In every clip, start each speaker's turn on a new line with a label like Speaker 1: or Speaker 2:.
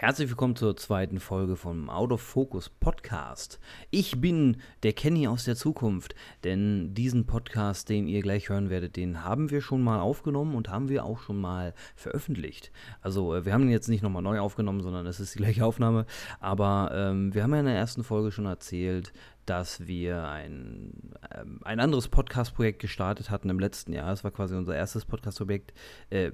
Speaker 1: Herzlich willkommen zur zweiten Folge vom Out of Focus Podcast. Ich bin der Kenny aus der Zukunft, denn diesen Podcast, den ihr gleich hören werdet, den haben wir schon mal aufgenommen und haben wir auch schon mal veröffentlicht. Also äh, wir haben ihn jetzt nicht nochmal neu aufgenommen, sondern es ist die gleiche Aufnahme. Aber ähm, wir haben ja in der ersten Folge schon erzählt, dass wir ein, ähm, ein anderes Podcast-Projekt gestartet hatten im letzten Jahr. Es war quasi unser erstes Podcast-Objekt. Äh,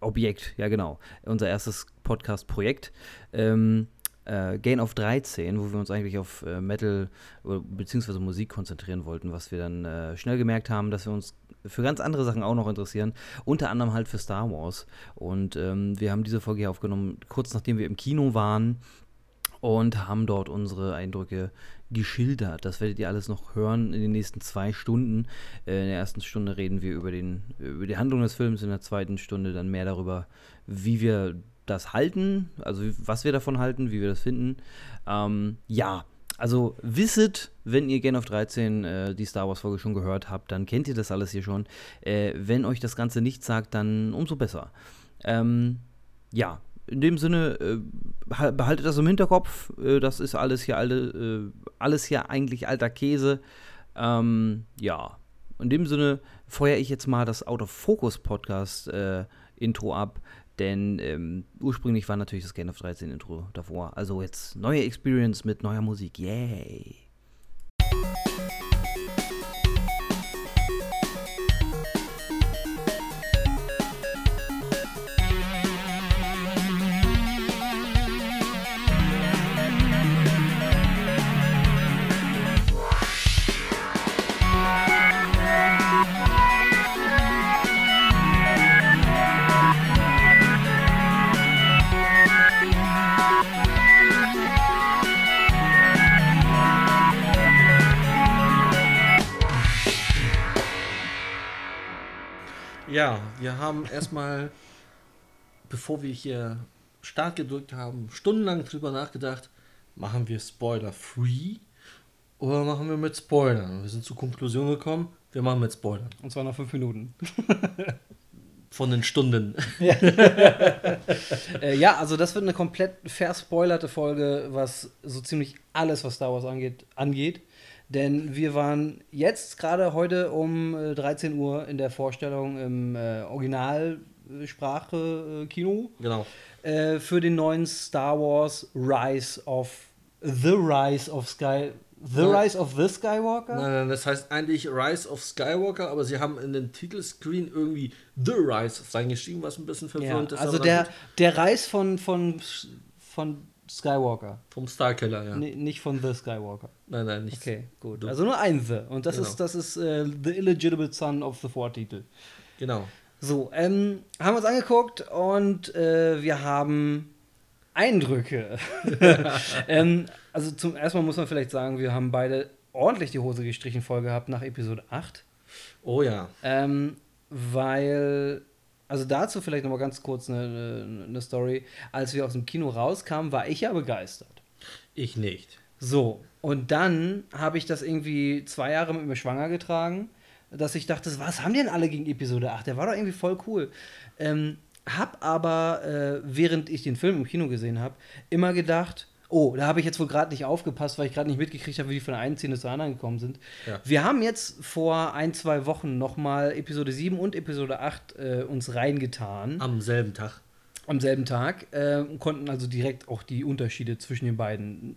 Speaker 1: Objekt, ja genau. Unser erstes Podcast-Projekt. Ähm, äh, Gain of 13, wo wir uns eigentlich auf äh, Metal bzw. Musik konzentrieren wollten, was wir dann äh, schnell gemerkt haben, dass wir uns für ganz andere Sachen auch noch interessieren, unter anderem halt für Star Wars. Und ähm, wir haben diese Folge hier aufgenommen, kurz nachdem wir im Kino waren und haben dort unsere Eindrücke geschildert. Das werdet ihr alles noch hören in den nächsten zwei Stunden. Äh, in der ersten Stunde reden wir über, den, über die Handlung des Films, in der zweiten Stunde dann mehr darüber, wie wir das halten, also was wir davon halten, wie wir das finden. Ähm, ja, also wisset, wenn ihr Game of 13 äh, die Star Wars Folge schon gehört habt, dann kennt ihr das alles hier schon. Äh, wenn euch das Ganze nicht sagt, dann umso besser. Ähm, ja, in dem Sinne, äh, behaltet das im Hinterkopf. Äh, das ist alles hier, alle, äh, alles hier eigentlich alter Käse. Ähm, ja, in dem Sinne feuere ich jetzt mal das Out of Focus Podcast äh, Intro ab. Denn ähm, ursprünglich war natürlich das Game of 13 Intro davor. Also jetzt neue Experience mit neuer Musik. Yay!
Speaker 2: Ja, wir haben erstmal, bevor wir hier Start gedrückt haben, stundenlang drüber nachgedacht, machen wir Spoiler-free oder machen wir mit Spoilern? Wir sind zur Konklusion gekommen, wir machen mit Spoilern.
Speaker 3: Und zwar nach fünf Minuten.
Speaker 2: Von den Stunden.
Speaker 3: Ja. äh, ja, also das wird eine komplett verspoilerte Folge, was so ziemlich alles, was Star Wars angeht, angeht. Denn wir waren jetzt gerade heute um 13 äh, Uhr in der Vorstellung im äh, Originalsprache äh, Kino.
Speaker 2: Genau.
Speaker 3: Äh, für den neuen Star Wars Rise of The Rise of Sky. The nein. Rise of the Skywalker?
Speaker 2: Nein, nein, das heißt eigentlich Rise of Skywalker, aber sie haben in den Titelscreen irgendwie The Rise reingeschrieben, was ein bisschen verwirrend
Speaker 3: ja, ist. Also der, der Rise von, von, von Skywalker.
Speaker 2: Vom Starkiller, ja.
Speaker 3: N nicht von The Skywalker.
Speaker 2: Nein, nein, nicht.
Speaker 3: Okay, gut. Also nur ein The. Und das genau. ist, das ist äh, The Illegitimate Son of the Four-Titel.
Speaker 2: Genau.
Speaker 3: So, ähm, haben wir uns angeguckt und äh, wir haben Eindrücke. ähm, also zum ersten Mal muss man vielleicht sagen, wir haben beide ordentlich die Hose gestrichen voll gehabt nach Episode 8.
Speaker 2: Oh ja.
Speaker 3: Ähm, weil also dazu vielleicht noch mal ganz kurz eine, eine, Story. Als wir aus dem Kino rauskamen, war ich ja begeistert.
Speaker 2: Ich nicht.
Speaker 3: So, und dann habe ich das irgendwie zwei Jahre mit mir schwanger getragen, dass ich dachte, was haben die denn alle gegen Episode 8? Der war doch irgendwie voll cool. Ähm, hab aber, äh, während ich den Film im Kino gesehen habe, immer gedacht, Oh, da habe ich jetzt wohl gerade nicht aufgepasst, weil ich gerade nicht mitgekriegt habe, wie die von der einen Szene zur anderen gekommen sind. Ja. Wir haben jetzt vor ein, zwei Wochen nochmal Episode 7 und Episode 8 äh, uns reingetan.
Speaker 2: Am selben Tag.
Speaker 3: Am selben Tag. Äh, konnten also direkt auch die Unterschiede zwischen den beiden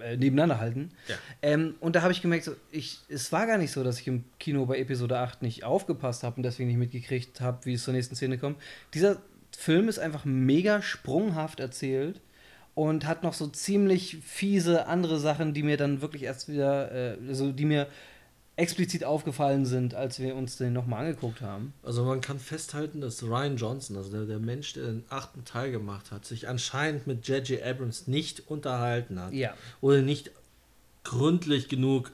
Speaker 3: äh, nebeneinander halten. Ja. Ähm, und da habe ich gemerkt, so, ich, es war gar nicht so, dass ich im Kino bei Episode 8 nicht aufgepasst habe und deswegen nicht mitgekriegt habe, wie es zur nächsten Szene kommt. Dieser Film ist einfach mega sprunghaft erzählt und hat noch so ziemlich fiese andere Sachen, die mir dann wirklich erst wieder, äh, also die mir explizit aufgefallen sind, als wir uns den nochmal angeguckt haben.
Speaker 2: Also man kann festhalten, dass Ryan Johnson, also der, der Mensch, der den achten Teil gemacht hat, sich anscheinend mit J.J. Abrams nicht unterhalten hat.
Speaker 3: Ja.
Speaker 2: Oder nicht gründlich genug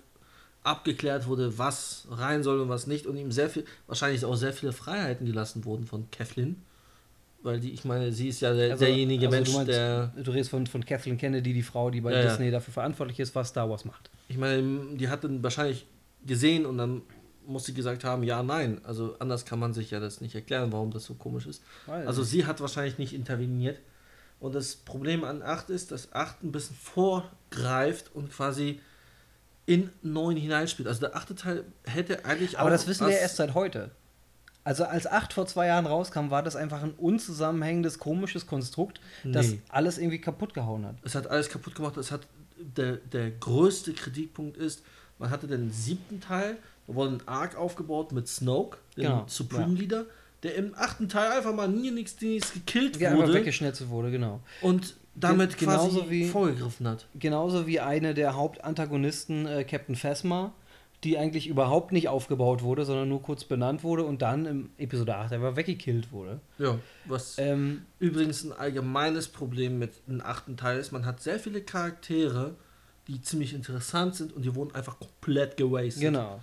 Speaker 2: abgeklärt wurde, was rein soll und was nicht und ihm sehr viel, wahrscheinlich auch sehr viele Freiheiten gelassen wurden von Kathleen weil die, ich meine, sie ist ja der, also, derjenige also Mensch,
Speaker 3: du
Speaker 2: meinst, der.
Speaker 3: Du redest von, von Kathleen Kennedy, die Frau, die bei ja, Disney ja. dafür verantwortlich ist, was Star Wars macht.
Speaker 2: Ich meine, die hat dann wahrscheinlich gesehen und dann muss sie gesagt haben, ja, nein. Also anders kann man sich ja das nicht erklären, warum das so komisch ist. Weiß also sie hat wahrscheinlich nicht interveniert. Und das Problem an 8 ist, dass 8 ein bisschen vorgreift und quasi in 9 hineinspielt. Also der achte Teil hätte eigentlich
Speaker 3: Aber das wissen wir erst seit heute. Also als 8 vor zwei Jahren rauskam, war das einfach ein unzusammenhängendes, komisches Konstrukt, das nee. alles irgendwie kaputt gehauen hat.
Speaker 2: Es hat alles kaputt gemacht. Es hat der, der größte Kritikpunkt ist, man hatte den siebten Teil, da wurde ein Arc aufgebaut mit Snoke, dem genau, Supreme ja. Leader, der im achten Teil einfach mal nie nichts gekillt
Speaker 3: wurde. Einfach weggeschnetzelt wurde, genau.
Speaker 2: Und damit Gen quasi genauso wie, vorgegriffen hat.
Speaker 3: Genauso wie eine der Hauptantagonisten, äh, Captain Phasma, die eigentlich überhaupt nicht aufgebaut wurde, sondern nur kurz benannt wurde und dann im Episode 8 einfach weggekillt wurde.
Speaker 2: Ja, was ähm, übrigens ein allgemeines Problem mit dem achten Teil ist, man hat sehr viele Charaktere, die ziemlich interessant sind und die wurden einfach komplett gewastet.
Speaker 3: Genau.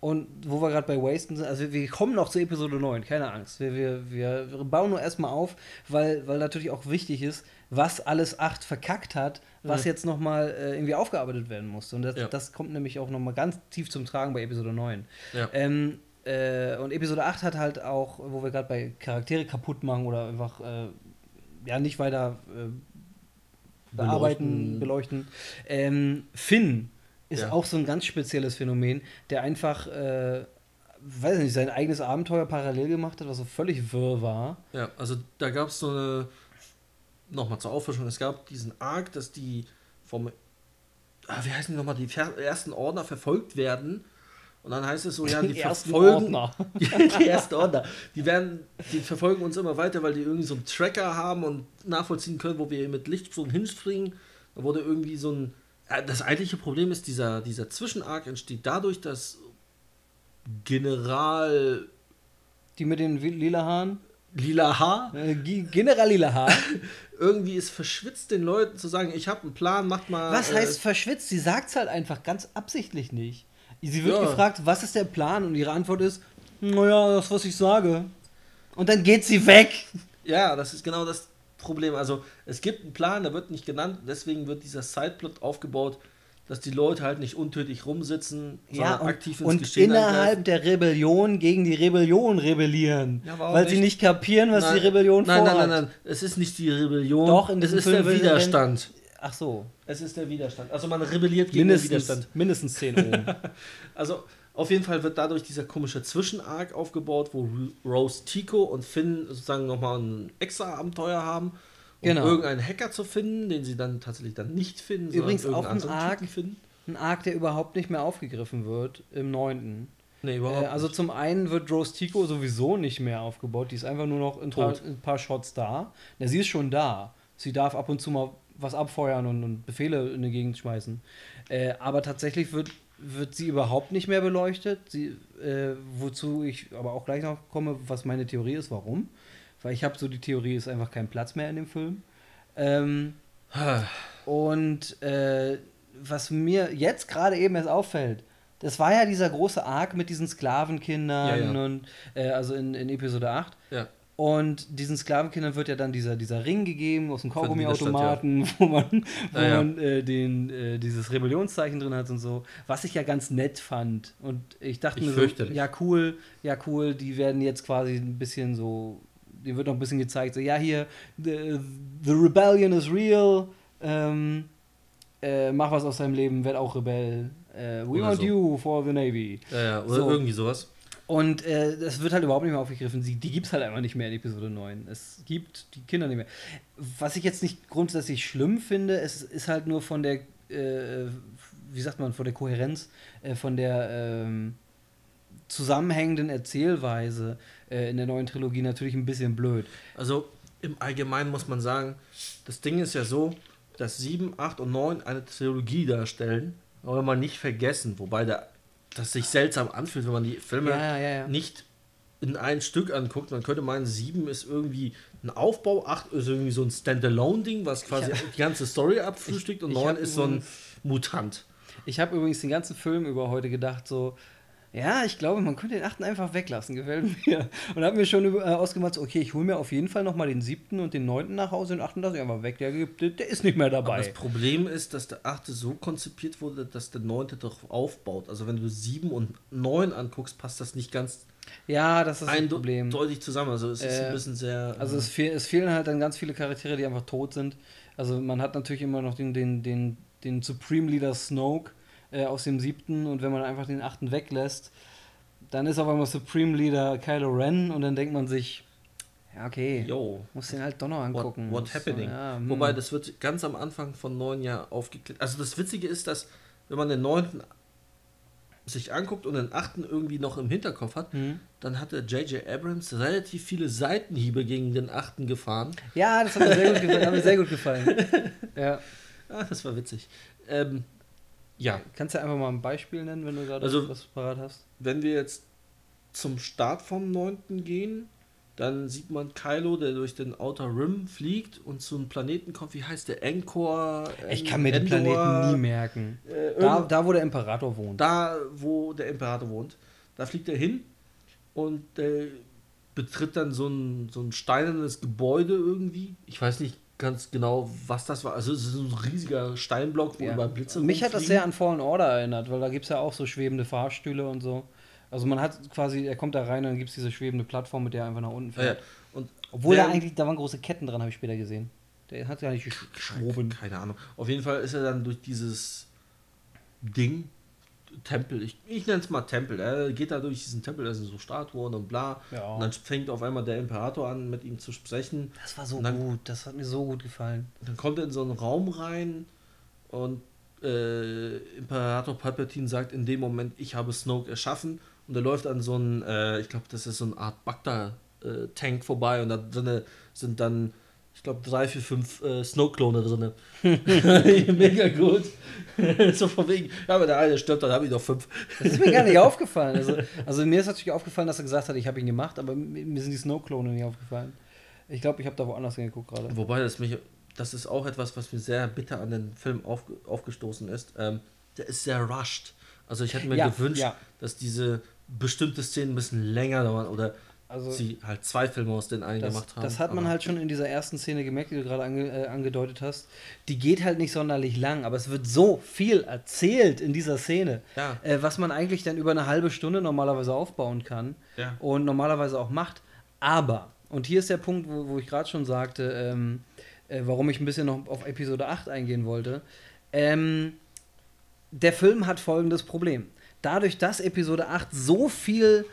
Speaker 3: Und wo wir gerade bei Wasten sind, also wir kommen noch zu Episode 9, keine Angst. Wir, wir, wir bauen nur erstmal auf, weil, weil natürlich auch wichtig ist, was alles 8 verkackt hat, was mhm. jetzt nochmal äh, irgendwie aufgearbeitet werden musste. Und das, ja. das kommt nämlich auch nochmal ganz tief zum Tragen bei Episode 9. Ja. Ähm, äh, und Episode 8 hat halt auch, wo wir gerade bei Charaktere kaputt machen oder einfach äh, ja nicht weiter äh, bearbeiten, beleuchten. beleuchten. Ähm, Finn ist ja. auch so ein ganz spezielles Phänomen, der einfach, äh, weiß nicht, sein eigenes Abenteuer parallel gemacht hat, was so völlig wirr war.
Speaker 2: Ja, also da gab es so eine, nochmal zur Auffrischung, es gab diesen Arc, dass die vom, ah, wie heißen die nochmal, die ersten Ordner verfolgt werden. Und dann heißt es so, ja, die, die verfolgen. Ordner. die ersten Ordner. Die werden, die verfolgen uns immer weiter, weil die irgendwie so einen Tracker haben und nachvollziehen können, wo wir mit Lichtsprung hinspringen. Da wurde irgendwie so ein das eigentliche Problem ist, dieser, dieser Zwischenarg entsteht dadurch, dass General.
Speaker 3: Die mit den lila Haaren?
Speaker 2: Lila Haar?
Speaker 3: Äh, General Lila Haar.
Speaker 2: Irgendwie ist verschwitzt, den Leuten zu sagen, ich habe einen Plan, macht mal.
Speaker 3: Was heißt äh, verschwitzt? Sie sagt es halt einfach ganz absichtlich nicht. Sie wird ja. gefragt, was ist der Plan? Und ihre Antwort ist, naja, das, was ich sage. Und dann geht sie weg.
Speaker 2: Ja, das ist genau das Problem. Also es gibt einen Plan, der wird nicht genannt, deswegen wird dieser Sideplot aufgebaut, dass die Leute halt nicht untötig rumsitzen,
Speaker 3: ja, und, aktiv ins und Geschehen innerhalb der Rebellion gegen die Rebellion rebellieren, ja, weil nicht? sie nicht kapieren, was nein, die Rebellion
Speaker 2: nein, vorhat. Nein, nein, nein, es ist nicht die Rebellion,
Speaker 3: Doch, in
Speaker 2: es ist Film der Widerstand.
Speaker 3: Ach so.
Speaker 2: Es ist der Widerstand. Also man rebelliert gegen
Speaker 3: mindestens,
Speaker 2: den Widerstand.
Speaker 3: Mindestens 10 Ohren.
Speaker 2: also auf jeden Fall wird dadurch dieser komische Zwischenarg aufgebaut, wo Rose Tico und Finn sozusagen nochmal ein extra Abenteuer haben um genau. irgendeinen Hacker zu finden, den sie dann tatsächlich dann nicht finden,
Speaker 3: Übrigens auch ein Arc, finden. ein Arc, der überhaupt nicht mehr aufgegriffen wird im 9. Nee, überhaupt äh, Also nicht. zum einen wird Rose Tico sowieso nicht mehr aufgebaut, die ist einfach nur noch ein paar, ein paar Shots da. Na, sie ist schon da. Sie darf ab und zu mal was abfeuern und, und Befehle in die Gegend schmeißen. Äh, aber tatsächlich wird, wird sie überhaupt nicht mehr beleuchtet. Sie, äh, wozu ich aber auch gleich noch komme, was meine Theorie ist, warum weil ich habe so die Theorie, ist einfach kein Platz mehr in dem Film. Ähm, und äh, was mir jetzt gerade eben erst auffällt, das war ja dieser große Arc mit diesen Sklavenkindern ja, ja. und äh, also in, in Episode 8. Ja. Und diesen Sklavenkindern wird ja dann dieser, dieser Ring gegeben aus dem Kaugummiautomaten, ja. wo man, wo ja, man äh, den, äh, dieses Rebellionszeichen drin hat und so. Was ich ja ganz nett fand. Und ich dachte ich mir so, ja cool, ja cool, die werden jetzt quasi ein bisschen so dir wird noch ein bisschen gezeigt, so, ja, hier, the, the rebellion is real, ähm, äh, mach was aus deinem Leben, werd auch Rebell. Äh, we want so. you for the Navy.
Speaker 2: Ja, ja oder so. irgendwie sowas.
Speaker 3: Und äh, das wird halt überhaupt nicht mehr aufgegriffen. Sie, die gibt es halt einfach nicht mehr in Episode 9. Es gibt die Kinder nicht mehr. Was ich jetzt nicht grundsätzlich schlimm finde, es ist halt nur von der, äh, wie sagt man, von der Kohärenz, äh, von der ähm, zusammenhängenden Erzählweise äh, in der neuen Trilogie natürlich ein bisschen blöd.
Speaker 2: Also im Allgemeinen muss man sagen, das Ding ist ja so, dass 7, 8 und 9 eine Trilogie darstellen, aber man nicht vergessen, wobei der, das sich seltsam anfühlt, wenn man die Filme ja, ja, ja. nicht in ein Stück anguckt, dann könnte man 7 ist irgendwie ein Aufbau, 8 ist irgendwie so ein Standalone-Ding, was quasi hab, die ganze Story abfrühstückt und 9 ist so ein Mutant.
Speaker 3: Ich habe übrigens den ganzen Film über heute gedacht, so, Ja, ich glaube, man könnte den achten einfach weglassen, gefällt mir. Und habe mir schon äh, ausgemacht, okay, ich hole mir auf jeden Fall nochmal den siebten und den neunten nach Hause, den achten lasse ich einfach weg, der, der, der ist nicht mehr dabei. Aber
Speaker 2: das Problem ist, dass der achte so konzipiert wurde, dass der neunte doch aufbaut. Also wenn du sieben und neun anguckst, passt das nicht ganz
Speaker 3: ja, das ist ein Problem.
Speaker 2: Deutlich zusammen. Also es ist äh, ein bisschen sehr.
Speaker 3: Also es, fehl, es, fehlen halt dann ganz viele Charaktere, die einfach tot sind. Also man hat natürlich immer noch den, den, den, den Supreme Leader Snoke äh, aus dem siebten und wenn man einfach den achten weglässt, dann ist auf einmal Supreme Leader Kylo Ren und dann denkt man sich, ja, okay, Yo, muss den halt doch noch angucken.
Speaker 2: What, what happening? So, ja, hm. Wobei, das wird ganz am Anfang von neun ja aufgeklärt. Also das Witzige ist, dass wenn man den neunten sich anguckt und den achten irgendwie noch im Hinterkopf hat, mhm. dann hatte J.J. Abrams relativ viele Seitenhiebe gegen den achten gefahren.
Speaker 3: Ja, das hat mir sehr gut gefallen. Hat mir sehr gut gefallen. ja.
Speaker 2: Ah, das war witzig. Ähm, ja.
Speaker 3: Kannst du einfach mal ein Beispiel nennen, wenn du gerade
Speaker 2: also, was parat hast? Wenn wir jetzt zum Start vom 9. gehen, dann sieht man Kylo, der durch den Outer Rim fliegt und zu einem Planeten kommt. Wie heißt der? Encore?
Speaker 3: Ich kann mir Endor, den Planeten nie merken. Äh, da, da, wo der Imperator wohnt.
Speaker 2: Da, wo der Imperator wohnt. Da fliegt er hin und äh, betritt dann so ein, so ein steinernes Gebäude irgendwie. Ich weiß nicht ganz genau, was das war. Also es ist ein riesiger Steinblock,
Speaker 3: wo ja. über Blitze Mich hat das sehr an Fallen Order erinnert, weil da gibt es ja auch so schwebende Fahrstühle und so. Also man hat quasi, er kommt da rein und dann gibt es diese schwebende Plattform, mit der er einfach nach unten fährt. Ja, und Obwohl da eigentlich, da waren große Ketten dran, habe ich später gesehen. Der hat ja nicht
Speaker 2: geschwoben. Keine Ahnung. Auf jeden Fall ist er dann durch dieses Ding, Tempel, ich, ich nenne es mal Tempel, er geht da durch diesen Tempel, da sind so Statuen und bla. Ja. Und dann fängt auf einmal der Imperator an, mit ihm zu sprechen.
Speaker 3: Das war so dann, gut, das hat mir so gut gefallen.
Speaker 2: Dann kommt er in so einen Raum rein und äh, Imperator Palpatine sagt in dem Moment, ich habe Snoke erschaffen und er läuft an so einen, äh, ich glaube, das ist so eine Art Bagda-Tank vorbei und da drin sind dann, ich glaube, drei, vier, fünf äh, Snow-Klone drin. Mega gut. so von wegen, ja, aber der eine stirbt, dann habe ich noch fünf.
Speaker 3: Das ist mir gar nicht aufgefallen. Also, also mir ist natürlich aufgefallen, dass er gesagt hat, ich habe ihn gemacht, aber mir sind die Snow-Klone nicht aufgefallen. Ich glaube, ich habe da woanders hingeguckt gerade.
Speaker 2: Wobei das mich, das ist auch etwas, was mir sehr bitter an den Film auf, aufgestoßen ist. Ähm, der ist sehr rushed. Also ich hätte mir ja, gewünscht, ja. dass diese bestimmte Szenen ein bisschen länger dauern oder also, sie halt zwei Filme aus den einen
Speaker 3: das,
Speaker 2: gemacht haben.
Speaker 3: Das hat man halt schon in dieser ersten Szene gemerkt, die du gerade ange, äh, angedeutet hast. Die geht halt nicht sonderlich lang, aber es wird so viel erzählt in dieser Szene, ja. äh, was man eigentlich dann über eine halbe Stunde normalerweise aufbauen kann ja. und normalerweise auch macht. Aber, und hier ist der Punkt, wo, wo ich gerade schon sagte, ähm, äh, warum ich ein bisschen noch auf Episode 8 eingehen wollte. Ähm, der Film hat folgendes Problem. Dadurch, dass Episode 8 so viel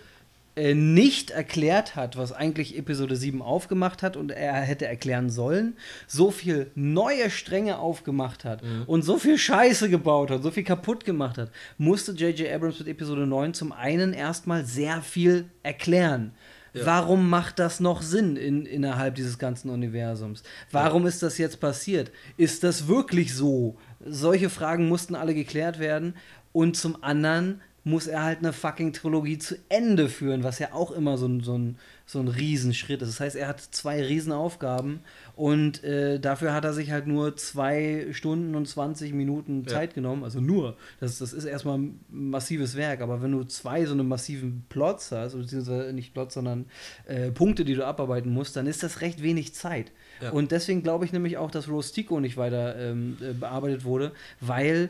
Speaker 3: nicht erklärt hat, was eigentlich Episode 7 aufgemacht hat und er hätte erklären sollen, so viel neue Stränge aufgemacht hat mhm. und so viel Scheiße gebaut hat, so viel kaputt gemacht hat, musste J.J. Abrams mit Episode 9 zum einen erstmal sehr viel erklären. Ja. Warum macht das noch Sinn in, innerhalb dieses ganzen Universums? Warum ja. ist das jetzt passiert? Ist das wirklich so? Solche Fragen mussten alle geklärt werden. Und zum anderen muss er halt eine fucking Trilogie zu Ende führen, was ja auch immer so ein, so ein, so ein Riesenschritt ist. Das heißt, er hat zwei Riesenaufgaben und äh, dafür hat er sich halt nur zwei Stunden und 20 Minuten Zeit ja. genommen. Also nur. Das, das ist erstmal ein massives Werk, aber wenn du zwei so eine massiven Plots hast, beziehungsweise nicht Plots, sondern äh, Punkte, die du abarbeiten musst, dann ist das recht wenig Zeit. Ja. Und deswegen glaube ich nämlich auch, dass Rostico nicht weiter ähm, äh, bearbeitet wurde, weil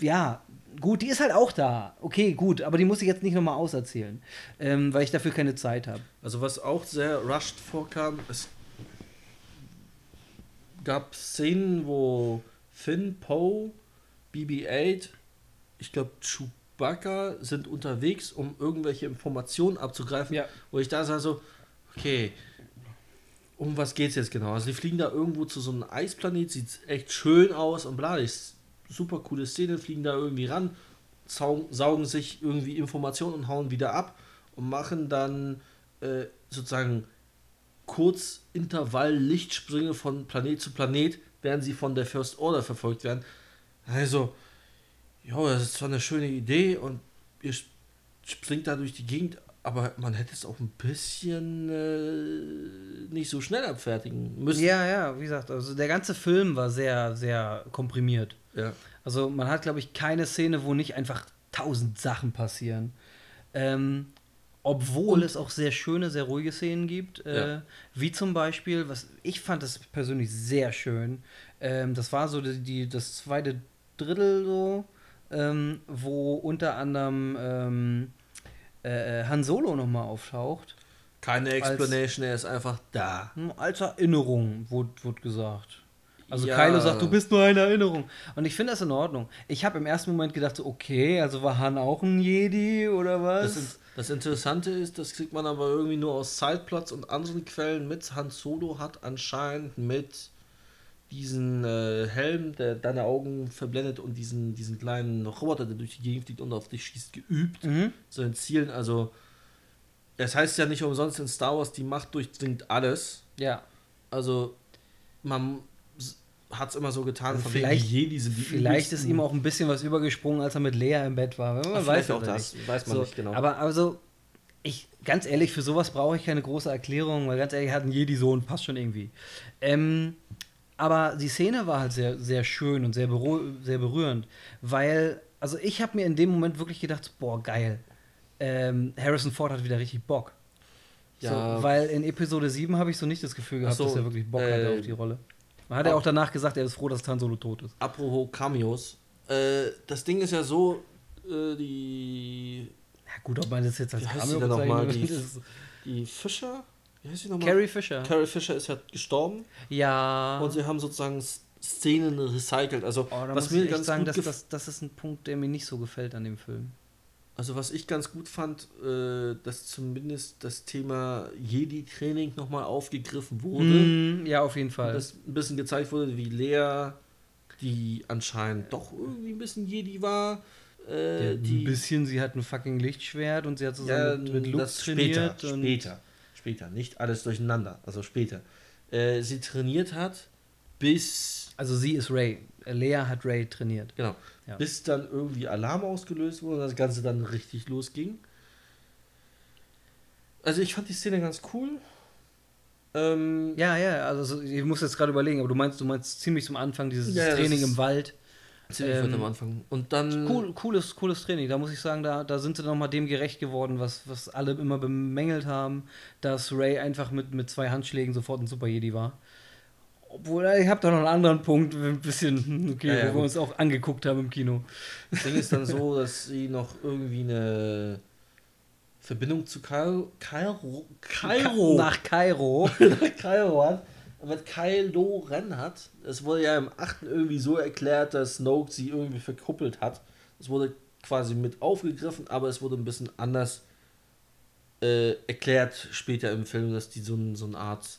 Speaker 3: ja, gut, die ist halt auch da. Okay, gut, aber die muss ich jetzt nicht nochmal auserzählen, ähm, weil ich dafür keine Zeit habe.
Speaker 2: Also was auch sehr rushed vorkam, es gab Szenen, wo Finn, Poe, BB-8, ich glaube Chewbacca sind unterwegs, um irgendwelche Informationen abzugreifen, ja. wo ich da sah so, okay, um was geht es jetzt genau? Also die fliegen da irgendwo zu so einem Eisplanet, sieht echt schön aus und bla, ich super coole Szene, fliegen da irgendwie ran, saugen sich irgendwie Informationen und hauen wieder ab und machen dann äh, sozusagen Kurzintervall-Lichtsprünge von Planet zu Planet, während sie von der First Order verfolgt werden. Also, ja, das ist zwar eine schöne Idee und ihr springt da durch die Gegend, aber man hätte es auch ein bisschen äh, nicht so schnell abfertigen müssen.
Speaker 3: Ja, ja, wie gesagt, also der ganze Film war sehr, sehr komprimiert. Ja. Also man hat, glaube ich, keine Szene, wo nicht einfach tausend Sachen passieren. Ähm, obwohl und es auch sehr schöne, sehr ruhige Szenen gibt, äh, ja. wie zum Beispiel, was ich fand das persönlich sehr schön. Ähm, das war so die, die, das zweite Drittel so, ähm, wo unter anderem ähm, äh, Han Solo nochmal auftaucht.
Speaker 2: Keine Explanation, als, er ist einfach da.
Speaker 3: Hm, als Erinnerung, wurde, wurde gesagt. Also ja. Kylo sagt, du bist nur eine Erinnerung. Und ich finde das in Ordnung. Ich habe im ersten Moment gedacht, so, okay, also war Han auch ein Jedi oder was?
Speaker 2: Das, das, Interessante ist, das kriegt man aber irgendwie nur aus Sideplots und anderen Quellen mit. Han Solo hat anscheinend mit diesen äh, Helm, der deine Augen verblendet und diesen, diesen kleinen Roboter, der durch die Gegend fliegt und auf dich schießt, geübt. Mhm. So in Zielen. Also, es heißt ja nicht umsonst in Star Wars, die Macht durchdringt alles.
Speaker 3: Ja.
Speaker 2: Also, man hat es immer so getan,
Speaker 3: also vielleicht, Vielleicht ist ihm auch ein bisschen was übergesprungen, als er mit Lea im Bett war. Man Ach, weiß auch das, nicht. weiß man so, nicht genau. Aber also, ich, ganz ehrlich, für sowas brauche ich keine große Erklärung, weil ganz ehrlich, hat ein Jedi-Sohn, passt schon irgendwie. Ähm, aber die Szene war halt sehr, sehr schön und sehr, sehr berührend, weil, also ich habe mir in dem Moment wirklich gedacht, boah, geil. Ähm, Harrison Ford hat wieder richtig Bock. Ja. So, weil in Episode 7 habe ich so nicht das Gefühl gehabt, so, dass er wirklich Bock äh, hatte auf die Rolle. Man hat ja auch danach gesagt, er ist froh, dass Han Solo tot ist.
Speaker 2: Apropos Cameos. Äh, das Ding ist ja so, äh, die.
Speaker 3: Ja, gut, ob man das jetzt als
Speaker 2: Cameo bezeichnet. Die, die Fischer?
Speaker 3: Wie heißt sie nochmal? Carrie Fisher.
Speaker 2: Carrie Fisher ist ja gestorben.
Speaker 3: Ja.
Speaker 2: Und sie haben sozusagen Szenen recycelt. Also,
Speaker 3: oh, was mir ganz sagen, dass das, das ist ein Punkt, der mir nicht so gefällt an dem Film.
Speaker 2: Also was ich ganz gut fand, äh, dass zumindest das Thema Jedi-Training nochmal aufgegriffen wurde.
Speaker 3: Mm, ja, auf jeden Fall.
Speaker 2: Dass ein bisschen gezeigt wurde, wie Lea, die anscheinend doch irgendwie ein bisschen Jedi war.
Speaker 3: Äh, ja, die, ein bisschen, sie hat ein fucking Lichtschwert und sie hat zusammen ja, mit, mit Luke trainiert.
Speaker 2: Später, später, später, nicht alles durcheinander, also später. Äh, sie trainiert hat bis...
Speaker 3: Also sie ist Ray. Lea hat Ray trainiert.
Speaker 2: Genau. Ja. Bis dann irgendwie Alarm ausgelöst wurde und das Ganze dann richtig losging. Also ich fand die Szene ganz cool.
Speaker 3: Ähm, ja, ja, also ich muss jetzt gerade überlegen, aber du meinst, du meinst ziemlich zum Anfang dieses ja, Training im Wald.
Speaker 2: Ziemlich ähm, am Anfang. Und dann.
Speaker 3: Cool, cooles, cooles Training. Da muss ich sagen, da, da sind sie nochmal dem gerecht geworden, was, was alle immer bemängelt haben, dass Ray einfach mit, mit zwei Handschlägen sofort ein Super Jedi war. Obwohl, ich habe da noch einen anderen Punkt, ein bisschen, okay, ja, ja, wo wir uns auch angeguckt haben im Kino.
Speaker 2: Das Ding ist dann so, dass sie noch irgendwie eine Verbindung zu Kairo, Kairo,
Speaker 3: Kairo nach Kairo,
Speaker 2: nach Kairo hat, mit Kylo Ren hat. Es wurde ja im 8. irgendwie so erklärt, dass Snoke sie irgendwie verkuppelt hat. Es wurde quasi mit aufgegriffen, aber es wurde ein bisschen anders äh, erklärt später im Film, dass die so, so eine Art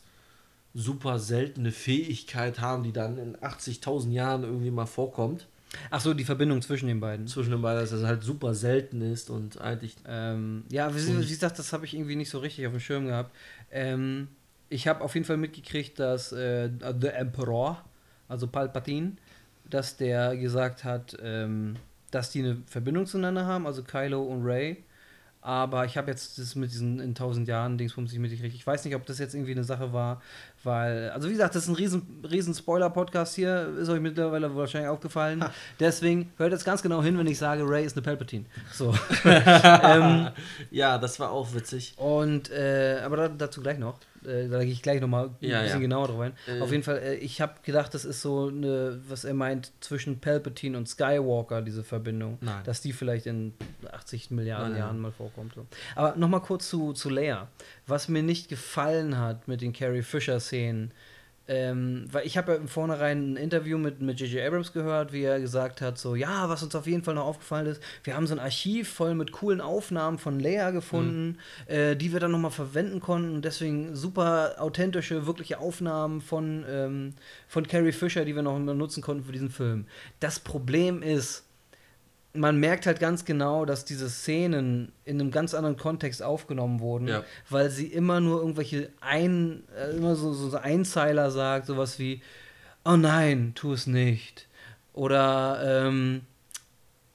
Speaker 2: super seltene Fähigkeit haben, die dann in 80.000 Jahren irgendwie mal vorkommt.
Speaker 3: Ach so, die Verbindung zwischen den beiden.
Speaker 2: Zwischen den beiden, dass das halt super selten ist und eigentlich.
Speaker 3: Ähm, ja, wie, wie gesagt, das habe ich irgendwie nicht so richtig auf dem Schirm gehabt. Ähm, ich habe auf jeden Fall mitgekriegt, dass äh, The Emperor, also Palpatine, dass der gesagt hat, ähm, dass die eine Verbindung zueinander haben, also Kylo und Ray. Aber ich habe jetzt das mit diesen in tausend Jahren Dingsbums nicht mitgekriegt. Ich weiß nicht, ob das jetzt irgendwie eine Sache war, weil, also wie gesagt, das ist ein riesen, riesen Spoiler-Podcast hier, ist euch mittlerweile wahrscheinlich aufgefallen. Ha. Deswegen hört jetzt ganz genau hin, wenn ich sage, Ray ist eine Palpatine. So.
Speaker 2: ähm, ja, das war auch witzig.
Speaker 3: Und, äh, aber dazu gleich noch. Äh, da gehe ich gleich nochmal ein ja, bisschen ja. genauer drauf ein. Äh. Auf jeden Fall, äh, ich habe gedacht, das ist so eine, was er meint, zwischen Palpatine und Skywalker, diese Verbindung. Nein. Dass die vielleicht in 80 Milliarden nein, Jahren mal vorkommt. So. Aber nochmal kurz zu, zu Leia. Was mir nicht gefallen hat mit den Carrie Fisher-Szenen, ähm, weil ich habe ja im Vornherein ein Interview mit J.J. Abrams gehört, wie er gesagt hat, so, ja, was uns auf jeden Fall noch aufgefallen ist, wir haben so ein Archiv voll mit coolen Aufnahmen von Leia gefunden, mhm. äh, die wir dann nochmal verwenden konnten. Deswegen super authentische, wirkliche Aufnahmen von, ähm, von Carrie Fisher, die wir noch nutzen konnten für diesen Film. Das Problem ist, man merkt halt ganz genau, dass diese Szenen in einem ganz anderen Kontext aufgenommen wurden, ja. weil sie immer nur irgendwelche ein, äh, immer so, so Einzeiler sagt, sowas wie, oh nein, tu es nicht. Oder ähm,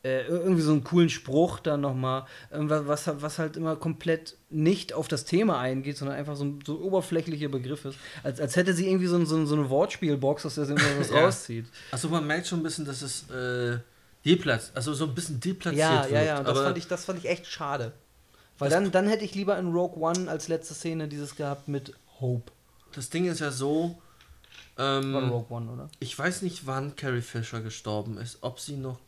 Speaker 3: äh, irgendwie so einen coolen Spruch dann nochmal, was, was halt immer komplett nicht auf das Thema eingeht, sondern einfach so ein so oberflächlicher Begriff ist. Als, als hätte sie irgendwie so, so, so eine Wortspielbox, aus der sie immer was ja. rauszieht.
Speaker 2: Also man merkt schon ein bisschen, dass es äh Deplatz, also so ein bisschen deplatziert
Speaker 3: ja, wird. Ja, ja, das fand, ich, das fand ich echt schade. Weil dann, dann hätte ich lieber in Rogue One als letzte Szene dieses gehabt mit Hope.
Speaker 2: Das Ding ist ja so. Ähm,
Speaker 3: War Rogue One, oder?
Speaker 2: Ich weiß nicht, wann Carrie Fisher gestorben ist. Ob sie noch,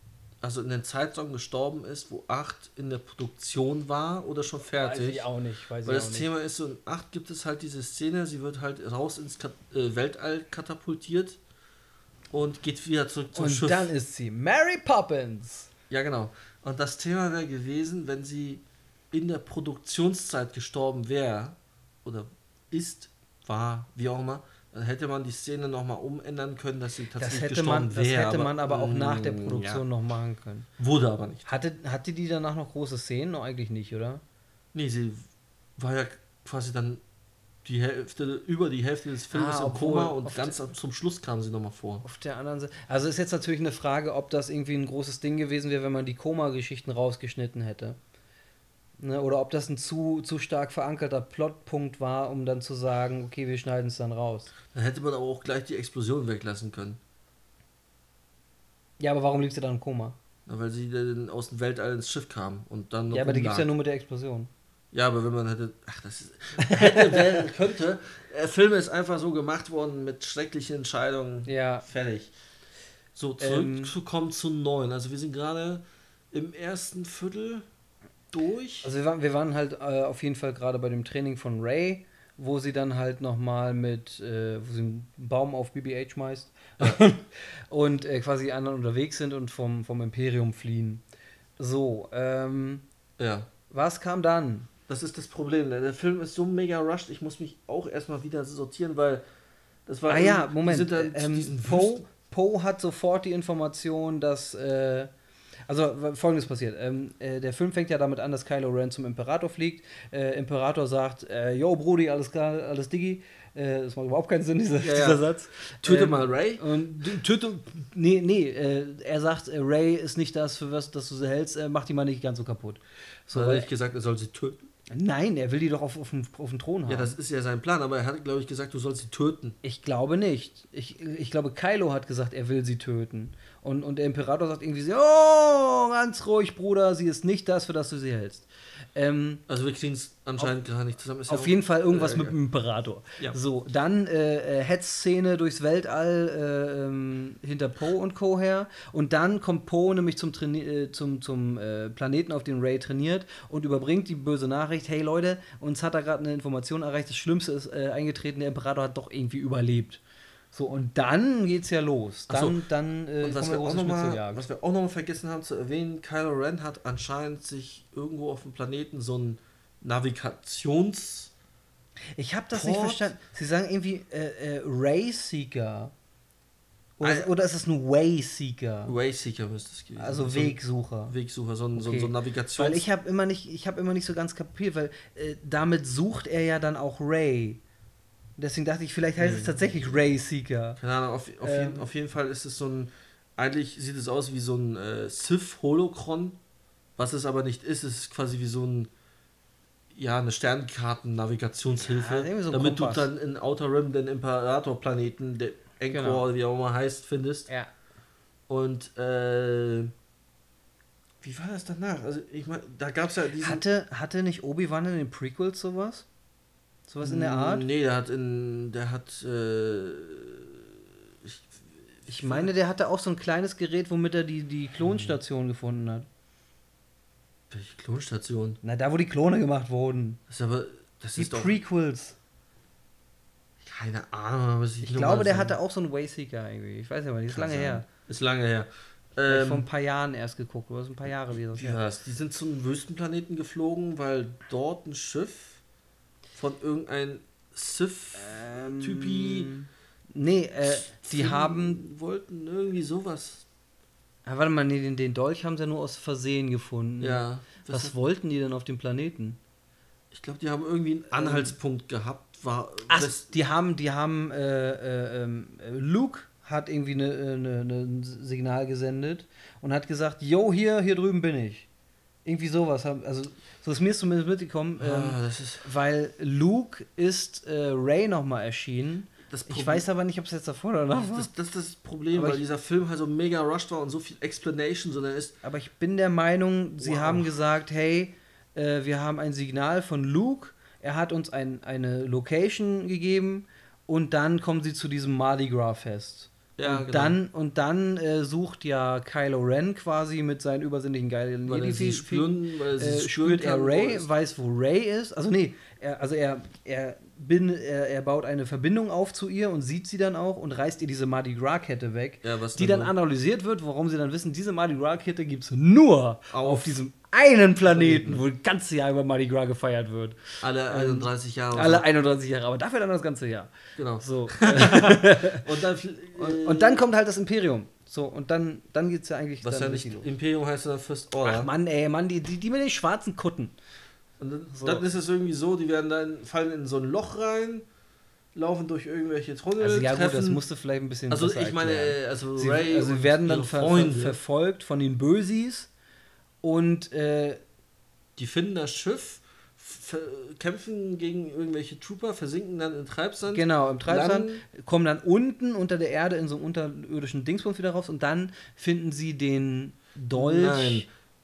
Speaker 2: also in den Zeitraum gestorben ist, wo 8 in der Produktion war oder schon fertig.
Speaker 3: Weiß ich auch nicht. Weiß
Speaker 2: Weil
Speaker 3: ich
Speaker 2: das
Speaker 3: auch nicht.
Speaker 2: Thema ist so, in 8 gibt es halt diese Szene, sie wird halt raus ins Kat äh, Weltall katapultiert und geht wieder zurück zum
Speaker 3: Und
Speaker 2: Schiff.
Speaker 3: dann ist sie Mary Poppins.
Speaker 2: ja, genau. Und das Thema wäre gewesen, wenn sie in der Produktionszeit gestorben wäre oder ist, war, wie auch immer, dann hätte man die Szene nochmal umändern können, dass sie
Speaker 3: Das
Speaker 2: tatsächlich
Speaker 3: hätte,
Speaker 2: gestorben
Speaker 3: man, das
Speaker 2: wäre.
Speaker 3: hätte man aber auch nach der
Speaker 2: mm,
Speaker 3: Produktion
Speaker 2: ja.
Speaker 3: noch machen können.
Speaker 2: Wurde aber nicht.
Speaker 3: Hatte, hatte die danach noch große Szenen? No, eigentlich nicht, oder?
Speaker 2: Nee, sie war ja quasi dann die Hälfte, über die Hälfte des Films
Speaker 3: Ah,
Speaker 2: im Koma und ganz zum Schluss kam sie nochmal vor.
Speaker 3: Auf der anderen Seite. Also ist jetzt natürlich eine Frage, ob das irgendwie ein großes Ding gewesen wäre, wenn man die Koma-Geschichten rausgeschnitten hätte. Ne, oder ob das ein zu, zu stark verankerter Plotpunkt war, um dann zu sagen, okay, wir schneiden es dann raus.
Speaker 2: Dann hätte man aber auch gleich die Explosion weglassen können.
Speaker 3: Ja, aber warum liegt sie dann im Koma?
Speaker 2: Na, Weil sie dann aus dem Weltall ins Schiff kam und dann
Speaker 3: Ja, aber die gibt es ja nur mit der Explosion.
Speaker 2: Ja, aber wenn man hätte. Ach, das ist. Hätte, wäre, könnte. Der Film ist einfach so gemacht worden mit schrecklichen Entscheidungen.
Speaker 3: Ja.
Speaker 2: Fertig. So,
Speaker 3: Ähm.
Speaker 2: zurückzukommen zu neun. Also, wir sind gerade im ersten Viertel durch.
Speaker 3: Also wir waren, wir waren halt äh, auf jeden Fall gerade bei dem Training von Ray, wo sie dann halt nochmal mit, äh, wo sie einen Baum auf BB-8 schmeißt und äh, quasi anderen unterwegs sind und vom, vom Imperium fliehen. So, ähm,
Speaker 2: ja.
Speaker 3: was kam dann?
Speaker 2: Das ist das Problem. ne? Der Film ist so mega rushed, ich muss mich auch erstmal wieder sortieren, weil das war.
Speaker 3: Ah ja, Moment.
Speaker 2: Dann zu
Speaker 3: ähm, Poe Poe hat sofort die Information, dass. Äh, also folgendes passiert. Ähm, äh, der Film fängt ja damit an, dass Kylo Ren zum Imperator fliegt. Äh, Imperator sagt, äh, yo Brody, alles klar, alles Diggi. Äh, das macht überhaupt keinen Sinn, dieser,
Speaker 2: Ja, ja.
Speaker 3: dieser Satz.
Speaker 2: Töte
Speaker 3: Ähm,
Speaker 2: mal Ray.
Speaker 3: Und töte. Nee, nee, äh, er sagt, äh, Ray ist nicht das, für was dass du sie hältst, äh, mach die mal nicht ganz so kaputt. So,
Speaker 2: hat er nicht gesagt, er soll sie töten.
Speaker 3: Nein, er will die doch auf, auf, dem, auf dem Thron haben.
Speaker 2: Ja, das ist ja sein Plan, aber er hat, glaube ich, gesagt, du sollst sie töten.
Speaker 3: Ich glaube nicht. Ich, ich glaube, Kylo hat gesagt, er will sie töten. Und, und der Imperator sagt irgendwie so, oh, ganz ruhig, Bruder, sie ist nicht das, für das du sie hältst. Ähm,
Speaker 2: Also wir kriegen es anscheinend gar nicht zusammen. Ist ja
Speaker 3: auf
Speaker 2: auch-
Speaker 3: jeden Fall irgendwas
Speaker 2: äh,
Speaker 3: mit
Speaker 2: ja.
Speaker 3: dem Imperator.
Speaker 2: Ja.
Speaker 3: So, dann äh, äh, Hetzszene durchs Weltall äh, ähm, hinter Poe und Co. her. Und dann kommt Poe nämlich zum, Traini äh, zum, zum äh, Planeten, auf den Ray trainiert und überbringt die böse Nachricht: Hey Leute, uns hat da gerade eine Information erreicht, das Schlimmste ist eingetreten, der Imperator hat doch irgendwie überlebt. So, und dann geht's ja los.
Speaker 2: Ach so.
Speaker 3: Dann, dann äh,
Speaker 2: Und was wir, auch noch mal, was wir auch noch mal vergessen haben zu erwähnen, Kylo Ren hat anscheinend sich irgendwo auf dem Planeten so ein Navigations...
Speaker 3: Ich habe das nicht verstanden. Sie sagen irgendwie äh, äh, Rayseeker. Oder,
Speaker 2: Ah,
Speaker 3: oder ist es ein Wayseeker?
Speaker 2: Wayseeker müsste es gewesen
Speaker 3: Also. Wegsucher.
Speaker 2: So ein Wegsucher, so ein,
Speaker 3: Okay.
Speaker 2: so ein Navigations...
Speaker 3: Weil ich habe immer nicht, ich habe immer nicht so ganz kapiert, weil äh, damit sucht er ja dann auch Ray. Deswegen dachte ich, vielleicht heißt es tatsächlich Rayseeker.
Speaker 2: Keine Ahnung, auf, auf,
Speaker 3: Ähm.
Speaker 2: jeden, auf jeden Fall ist es so ein... Eigentlich sieht es aus wie so ein äh, Sith-Holocron. Was es aber nicht ist, es ist quasi wie so ein... Ja, eine Sternkarten-Navigationshilfe.
Speaker 3: Ja, so ein
Speaker 2: damit
Speaker 3: Kompass.
Speaker 2: du dann in Outer Rim den Imperator-Planeten, der Encore,
Speaker 3: Genau.
Speaker 2: wie auch immer heißt, findest.
Speaker 3: Ja.
Speaker 2: Und äh, wie war das danach? Also ich meine, da gab es ja diesen.
Speaker 3: Hatte, hatte nicht Obi-Wan in den Prequels sowas? Sowas in der Art?
Speaker 2: Nee, der hat in. Der hat. Äh, ich,
Speaker 3: Ich meine, der hatte auch so ein kleines Gerät, womit er die, die Klonstation gefunden hat.
Speaker 2: welche Klonstation?
Speaker 3: Na, da wo die Klone gemacht wurden.
Speaker 2: Das ist aber. Das
Speaker 3: Die
Speaker 2: ist doch.
Speaker 3: Prequels.
Speaker 2: Keine Ahnung, was ich
Speaker 3: Ich glaube, der
Speaker 2: so-
Speaker 3: hatte auch so einen Wayseeker irgendwie. Ich weiß ja die ist lange
Speaker 2: sein.
Speaker 3: her.
Speaker 2: Ist lange her.
Speaker 3: Hab vor ein
Speaker 2: Ähm,
Speaker 3: paar Jahren erst geguckt, oder ist ein paar Jahre wieder.
Speaker 2: wie war's? Die sind zum Wüstenplaneten geflogen, weil dort ein Schiff von irgendein Sith
Speaker 3: Ähm,
Speaker 2: Typi
Speaker 3: Nee, äh, die haben.
Speaker 2: wollten irgendwie sowas.
Speaker 3: Ah, warte mal, nee, den, den Dolch haben sie ja nur aus Versehen gefunden.
Speaker 2: Ja.
Speaker 3: Was
Speaker 2: hat-
Speaker 3: wollten die denn auf dem Planeten?
Speaker 2: Ich glaube, die haben irgendwie einen Anhaltspunkt gehabt. War
Speaker 3: Ach, die haben, die haben, äh, äh, ähm, äh, Luke hat irgendwie eine, eine, eine, ein Signal gesendet und hat gesagt, yo, hier, hier drüben bin ich. Irgendwie sowas. Also, so ist mir zumindest mitgekommen.
Speaker 2: ah,
Speaker 3: Ähm,
Speaker 2: ist
Speaker 3: weil Luke ist äh, Ray nochmal erschienen. Ich weiß aber nicht, ob es jetzt davor oder danach war.
Speaker 2: das, das ist das Problem,
Speaker 3: Aber
Speaker 2: weil
Speaker 3: ich-
Speaker 2: dieser Film halt so mega rushed war und so viel Explanation, sondern ist.
Speaker 3: Aber ich bin der Meinung, sie
Speaker 2: Wow.
Speaker 3: haben gesagt, hey, Äh, wir haben ein Signal von Luke. Er hat uns ein, eine Location gegeben. Und dann kommen sie zu diesem Mardi Gras Fest.
Speaker 2: Ja,
Speaker 3: und
Speaker 2: genau.
Speaker 3: dann, und dann äh, sucht ja Kylo Ren quasi mit seinen übersinnlichen geilen
Speaker 2: Weil er
Speaker 3: Jedi-
Speaker 2: sie spüren, weil er
Speaker 3: äh, spürt er Ray, weiß, wo Ray ist. Also nee, er, also er, er, bin, er, er baut eine Verbindung auf zu ihr und sieht sie dann auch und reißt ihr diese Mardi Gras-Kette weg,
Speaker 2: Ja,
Speaker 3: die dann
Speaker 2: nun?
Speaker 3: analysiert wird, warum sie dann wissen, diese Mardi Gras-Kette gibt es nur auf,
Speaker 2: Auf
Speaker 3: diesem einen Planeten, wo das ganze Jahr über Mardi Gras gefeiert wird.
Speaker 2: Alle 31 Jahre.
Speaker 3: Ähm, Alle 31 Jahre, aber dafür dann das ganze Jahr.
Speaker 2: Genau.
Speaker 3: So.
Speaker 2: Und dann,
Speaker 3: und, und dann kommt halt das Imperium. So, und dann, dann geht es ja eigentlich
Speaker 2: was ja nicht. Imperium heißt, sondern First Order.
Speaker 3: Ach Mann, ey, Mann, die, die, die mit den schwarzen Kutten.
Speaker 2: Und dann,
Speaker 3: So.
Speaker 2: dann ist es irgendwie so, die werden dann fallen in so ein Loch rein, laufen durch irgendwelche Tunnel,
Speaker 3: Also ja gut,
Speaker 2: treffen.
Speaker 3: das musst du vielleicht ein bisschen
Speaker 2: also ich meine, also
Speaker 3: Sie,
Speaker 2: Ray
Speaker 3: also sie werden dann ver
Speaker 2: Freunde,
Speaker 3: verfolgt von den Bösis und äh,
Speaker 2: die finden das Schiff, kämpfen gegen irgendwelche Trooper, versinken dann in Treibsand.
Speaker 3: genau im Treibsand,
Speaker 2: landen-
Speaker 3: kommen dann unten unter der Erde in so einem unterirdischen Dingsbums wieder raus und dann finden sie den Dolch.
Speaker 2: Nein,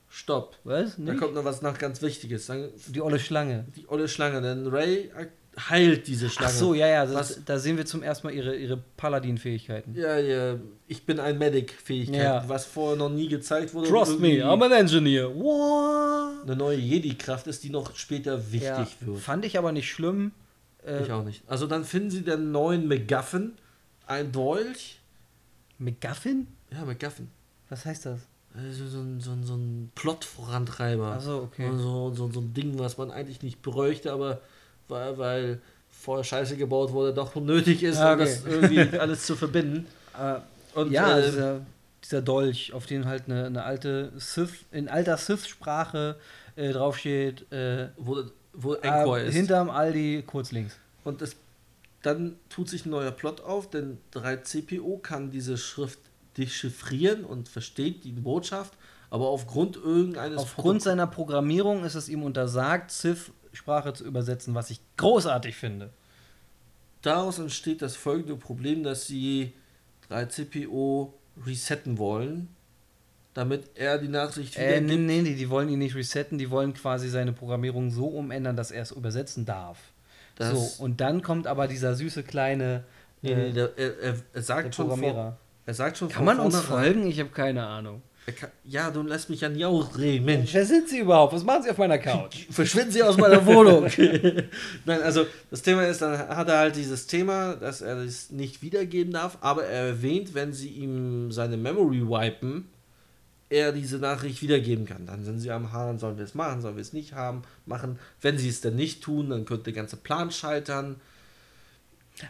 Speaker 2: stopp.
Speaker 3: Was?
Speaker 2: Da
Speaker 3: Nicht?
Speaker 2: kommt noch was nach ganz Wichtiges. Dann
Speaker 3: Die olle Schlange.
Speaker 2: die olle Schlange, denn Ray heilt diese
Speaker 3: Ach
Speaker 2: Schlange.
Speaker 3: so, ja, ja, das, da sehen wir zum ersten Mal ihre, ihre Paladin-Fähigkeiten.
Speaker 2: Ja, ja, ich bin ein Medic-Fähigkeit,
Speaker 3: Ja.
Speaker 2: was vorher noch nie gezeigt wurde.
Speaker 3: Trust me, I'm an engineer. What?
Speaker 2: Eine neue Jedi-Kraft ist, die noch später wichtig
Speaker 3: Ja,
Speaker 2: wird.
Speaker 3: fand ich aber nicht schlimm. Äh,
Speaker 2: Ich auch nicht. Also dann finden sie den neuen MacGuffin, ein Dolch.
Speaker 3: McGuffin?
Speaker 2: Ja, MacGuffin.
Speaker 3: Was heißt das?
Speaker 2: Also so ein, so ein, so ein Plot-Vorantreiber.
Speaker 3: Ach so, okay.
Speaker 2: So, so, so ein Ding, was man eigentlich nicht bräuchte, aber weil, weil vorher Scheiße gebaut wurde, doch nötig ist,
Speaker 3: Ah,
Speaker 2: um
Speaker 3: okay.
Speaker 2: das irgendwie alles zu verbinden.
Speaker 3: Äh,
Speaker 2: Und,
Speaker 3: ja,
Speaker 2: äh,
Speaker 3: dieser, dieser Dolch, auf den halt eine, eine alte Sith, in alter Sith-Sprache äh, draufsteht, äh,
Speaker 2: wo, wo Angkor
Speaker 3: äh,
Speaker 2: ist.
Speaker 3: hinterm Aldi, kurz links.
Speaker 2: Und das, dann tut sich ein neuer Plot auf, denn 3CPO kann diese Schrift dechiffrieren und versteht die Botschaft, aber aufgrund irgendeines
Speaker 3: Aufgrund seiner Programmierung ist es ihm untersagt, Sith-Sprache zu übersetzen, was ich großartig finde.
Speaker 2: Daraus entsteht das folgende Problem, dass sie 3CPO resetten wollen, damit er die Nachricht
Speaker 3: Äh, nee, nee, nee, die wollen ihn nicht resetten, die wollen quasi seine Programmierung so umändern, dass er es übersetzen darf.
Speaker 2: Das-
Speaker 3: so, und dann kommt aber dieser süße kleine
Speaker 2: Nee, nee, der, er, er, sagt schon vor,
Speaker 3: Programmierer.
Speaker 2: er sagt schon
Speaker 3: Kann man uns folgen? Ich habe keine Ahnung.
Speaker 2: Ja, du lässt mich ja nie ausreden, Mensch.
Speaker 3: Wer sind Sie überhaupt? Was machen Sie auf meiner Couch?
Speaker 2: Verschwinden Sie aus meiner Wohnung. Nein, also das Thema ist, dann hat er halt dieses Thema, dass er das nicht wiedergeben darf, aber er erwähnt, wenn sie ihm seine Memory wipen, er diese Nachricht wiedergeben kann. Dann sind sie am Haaren, sollen wir es machen, sollen wir es nicht haben, machen. Wenn sie es dann nicht tun, dann könnte der ganze Plan scheitern.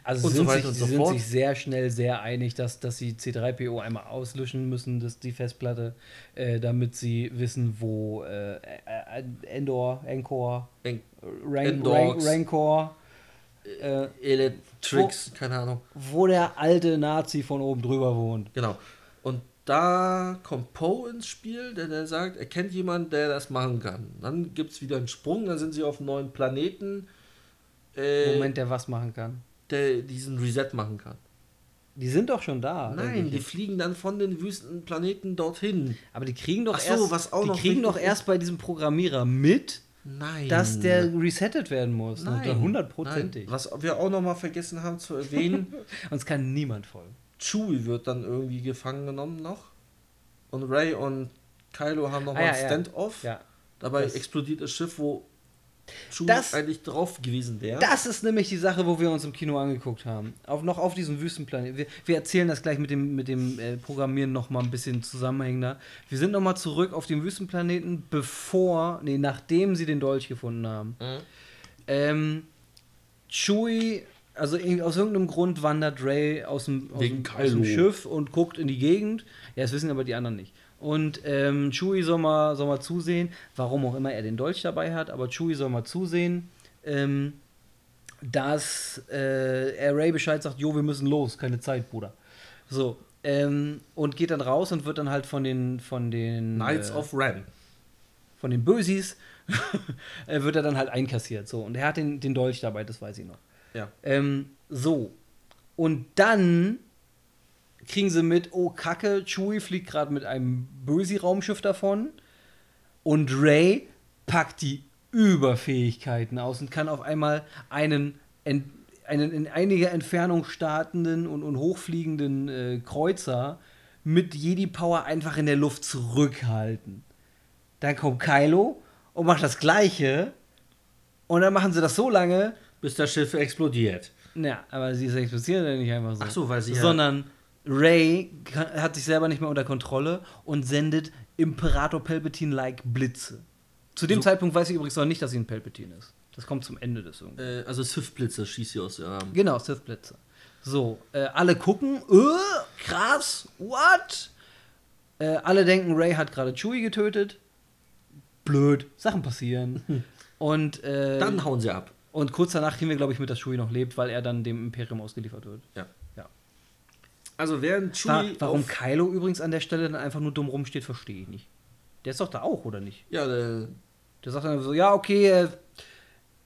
Speaker 3: Also
Speaker 2: Und
Speaker 3: sie
Speaker 2: so
Speaker 3: sind,
Speaker 2: weiter
Speaker 3: sich,
Speaker 2: und
Speaker 3: sie
Speaker 2: so
Speaker 3: sind sich sehr schnell sehr einig, dass, dass sie C3PO einmal auslöschen müssen, das, die Festplatte, äh, damit sie wissen, wo äh, äh, Endor, Encore,
Speaker 2: En-
Speaker 3: Rank, Rank,
Speaker 2: Endorks.
Speaker 3: Rancor, äh,
Speaker 2: Electrix, keine Ahnung.
Speaker 3: wo der alte Nazi von oben drüber wohnt.
Speaker 2: Genau. Und da kommt Poe ins Spiel, denn er sagt, er kennt jemanden, der das machen kann. Dann gibt es wieder einen Sprung, dann sind sie auf einem neuen Planeten, äh,
Speaker 3: Moment, der was machen kann.
Speaker 2: Der diesen Reset machen kann.
Speaker 3: Die sind doch schon da.
Speaker 2: Nein, die fliegen dann von den Wüstenplaneten dorthin.
Speaker 3: aber die kriegen doch
Speaker 2: so,
Speaker 3: erst,
Speaker 2: was auch
Speaker 3: die
Speaker 2: noch
Speaker 3: kriegen doch erst bei diesem Programmierer mit,
Speaker 2: Nein.
Speaker 3: dass der resettet werden muss.
Speaker 2: Nein.
Speaker 3: Nein. Hundertprozentig.
Speaker 2: Was wir auch noch mal vergessen haben zu erwähnen,
Speaker 3: Uns kann niemand folgen.
Speaker 2: Chewie wird dann irgendwie gefangen genommen noch. Und Ray und Kylo haben noch
Speaker 3: Ah, ja,
Speaker 2: ein
Speaker 3: ja.
Speaker 2: Standoff.
Speaker 3: Ja.
Speaker 2: Dabei
Speaker 3: Das-
Speaker 2: explodiert das Schiff, wo Chewie
Speaker 3: Das-
Speaker 2: eigentlich drauf gewesen wäre.
Speaker 3: Das ist nämlich die Sache, wo wir uns im Kino angeguckt haben. Auf, noch auf diesem Wüstenplanet. Wir, wir erzählen das gleich mit dem, mit dem äh, Programmieren noch mal ein bisschen zusammenhängender. Wir sind noch mal zurück auf dem Wüstenplaneten, bevor, nee, nachdem sie den Dolch gefunden haben.
Speaker 2: Mhm.
Speaker 3: Ähm, Chewie, also aus irgendeinem Grund wandert Ray aus dem, aus, dem, aus dem
Speaker 2: Kylo.
Speaker 3: Schiff und guckt in die Gegend. Ja, das wissen aber die anderen nicht. Und ähm, Chewie soll mal, soll mal zusehen, warum auch immer er den Dolch dabei hat, aber Chewie soll mal zusehen, ähm, dass äh, er Ray Bescheid sagt, jo, wir müssen los, keine Zeit, Bruder. So, ähm, und geht dann raus und wird dann halt von den, von den
Speaker 2: Knights
Speaker 3: äh,
Speaker 2: of Ren.
Speaker 3: von den Bösis äh, wird er dann halt einkassiert. So, und er hat den, den Dolch dabei, das weiß ich noch.
Speaker 2: Ja.
Speaker 3: Ähm, so. Und dann kriegen sie mit, oh Kacke, Chewie fliegt gerade mit einem Bösi-Raumschiff davon. Und Ray packt die Überfähigkeiten aus und kann auf einmal einen, einen in einiger Entfernung startenden und, und hochfliegenden äh, Kreuzer mit Jedi-Power einfach in der Luft zurückhalten. Dann kommt Kylo und macht das Gleiche. Und dann machen sie das so lange,
Speaker 2: bis das Schiff explodiert.
Speaker 3: Ja, aber sie explodiert ja nicht einfach so.
Speaker 2: Ach so, weil sie
Speaker 3: Sondern Ray hat sich selber nicht mehr unter Kontrolle und sendet Imperator Palpatine-like Blitze. Zu dem so. Zeitpunkt weiß ich übrigens noch nicht, dass sie ein Palpatine ist. Das kommt zum Ende des
Speaker 2: irgendwie. Äh, also Sith-Blitze schießt sie aus dem Arm.
Speaker 3: Genau, Sith-Blitze. So, äh, alle gucken, äh, krass, what? Äh, alle denken, Ray hat gerade Chewie getötet. Blöd, Sachen passieren. Und äh,
Speaker 2: dann hauen sie ab.
Speaker 3: Und kurz danach kriegen wir, glaube ich, mit, dass Chewie noch lebt, weil er dann dem Imperium ausgeliefert wird.
Speaker 2: Ja. Also während Chewie.
Speaker 3: warum Kylo übrigens an der Stelle dann einfach nur dumm rumsteht, verstehe ich nicht. Der ist doch da auch, oder nicht?
Speaker 2: Ja, der.
Speaker 3: Der sagt dann so, ja, okay, äh,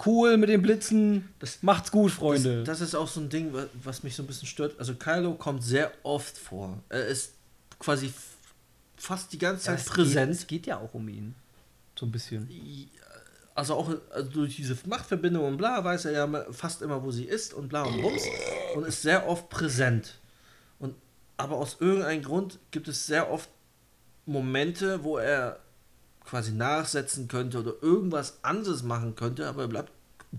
Speaker 3: cool mit den Blitzen, das macht's gut, Freunde.
Speaker 2: Das, das, ist auch so ein Ding, was mich so ein bisschen stört. Also Kylo kommt sehr oft vor. Er ist quasi fast die ganze Zeit ja, präsent.
Speaker 3: Geht, es geht ja auch um ihn. So ein bisschen.
Speaker 2: Also auch also durch diese Machtverbindung und bla weiß er ja fast immer, wo sie ist und bla und bums und ist sehr oft präsent. Aber aus irgendeinem Grund gibt es sehr oft Momente, wo er quasi nachsetzen könnte oder irgendwas anderes machen könnte, aber er bleibt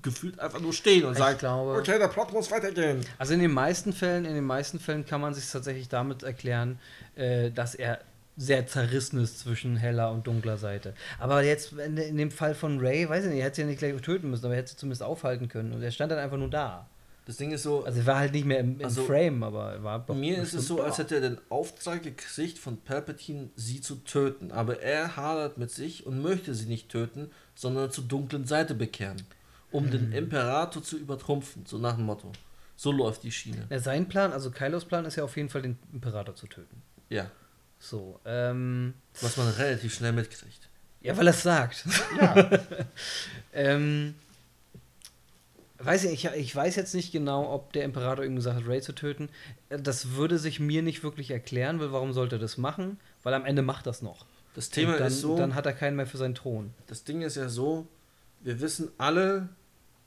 Speaker 2: gefühlt einfach nur stehen und ich sagt,
Speaker 3: glaube,
Speaker 2: okay, der Plot muss weitergehen.
Speaker 3: Also in den meisten Fällen, in den meisten Fällen kann man sich tatsächlich damit erklären, äh, dass er sehr zerrissen ist zwischen heller und dunkler Seite. Aber jetzt in, in dem Fall von Ray, weiß ich nicht, er hätte sie ja nicht gleich töten müssen, aber er hätte sie zumindest aufhalten können und er stand dann einfach nur da.
Speaker 2: Das Ding ist so.
Speaker 3: Also er war halt nicht mehr im, im also Frame, aber er war.
Speaker 2: Bei mir ist es so, als hätte er den Auftrag gekriegt von Palpatine, sie zu töten. Aber er hadert mit sich und möchte sie nicht töten, sondern zur dunklen Seite bekehren. Um mhm. den Imperator zu übertrumpfen, so nach dem Motto. So läuft die Schiene.
Speaker 3: Ja, sein Plan, also Kylos Plan, ist ja auf jeden Fall den Imperator zu töten.
Speaker 2: Ja.
Speaker 3: So, ähm.
Speaker 2: Was man relativ schnell mitkriegt.
Speaker 3: Ja, weil er es sagt. Ja. ähm weiß ich, ich weiß jetzt nicht genau, ob der Imperator ihm gesagt hat, Ray zu töten. Das würde sich mir nicht wirklich erklären, weil warum sollte er das machen? Weil am Ende macht das noch.
Speaker 2: Das Thema
Speaker 3: dann,
Speaker 2: ist so.
Speaker 3: Dann hat er keinen mehr für seinen Thron.
Speaker 2: Das Ding ist ja so, wir wissen alle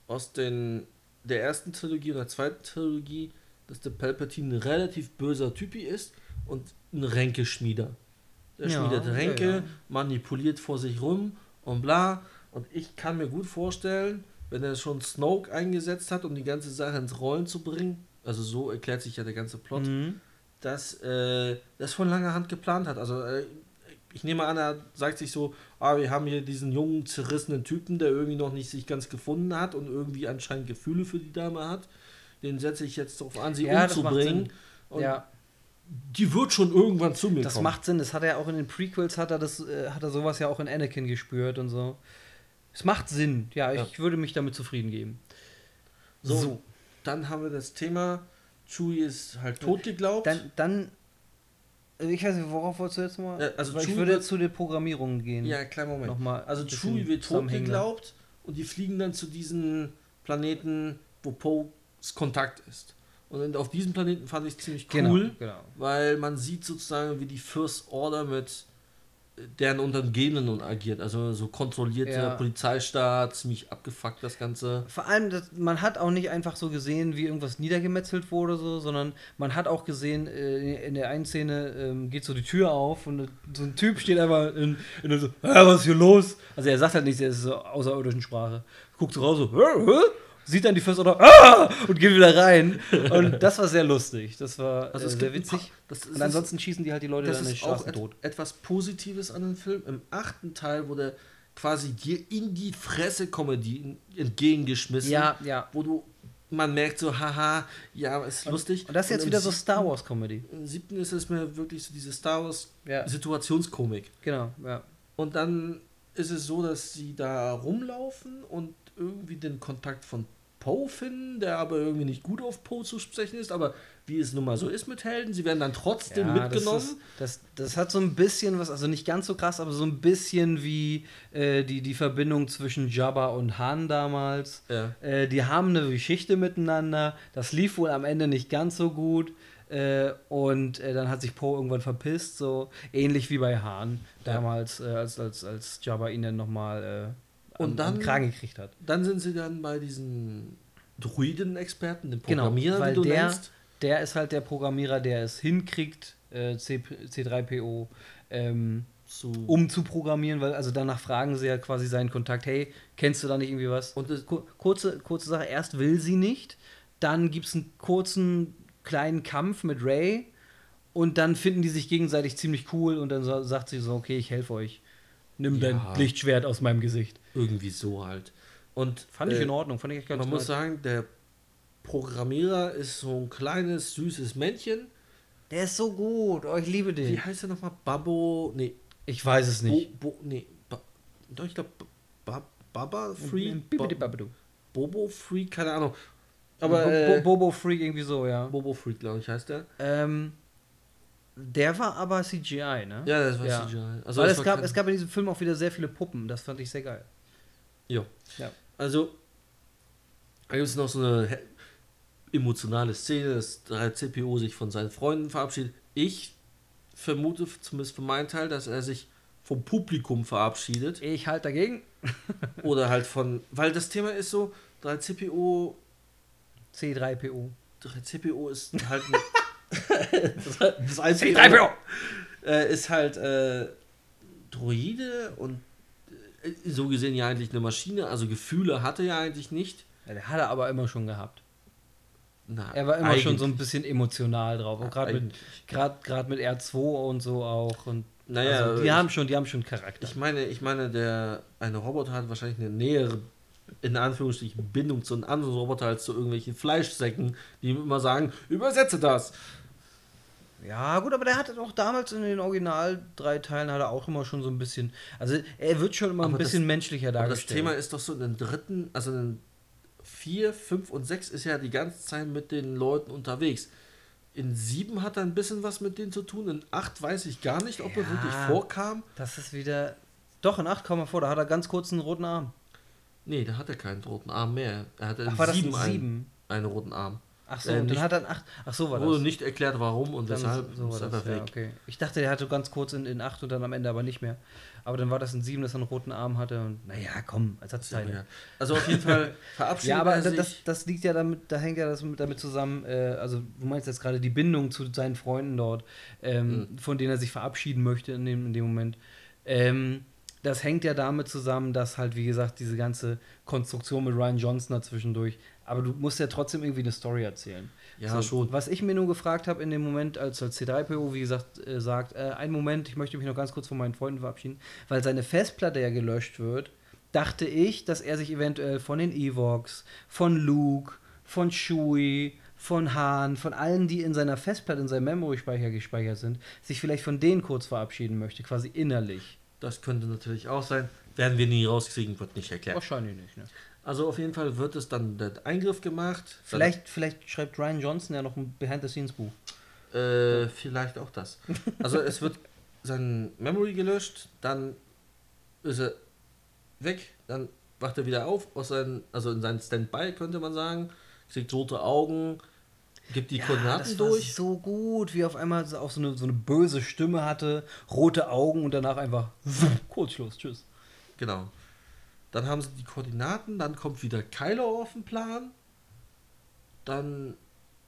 Speaker 2: aus den, der ersten Trilogie oder zweiten Trilogie, dass der Palpatine ein relativ böser Typi ist und ein Ränkeschmieder. Der ja, schmiedet Ränke, ja, ja. manipuliert vor sich rum und bla. Und ich kann mir gut vorstellen, wenn er schon Snoke eingesetzt hat, um die ganze Sache ins Rollen zu bringen, also so erklärt sich ja der ganze Plot, mhm. dass äh, das von langer Hand geplant hat. Also äh, ich nehme an, er sagt sich so, ah, wir haben hier diesen jungen, zerrissenen Typen, der irgendwie noch nicht sich ganz gefunden hat und irgendwie anscheinend Gefühle für die Dame hat. Den setze ich jetzt darauf an, sie ja, umzubringen. Und
Speaker 3: ja.
Speaker 2: Die wird schon irgendwann zu mir
Speaker 3: das
Speaker 2: kommen.
Speaker 3: Das macht Sinn. Das hat er auch in den Prequels, hat er, das, äh, hat er sowas ja auch in Anakin gespürt und so. Es macht Sinn. Ja, ich ja. würde mich damit zufrieden geben.
Speaker 2: So, so, dann haben wir das Thema, Chewie ist halt tot geglaubt.
Speaker 3: Dann, dann also ich weiß nicht, worauf wolltest du jetzt mal? Ja, also ich würde zu der Programmierung gehen.
Speaker 2: Ja, kleinen Moment.
Speaker 3: Nochmal
Speaker 2: also Chewie wird tot geglaubt und die fliegen dann zu diesen Planeten, wo Poes Kontakt ist. Und auf diesem Planeten fand ich ziemlich
Speaker 3: genau,
Speaker 2: cool,
Speaker 3: genau, genau.
Speaker 2: weil man sieht sozusagen, wie die First Order mit deren Untergebenen agiert. Also so kontrollierte ja. Polizeistaat, ziemlich abgefuckt das Ganze.
Speaker 3: Vor allem, das, man hat auch nicht einfach so gesehen, wie irgendwas niedergemetzelt wurde, so, sondern man hat auch gesehen, äh, in der einen Szene ähm, geht so die Tür auf und so ein Typ steht einfach in, in so, was ist hier los? Also er sagt halt nichts, er ist so außerirdischen Sprache. Guckt so raus, so, hä, hä? Sieht dann die First Order ah! und geht wieder rein. Und das war sehr lustig. Das war also äh, sehr witzig.
Speaker 2: Das
Speaker 3: und ansonsten schießen die halt die Leute
Speaker 2: dann in die Straßen tot. etwas Positives an dem Film. Im achten Teil wurde quasi dir in die Fresse Comedy entgegengeschmissen.
Speaker 3: Ja, ja.
Speaker 2: Wo du man merkt so, haha, ja, ist
Speaker 3: und,
Speaker 2: lustig.
Speaker 3: Und das ist jetzt wieder so Star Wars Comedy.
Speaker 2: Im siebten ist es mir wirklich so diese Star Wars ja. Situationskomik.
Speaker 3: Genau, ja.
Speaker 2: Und dann ist es so, dass sie da rumlaufen und irgendwie den Kontakt von Poe finden, der aber irgendwie nicht gut auf Poe zu sprechen ist, aber wie es nun mal so ist mit Helden, sie werden dann trotzdem ja, mitgenommen.
Speaker 3: Das, ist, das, das, hat so ein bisschen was, also nicht ganz so krass, aber so ein bisschen wie äh, die, die Verbindung zwischen Jabba und Han damals.
Speaker 2: Ja.
Speaker 3: Äh, die haben eine Geschichte miteinander, das lief wohl am Ende nicht ganz so gut. Äh, und äh, dann hat sich Poe irgendwann verpisst, so ähnlich wie bei Han damals, äh, als, als, als Jabba ihn dann nochmal äh,
Speaker 2: und dann,
Speaker 3: Kragen gekriegt hat.
Speaker 2: Dann sind sie dann bei diesen Druiden-Experten, den
Speaker 3: Genau,
Speaker 2: Programmierer,
Speaker 3: weil
Speaker 2: wie du
Speaker 3: der,
Speaker 2: nennst.
Speaker 3: der ist halt der Programmierer, der es hinkriegt, äh, C, C3PO ähm,
Speaker 2: Zu,
Speaker 3: umzuprogrammieren, weil also danach fragen sie ja quasi seinen Kontakt, hey, kennst du da nicht irgendwie was?
Speaker 2: Und
Speaker 3: kurze, kurze Sache, erst will sie nicht, dann gibt es einen kurzen kleinen Kampf mit Ray und dann finden die sich gegenseitig ziemlich cool und dann sa- sagt sie so, okay, ich helfe euch. Nimm
Speaker 2: Ja.
Speaker 3: dein Lichtschwert aus meinem Gesicht.
Speaker 2: irgendwie so halt. Und
Speaker 3: Fand ich
Speaker 2: äh,
Speaker 3: in Ordnung, fand ich echt ganz
Speaker 2: Man muss sagen, der Programmierer ist so ein kleines, süßes Männchen.
Speaker 3: Der ist so gut, oh, ich liebe
Speaker 2: Wie
Speaker 3: den.
Speaker 2: heißt er nochmal? Babo. Nee.
Speaker 3: Ich weiß es nicht.
Speaker 2: Bo, Bo, nee. Ba, doch, ich glaube, ba, Baba Free.
Speaker 3: Bibidi
Speaker 2: Ba. Bobo Free, keine Ahnung.
Speaker 3: Aber
Speaker 2: Aber äh,
Speaker 3: Bobo Freak irgendwie so, ja.
Speaker 2: Bobo Free, glaube ich, heißt der.
Speaker 3: Ähm, der war aber CGI, ne?
Speaker 2: Ja, das war
Speaker 3: Ja.
Speaker 2: CGI. Also das
Speaker 3: es gab,
Speaker 2: kein-
Speaker 3: es gab in diesem Film auch wieder sehr viele Puppen. Das fand ich sehr geil.
Speaker 2: Ja.
Speaker 3: Ja.
Speaker 2: Also, da gibt es noch so eine emotionale Szene, dass der CPO sich von seinen Freunden verabschiedet. Ich vermute, zumindest für meinen Teil, dass er sich vom Publikum verabschiedet.
Speaker 3: Ich halt dagegen.
Speaker 2: Oder halt von. Weil das Thema ist so, 3CPO.
Speaker 3: C3PO.
Speaker 2: 3CPO ist halt. das 1PO äh, ist halt äh, Droide und äh, so gesehen ja eigentlich eine Maschine. Also Gefühle hatte er eigentlich nicht.
Speaker 3: Ja, der hat er aber immer schon gehabt.
Speaker 2: Na,
Speaker 3: Er war immer schon so ein
Speaker 2: eigentlich-
Speaker 3: bisschen emotional drauf. Und gerade mit,
Speaker 2: Eigentlich.
Speaker 3: grad, grad mit R2 und so auch. Und
Speaker 2: Naja,
Speaker 3: also, die, haben schon, die haben schon Charakter.
Speaker 2: Ich meine, ich meine, der eine Roboter hat wahrscheinlich eine nähere, in Anführungsstrichen, Bindung zu einem anderen Roboter als zu irgendwelchen Fleischsäcken, die immer sagen, übersetze das.
Speaker 3: Ja, gut, aber der hatte doch damals in den Original drei Teilen hat er auch immer schon so ein bisschen. Also er wird schon immer
Speaker 2: Aber
Speaker 3: ein bisschen
Speaker 2: das-
Speaker 3: menschlicher
Speaker 2: Aber das
Speaker 3: dargestellt.
Speaker 2: Thema ist doch so, in den dritten, also in den vier, fünf und sechs ist er die ganze Zeit mit den Leuten unterwegs. In sieben hat er ein bisschen was mit denen zu tun, in acht weiß ich gar nicht, ob er
Speaker 3: Ja.
Speaker 2: wirklich vorkam.
Speaker 3: das ist wieder. Doch, in 8 kam er vor, da hat er ganz kurz einen roten Arm.
Speaker 2: Nee, da hat er keinen roten Arm mehr. Er hatte in
Speaker 3: Ach, war das
Speaker 2: sieben,
Speaker 3: in
Speaker 2: einen,
Speaker 3: 7?
Speaker 2: einen roten Arm.
Speaker 3: Ach so,
Speaker 2: Äh,
Speaker 3: dann hat er 8. Ach so war das.
Speaker 2: Wurde nicht erklärt, warum und
Speaker 3: Dann
Speaker 2: weshalb.
Speaker 3: so war das, ja, okay. Ich dachte, der hatte ganz kurz in, in 8 und dann am Ende aber nicht mehr. Aber dann war das in 7, dass er einen roten Arm hatte und naja, komm, Ersatzteile.
Speaker 2: Ja. Also auf jeden Fall verabschiedet
Speaker 3: Ja, aber
Speaker 2: er
Speaker 3: das, das liegt ja damit, da hängt ja das mit, damit zusammen, äh, also du meinst jetzt gerade die Bindung zu seinen Freunden dort, ähm,
Speaker 2: Mhm.
Speaker 3: von denen er sich verabschieden möchte in dem, in dem Moment. Ähm, das hängt ja damit zusammen, dass halt, wie gesagt, diese ganze Konstruktion mit Ryan Johnson dazwischendurch, aber du musst ja trotzdem irgendwie eine Story erzählen.
Speaker 2: ja,
Speaker 3: So,
Speaker 2: schon.
Speaker 3: Was ich mir nur gefragt habe in dem Moment, als, als C3PO, wie gesagt, äh, sagt, äh, einen Moment, ich möchte mich noch ganz kurz von meinen Freunden verabschieden, weil seine Festplatte ja gelöscht wird, dachte ich, dass er sich eventuell von den Evox, von Luke, von Chewie, von Han, von allen, die in seiner Festplatte, in seinem Memory-Speicher gespeichert sind, sich vielleicht von denen kurz verabschieden möchte, quasi innerlich.
Speaker 2: Das könnte natürlich auch sein. Werden wir nie rauskriegen, wird nicht erklärt.
Speaker 3: Wahrscheinlich nicht, ne?
Speaker 2: Also auf jeden Fall wird es dann der Eingriff gemacht.
Speaker 3: Vielleicht, vielleicht schreibt Ryan Johnson ja noch ein Behind-the-Scenes-Buch.
Speaker 2: Äh, vielleicht auch das. Also es wird sein Memory gelöscht, dann ist er weg, dann wacht er wieder auf, aus seinen, also in seinen Standby könnte man sagen, kriegt rote Augen, gibt die Koordinaten
Speaker 3: das war
Speaker 2: durch.
Speaker 3: so gut, wie auf einmal auch so eine, so eine böse Stimme hatte, rote Augen und danach einfach Kurzschluss, tschüss.
Speaker 2: Genau. Dann haben sie die Koordinaten, dann kommt wieder Kylo auf den Plan. Dann,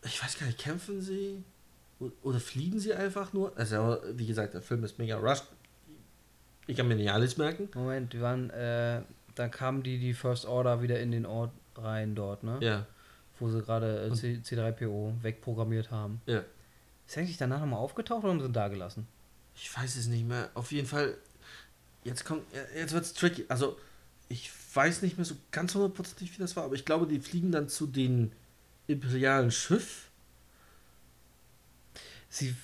Speaker 2: ich weiß gar nicht, kämpfen sie? Oder fliegen sie einfach nur? Also, wie gesagt, der Film ist mega rushed. Ich kann mir nicht alles merken.
Speaker 3: Moment, die waren, äh, dann kamen die, die First Order wieder in den Ort rein dort, ne?
Speaker 2: Ja,
Speaker 3: Wo sie gerade äh, C- C3PO wegprogrammiert haben.
Speaker 2: ja.
Speaker 3: Ist eigentlich danach nochmal aufgetaucht oder haben sie da gelassen?
Speaker 2: Ich weiß es nicht mehr. Auf jeden Fall, jetzt kommt, jetzt wird es tricky. Also, ich weiß nicht mehr so ganz hundertprozentig, wie das war, aber ich glaube, die fliegen dann zu den imperialen Schiff.
Speaker 3: Sie,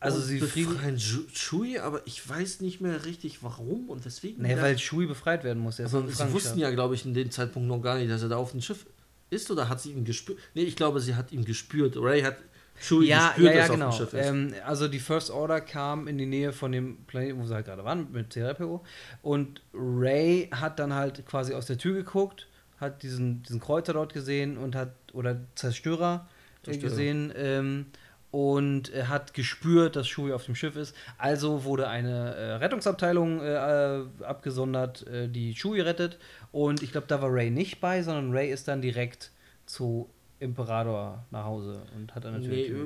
Speaker 3: also sie fliegen.
Speaker 2: befreien Chewie, aber ich weiß nicht mehr richtig warum und weswegen.
Speaker 3: Nee, weil Chewie befreit werden muss. In
Speaker 2: sie wussten ja, glaube ich, in dem Zeitpunkt noch gar nicht, dass er da auf dem Schiff ist oder hat sie ihn gespürt? Nee, ich glaube, sie hat ihn gespürt. Ray hat Chewie
Speaker 3: ja,
Speaker 2: gespürt,
Speaker 3: ja, ja, genau.
Speaker 2: Schiff ist.
Speaker 3: Ähm, also die First Order kam in die Nähe von dem Planeten, wo sie halt gerade waren, mit C3PO. Und Ray hat dann halt quasi aus der Tür geguckt, hat diesen, diesen Kreuzer dort gesehen und hat, oder Zerstörer, äh,
Speaker 2: Zerstörer.
Speaker 3: gesehen, ähm, und er hat gespürt, dass Shui auf dem Schiff ist. Also wurde eine äh, Rettungsabteilung äh, abgesondert, äh, die Shui rettet. Und ich glaube, da war Ray nicht bei, sondern Ray ist dann direkt zu Imperator nach Hause und hat dann natürlich.
Speaker 2: Nee,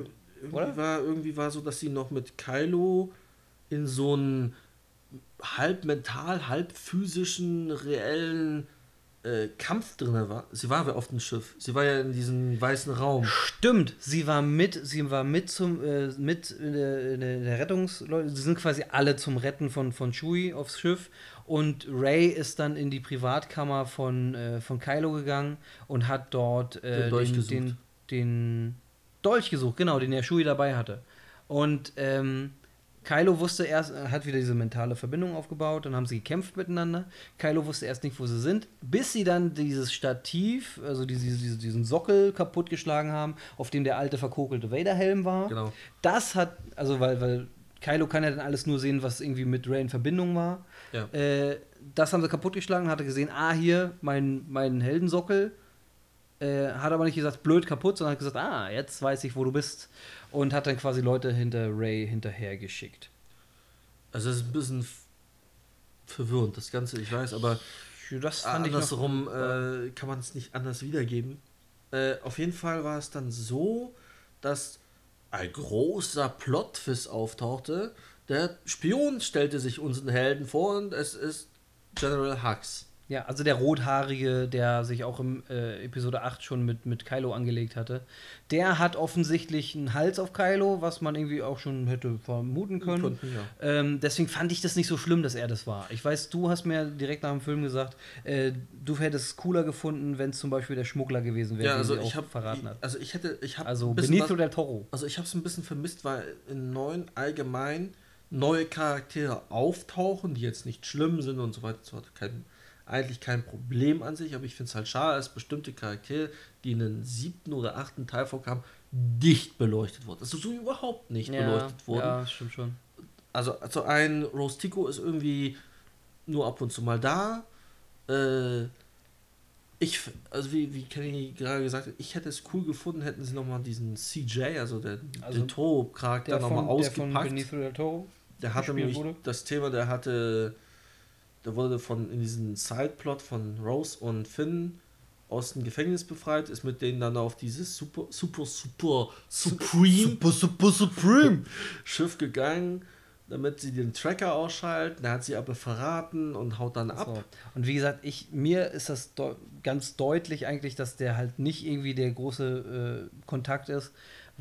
Speaker 2: irgendwie, war, irgendwie war so, dass sie noch mit Kylo in so einen halb mental, halb physischen, reellen äh, Kampf drin war. Sie war ja auf dem Schiff. Sie war ja in diesem weißen Raum.
Speaker 3: Stimmt, sie war mit, sie war mit zum äh, mit in der, in der Rettungsleute. Sie sind quasi alle zum Retten von von Chewie aufs Schiff und Ray ist dann in die Privatkammer von äh, von Kylo gegangen und hat dort äh, den, Dolch den, den, Dolch gesucht, genau, den er Chewie dabei hatte. Und ähm, Kylo wusste erst, hat wieder diese mentale Verbindung aufgebaut, dann haben sie gekämpft miteinander. Kylo wusste erst nicht, wo sie sind, bis sie dann dieses Stativ, also diese, diese, diesen Sockel kaputtgeschlagen haben, auf dem der alte verkokelte Vader-Helm war. Genau. Das hat, also weil, weil Kylo kann ja dann alles nur sehen, was irgendwie mit Rey in Verbindung war. Ja. Äh, das haben sie kaputtgeschlagen, hatte gesehen, ah, hier mein, mein Heldensockel. Äh, hat aber nicht gesagt, blöd kaputt, sondern hat gesagt, ah, jetzt weiß ich, wo du bist und hat dann quasi Leute hinter Ray hinterher geschickt.
Speaker 2: Also das ist ein bisschen verwirrend, das Ganze, ich weiß, aber das fand andersrum ich noch, äh, kann man es nicht anders wiedergeben. Äh, auf jeden Fall war es dann so, dass ein großer Plot-Twist auftauchte. Der Spion stellte sich unseren Helden vor und es ist General Hux.
Speaker 3: Ja, also der Rothaarige, der sich auch im äh, Episode 8 schon mit, mit Kylo angelegt hatte, der hat offensichtlich einen Hals auf Kylo, was man irgendwie auch schon hätte vermuten können. Konnten, ja. ähm, deswegen fand ich das nicht so schlimm, dass er das war. Ich weiß, du hast mir direkt nach dem Film gesagt, äh, du hättest es cooler gefunden, wenn es zum Beispiel der Schmuggler gewesen wäre,
Speaker 2: ja, also
Speaker 3: den
Speaker 2: ich hab, verraten hat. Also ich hätte, ich habe
Speaker 3: also Benito del Toro.
Speaker 2: Also ich habe es ein bisschen vermisst, weil in neuen allgemein neue Charaktere auftauchen, die jetzt nicht schlimm sind und so weiter. So weiter. Kein, eigentlich kein Problem an sich, aber ich finde es halt schade, dass bestimmte Charaktere, die in den siebten oder achten Teil vorkamen, dicht beleuchtet wurden. Also so überhaupt nicht ja, beleuchtet wurden. Ja,
Speaker 3: stimmt schon.
Speaker 2: Also, also ein Rostico ist irgendwie nur ab und zu mal da. Äh, ich, also wie, wie Kenny gerade gesagt hat, ich hätte es cool gefunden, hätten sie nochmal diesen CJ, also der also Toro-Charakter nochmal ausgepackt. Der, von Benito del Toro der hatte nämlich wurde. das Thema, der hatte der wurde von in diesem Sideplot von Rose und Finn aus dem Gefängnis befreit, ist mit denen dann auf dieses super, super, super, supreme, super, super, supreme Schiff gegangen, damit sie den Tracker ausschalten. Der hat sie aber verraten und haut dann ab. So.
Speaker 3: Und wie gesagt, ich, mir ist das ganz deutlich eigentlich, dass der halt nicht irgendwie der große äh, Kontakt ist,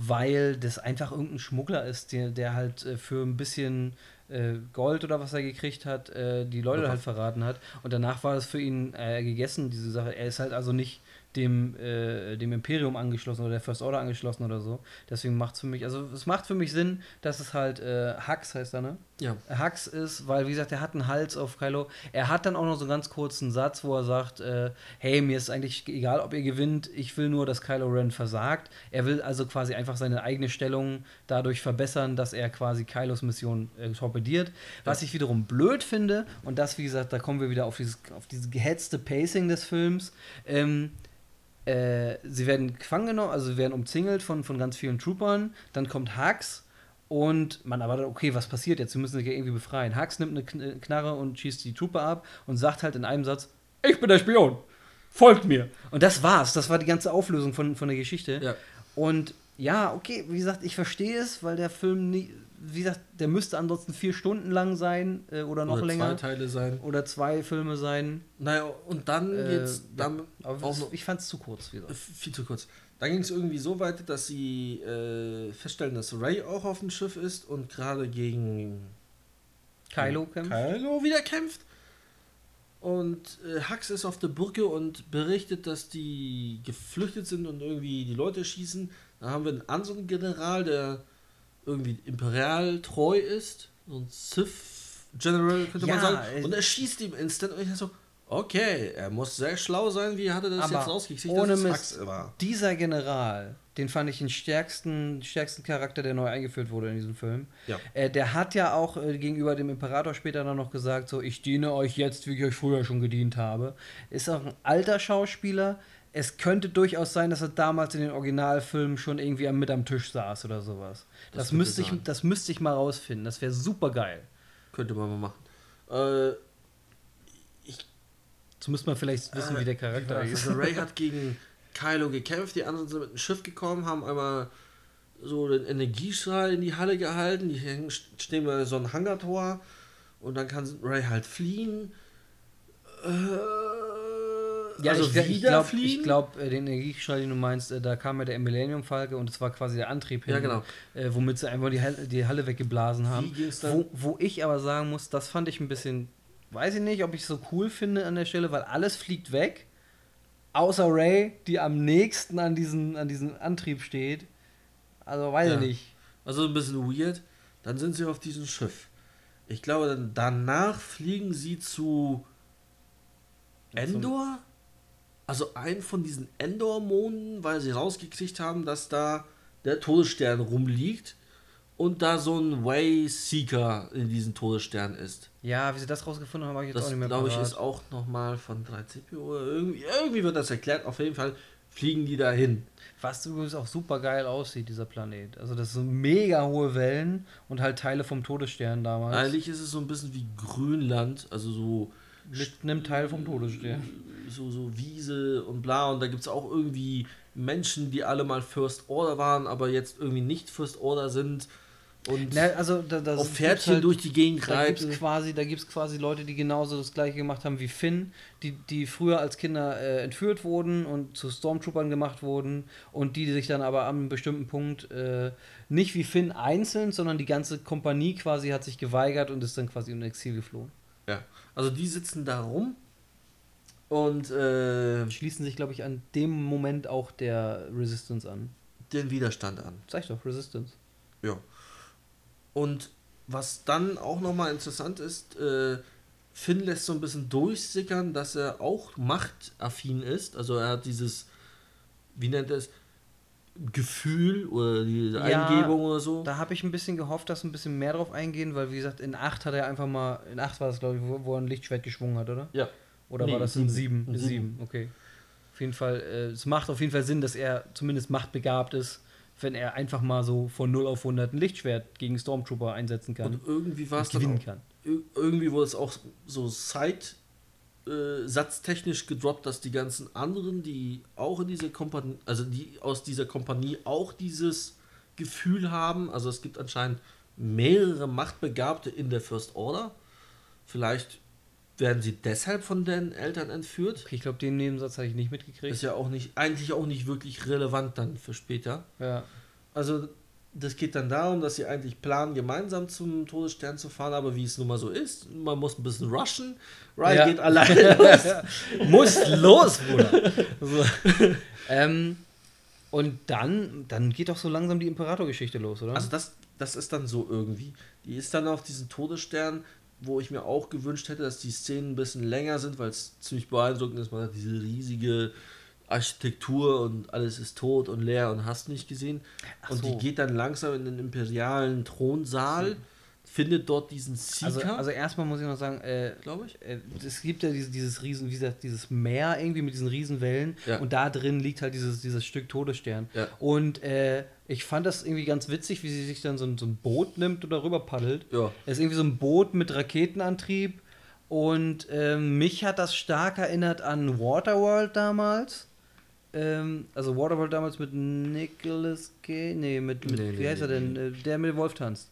Speaker 3: weil das einfach irgendein Schmuggler ist, der, der halt äh, für ein bisschen äh, Gold oder was er gekriegt hat, äh, die Leute okay. halt verraten hat. Und danach war es für ihn äh, gegessen, diese Sache. Er ist halt also nicht dem, äh, dem Imperium angeschlossen oder der First Order angeschlossen oder so. Deswegen macht es für mich, also es macht für mich Sinn, dass es halt äh, Hux heißt er, ne?
Speaker 2: Ja.
Speaker 3: Hux ist, weil wie gesagt, er hat einen Hals auf Kylo. Er hat dann auch noch so einen ganz kurzen Satz, wo er sagt, äh, hey, mir ist eigentlich egal, ob ihr gewinnt, ich will nur, dass Kylo Ren versagt. Er will also quasi einfach seine eigene Stellung dadurch verbessern, dass er quasi Kylos Mission äh, torpediert. Was ich wiederum blöd finde, und das, wie gesagt, da kommen wir wieder auf dieses, auf dieses gehetzte Pacing des Films. Ähm, äh, sie werden gefangen genommen, also werden umzingelt von, von ganz vielen Troopern. Dann kommt Hux und man erwartet, okay, was passiert jetzt? Sie müssen sich ja irgendwie befreien. Hux nimmt eine Knarre und schießt die Trooper ab und sagt halt in einem Satz: Ich bin der Spion, folgt mir. Und das war's. Das war die ganze Auflösung von, von der Geschichte. Ja. Und ja, okay, wie gesagt, ich verstehe es, weil der Film nie, wie gesagt, der müsste ansonsten vier Stunden lang sein äh, oder noch oder länger.
Speaker 2: Zwei Teile sein.
Speaker 3: Oder zwei Filme sein.
Speaker 2: Naja, und dann äh, geht's. Dann
Speaker 3: ja, ich fand es zu kurz
Speaker 2: wieder. Viel zu kurz. Dann ging es irgendwie so weit, dass sie äh, feststellen, dass Ray auch auf dem Schiff ist und gerade gegen
Speaker 3: Kylo kämpft.
Speaker 2: Kylo wieder kämpft. Und äh, Hux ist auf der Brücke und berichtet, dass die geflüchtet sind und irgendwie die Leute schießen. Da haben wir einen anderen General, der irgendwie imperial treu ist, so ein Sith General könnte ja, man sagen, äh, und er schießt ihm instant und ich so, okay, er muss sehr schlau sein, wie hat er das jetzt rausgekriegt,
Speaker 3: ohne Mist, Dieser General, den fand ich den stärksten, stärksten Charakter, der neu eingeführt wurde in diesem Film.
Speaker 2: Ja.
Speaker 3: Äh, der hat ja auch äh, gegenüber dem Imperator später dann noch gesagt, so, ich diene euch jetzt, wie ich euch früher schon gedient habe. Ist auch ein alter Schauspieler, es könnte durchaus sein, dass er damals in den Originalfilmen schon irgendwie mit am Tisch saß oder sowas. Das, das müsste, ich, das müsste ich mal rausfinden. Das wäre super geil.
Speaker 2: Könnte man mal machen. Äh,
Speaker 3: ich, Jetzt müsste man vielleicht wissen, äh, wie der Charakter
Speaker 2: ist. Also Ray hat gegen Kylo gekämpft, die anderen sind mit dem Schiff gekommen, haben einmal so den Energiestrahl in die Halle gehalten, die hängen, stehen bei so einem Hangartor und dann kann Ray halt fliehen. Äh,
Speaker 3: ja, also ich, ich glaube, glaub, äh, den Energiestrahl, den du meinst, äh, da kam ja der Millennium Falke und es war quasi der Antrieb
Speaker 2: hin, ja, genau.
Speaker 3: äh, womit sie einfach die, die Halle weggeblasen haben. Wo, wo ich aber sagen muss, das fand ich ein bisschen, weiß ich nicht, ob ich es so cool finde an der Stelle, weil alles fliegt weg, außer Ray, die am nächsten an diesen, an diesen Antrieb steht. Also weiß ja. ich nicht.
Speaker 2: Also ein bisschen weird. Dann sind sie auf diesem Schiff. Ich glaube, dann danach fliegen sie zu Endor? Also ein von diesen Endor-Monden, weil sie rausgekriegt haben, dass da der Todesstern rumliegt und da so ein Wayseeker in diesem Todesstern ist.
Speaker 3: Ja, wie sie das rausgefunden haben, habe ich jetzt
Speaker 2: das, auch nicht mehr glaube ich, ist auch nochmal von 3CP oder irgendwie, irgendwie wird das erklärt. Auf jeden Fall fliegen die da hin.
Speaker 3: Was übrigens auch super geil aussieht, dieser Planet. Also das sind mega hohe Wellen und halt Teile vom Todesstern damals.
Speaker 2: Eigentlich ist es so ein bisschen wie Grönland, also so
Speaker 3: mit einem Teil vom Todesstern.
Speaker 2: So, so Wiese und bla. Und da gibt es auch irgendwie Menschen, die alle mal First Order waren, aber jetzt irgendwie nicht First Order sind. Und
Speaker 3: Na, also da, da
Speaker 2: auf Pferdchen halt, durch die Gegend
Speaker 3: da reiten. Gibt's quasi, da gibt es quasi Leute, die genauso das gleiche gemacht haben wie Finn, die, die früher als Kinder äh, entführt wurden und zu Stormtroopern gemacht wurden und die sich dann aber an einem bestimmten Punkt äh, nicht wie Finn einzeln, sondern die ganze Kompanie quasi hat sich geweigert und ist dann quasi in Exil geflohen.
Speaker 2: Ja. Also die sitzen da rum und äh,
Speaker 3: schließen sich, glaube ich, an dem Moment auch der Resistance an.
Speaker 2: Den Widerstand an.
Speaker 3: Sag ich doch, Resistance.
Speaker 2: Ja. Und was dann auch nochmal interessant ist, äh, Finn lässt so ein bisschen durchsickern, dass er auch machtaffin ist. Also er hat dieses, wie nennt er es, Gefühl oder die ja, Eingebung oder so.
Speaker 3: Da habe ich ein bisschen gehofft, dass ein bisschen mehr drauf eingehen, weil wie gesagt, in 8 hat er einfach mal, in 8 war das glaube ich, wo, wo, er ein Lichtschwert geschwungen hat, oder?
Speaker 2: Ja.
Speaker 3: Oder nee, war das in 7? In 7, okay. Auf jeden Fall, äh, es macht auf jeden Fall Sinn, dass er zumindest machtbegabt ist, wenn er einfach mal so von 0 auf 100 ein Lichtschwert gegen Stormtrooper einsetzen kann.
Speaker 2: Und irgendwie war es
Speaker 3: dann auch, kann.
Speaker 2: Irgendwie wurde es auch so Side äh, satztechnisch gedroppt, dass die ganzen anderen, die auch in dieser Kompanie, also die aus dieser Kompanie auch dieses Gefühl haben, also es gibt anscheinend mehrere Machtbegabte in der First Order. Vielleicht werden sie deshalb von den Eltern entführt.
Speaker 3: Okay, ich glaube, den Nebensatz habe ich nicht mitgekriegt.
Speaker 2: Ist ja auch nicht, eigentlich auch nicht wirklich relevant dann für später.
Speaker 3: Ja.
Speaker 2: Also das geht dann darum, dass sie eigentlich planen, gemeinsam zum Todesstern zu fahren, aber wie es nun mal so ist, man muss ein bisschen rushen. Ryan ja. geht alleine los.
Speaker 3: muss los, Bruder. So. ähm, und dann, dann geht doch so langsam die Imperator-Geschichte los, oder?
Speaker 2: Also das, das ist dann so irgendwie. Die ist dann auf diesen Todesstern, wo ich mir auch gewünscht hätte, dass die Szenen ein bisschen länger sind, weil es ziemlich beeindruckend ist. Man hat diese riesige Architektur und alles ist tot und leer und hast nicht gesehen. Ach und so. die geht dann langsam in den imperialen Thronsaal, findet dort diesen
Speaker 3: Seeker. Also, also erstmal muss ich noch sagen, äh, glaube ich, äh, es gibt ja dieses, dieses riesen, wie gesagt, dieses Meer irgendwie mit diesen Riesenwellen ja. und da drin liegt halt dieses, dieses Stück Todesstern. Ja. Und äh, ich fand das irgendwie ganz witzig, wie sie sich dann so ein, so ein Boot nimmt und darüber paddelt.
Speaker 2: Ja.
Speaker 3: Es ist irgendwie so ein Boot mit Raketenantrieb und ähm, mich hat das stark erinnert an Waterworld damals. Ähm, also Waterworld damals mit Nicholas Cage. Nee, mit, mit nee, wie nee, heißt er denn? Nee. Der mit dem Wolf tanzt.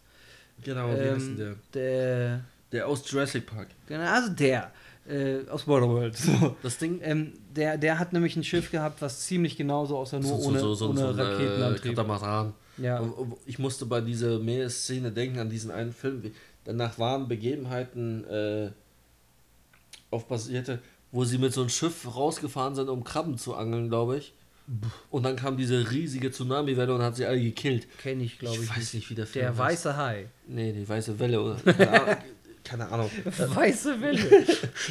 Speaker 2: Genau, wie heißt denn der?
Speaker 3: Der.
Speaker 2: Der aus Jurassic Park.
Speaker 3: Genau, also der. Äh, aus Waterworld. So. Das Ding. Ähm, der, der hat nämlich ein Schiff gehabt, was ziemlich genauso aussah, nur so, ohne, so, so, ohne so Raketenantrieb. Äh, Katamaran.
Speaker 2: Ja. Ich musste bei dieser Meeresszene denken an diesen einen Film. Danach waren Begebenheiten äh, auf basierte wo sie mit so einem Schiff rausgefahren sind, um Krabben zu angeln, glaube ich. Und dann kam diese riesige Tsunami-Welle und hat sie alle gekillt.
Speaker 3: Kenne ich, glaube ich.
Speaker 2: Ich weiß nicht, wie der
Speaker 3: Film Der weiße Hai.
Speaker 2: Nee, die weiße Welle. Oder, keine Ahnung. keine Ahnung.
Speaker 3: Weiße Welle.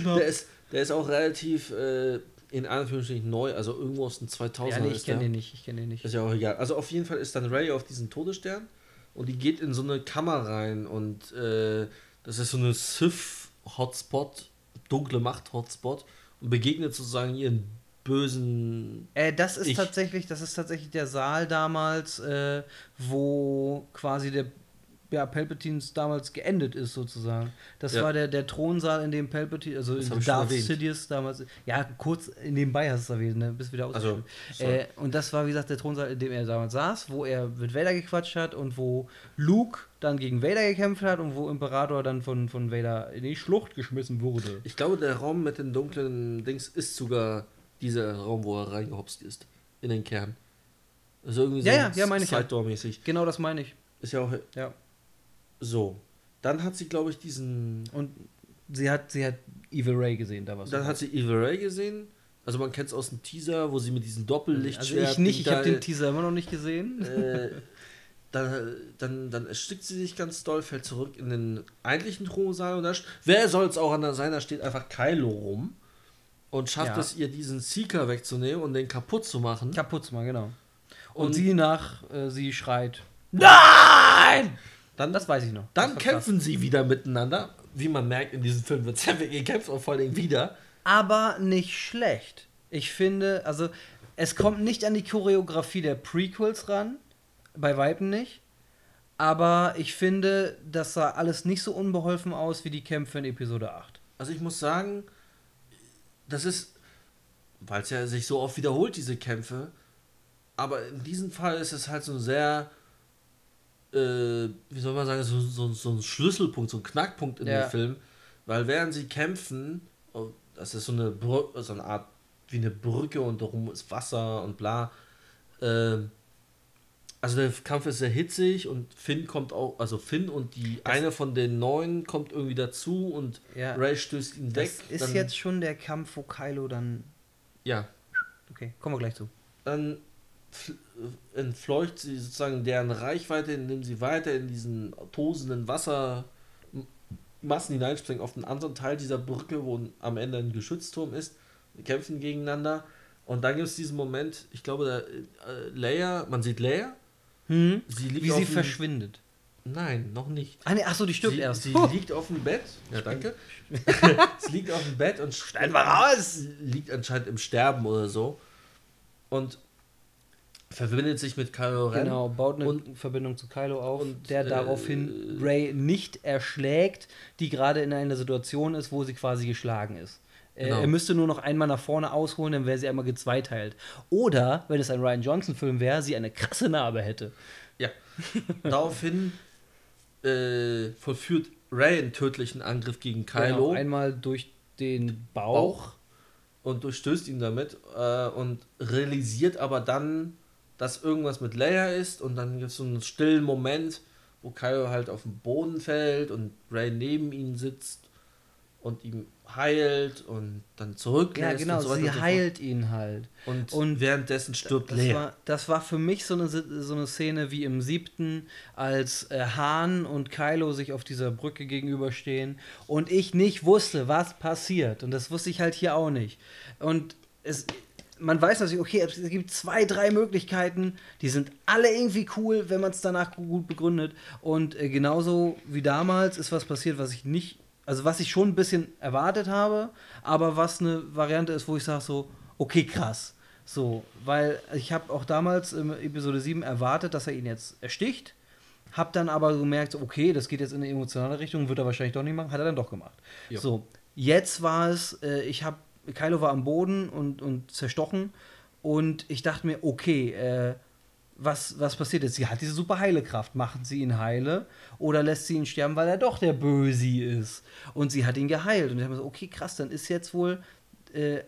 Speaker 2: der, ist, der ist auch relativ äh, in Anführungsstrichen neu, also irgendwo aus den 2000ern. Ja,
Speaker 3: nee, ich kenne den nicht. Ich kenne den nicht.
Speaker 2: Ist ja auch egal. Also auf jeden Fall ist dann Ray auf diesen Todesstern und die geht in so eine Kammer rein und äh, das ist so eine Sith-Hotspot dunkle Macht-Hotspot und begegnet sozusagen ihren bösen.
Speaker 3: Äh, das ist
Speaker 2: Ich-
Speaker 3: tatsächlich, das ist tatsächlich der Saal damals, äh, wo quasi der ja, Palpatines damals geendet ist, sozusagen. Das
Speaker 2: Ja.
Speaker 3: war der, der Thronsaal, in dem Palpatine, also
Speaker 2: Das
Speaker 3: in Darth. Sidious damals, ja, kurz nebenbei hast du es erwähnt, ne? bist wieder
Speaker 2: Also,
Speaker 3: ausgeschrieben.
Speaker 2: sorry.
Speaker 3: äh, und das war, wie gesagt, der Thronsaal, in dem er damals saß, wo er mit Vader gequatscht hat und wo Luke dann gegen Vader gekämpft hat und wo Imperator dann von, von Vader in die Schlucht geschmissen wurde.
Speaker 2: Ich glaube, der Raum mit den dunklen Dings ist sogar dieser Raum, wo er reingehopst ist. In den Kern. Also irgendwie so
Speaker 3: Ja, ja, ja, meine ich.
Speaker 2: Sidedoor-mäßig.
Speaker 3: Genau das meine ich.
Speaker 2: Ist ja auch
Speaker 3: Ja.
Speaker 2: so. Dann hat sie, glaube ich, diesen.
Speaker 3: Und sie hat, sie hat Evil Ray gesehen, da was.
Speaker 2: Dann hat sie Evil Ray gesehen. Also man kennt es aus dem Teaser, wo sie mit diesem Doppellichtschwert.
Speaker 3: also ich nicht, ich habe den Teaser immer noch nicht gesehen.
Speaker 2: äh, dann, dann, dann erstickt sie sich ganz doll, fällt zurück in den eigentlichen Thronsaal und da, wer soll es auch an der sein, da steht einfach Kylo rum und schafft
Speaker 3: Ja.
Speaker 2: es ihr, diesen Seeker wegzunehmen und den kaputt zu machen.
Speaker 3: Kaputt mal, genau. Und,
Speaker 2: Und-
Speaker 3: sie nach, äh, sie schreit.
Speaker 2: Nein! Dann,
Speaker 3: Das weiß ich noch.
Speaker 2: dann
Speaker 3: war krass.
Speaker 2: kämpfen sie wieder miteinander. Wie man merkt, in diesem Film wird sehr viel gekämpft und vor allem wieder.
Speaker 3: Aber nicht schlecht. Ich finde, also, es kommt nicht an die Choreografie der Prequels ran. Bei Weitem nicht. Aber ich finde, das sah alles nicht so unbeholfen aus wie die Kämpfe in Episode 8.
Speaker 2: Also ich muss sagen, das ist, weil es ja sich so oft wiederholt, diese Kämpfe, aber in diesem Fall ist es halt so ein sehr, äh, wie soll man sagen, so, so, so ein Schlüsselpunkt, so ein Knackpunkt in
Speaker 3: Ja.
Speaker 2: dem Film, weil während sie kämpfen, oh, das ist so eine, Brü so eine Art, wie eine Brücke und darum ist Wasser und bla, ähm, also der Kampf ist sehr hitzig und Finn kommt auch, also Finn und die eine von den neun kommt irgendwie dazu und
Speaker 3: Ja.
Speaker 2: Ray stößt ihn weg.
Speaker 3: Das ist jetzt schon der Kampf, wo Kylo dann.
Speaker 2: Ja,
Speaker 3: Okay, kommen wir gleich zu.
Speaker 2: dann äh, entfleucht sie sozusagen deren Reichweite, indem sie weiter in diesen tosenden Wassermassen hineinspringen auf den anderen Teil dieser Brücke, wo am Ende ein Geschützturm ist. Die kämpfen gegeneinander. Und dann gibt es diesen Moment, ich glaube, da, äh, Leia, man sieht Leia,
Speaker 3: Hm?
Speaker 2: sie liegt
Speaker 3: Wie sie verschwindet.
Speaker 2: Nein, noch nicht.
Speaker 3: Ah, nee, achso, die stirbt
Speaker 2: sie,
Speaker 3: erst.
Speaker 2: Sie
Speaker 3: Huh.
Speaker 2: liegt auf dem Bett. Ja, danke. sie liegt auf dem Bett und
Speaker 3: Schneid mal raus!
Speaker 2: liegt anscheinend im Sterben oder so. Und verbindet sich mit Kylo Ren.
Speaker 3: Genau, baut eine
Speaker 2: Und-
Speaker 3: Verbindung zu Kylo auf,
Speaker 2: und,
Speaker 3: der
Speaker 2: äh,
Speaker 3: daraufhin Ray nicht erschlägt, die gerade in einer Situation ist, wo sie quasi geschlagen ist. Äh,
Speaker 2: Genau.
Speaker 3: Er müsste nur noch einmal nach vorne ausholen, dann wäre sie einmal gezweiteilt. Oder, wenn es ein Ryan Johnson-Film wäre, sie eine krasse Narbe hätte.
Speaker 2: Ja. Daraufhin äh, vollführt Ray einen tödlichen Angriff gegen
Speaker 3: Genau,
Speaker 2: Kylo
Speaker 3: einmal durch den Bauch.
Speaker 2: Bauch und durchstößt ihn damit äh, und realisiert aber dann, dass irgendwas mit Leia ist und dann gibt es so einen stillen Moment, wo Kylo halt auf den Boden fällt und Ray neben ihm sitzt und ihm heilt und dann zurücklässt.
Speaker 3: Ja, genau,
Speaker 2: und so weiter
Speaker 3: sie
Speaker 2: und so
Speaker 3: heilt ihn halt.
Speaker 2: Und,
Speaker 3: Und
Speaker 2: währenddessen stirbt
Speaker 3: Das
Speaker 2: Leia.
Speaker 3: war, das war für mich so eine, so eine Szene wie im siebten, als äh, Han und Kylo sich auf dieser Brücke gegenüberstehen und ich nicht wusste, was passiert. Und das wusste ich halt hier auch nicht. Und es, man weiß natürlich, okay, es gibt zwei, drei Möglichkeiten, die sind alle irgendwie cool, wenn man es danach gut begründet. Und äh, genauso wie damals ist was passiert, was ich nicht, also was ich schon ein bisschen erwartet habe, aber was eine Variante ist, wo ich sage so, okay, krass. So, weil ich habe auch damals in Episode 7 erwartet, dass er ihn jetzt ersticht. Hab dann aber gemerkt, okay, das geht jetzt in eine emotionale Richtung, wird er wahrscheinlich doch nicht machen, hat er dann doch gemacht.
Speaker 2: Ja.
Speaker 3: So, jetzt war es, äh, ich habe, Kylo war am Boden und, und zerstochen und ich dachte mir, okay, äh, was, was passiert jetzt? Sie hat diese super heile Kraft. Machen sie ihn heile oder lässt sie ihn sterben, weil er doch der Bösi ist? Und sie hat ihn geheilt. Und ich habe so, okay, krass, dann ist jetzt wohl. Äh,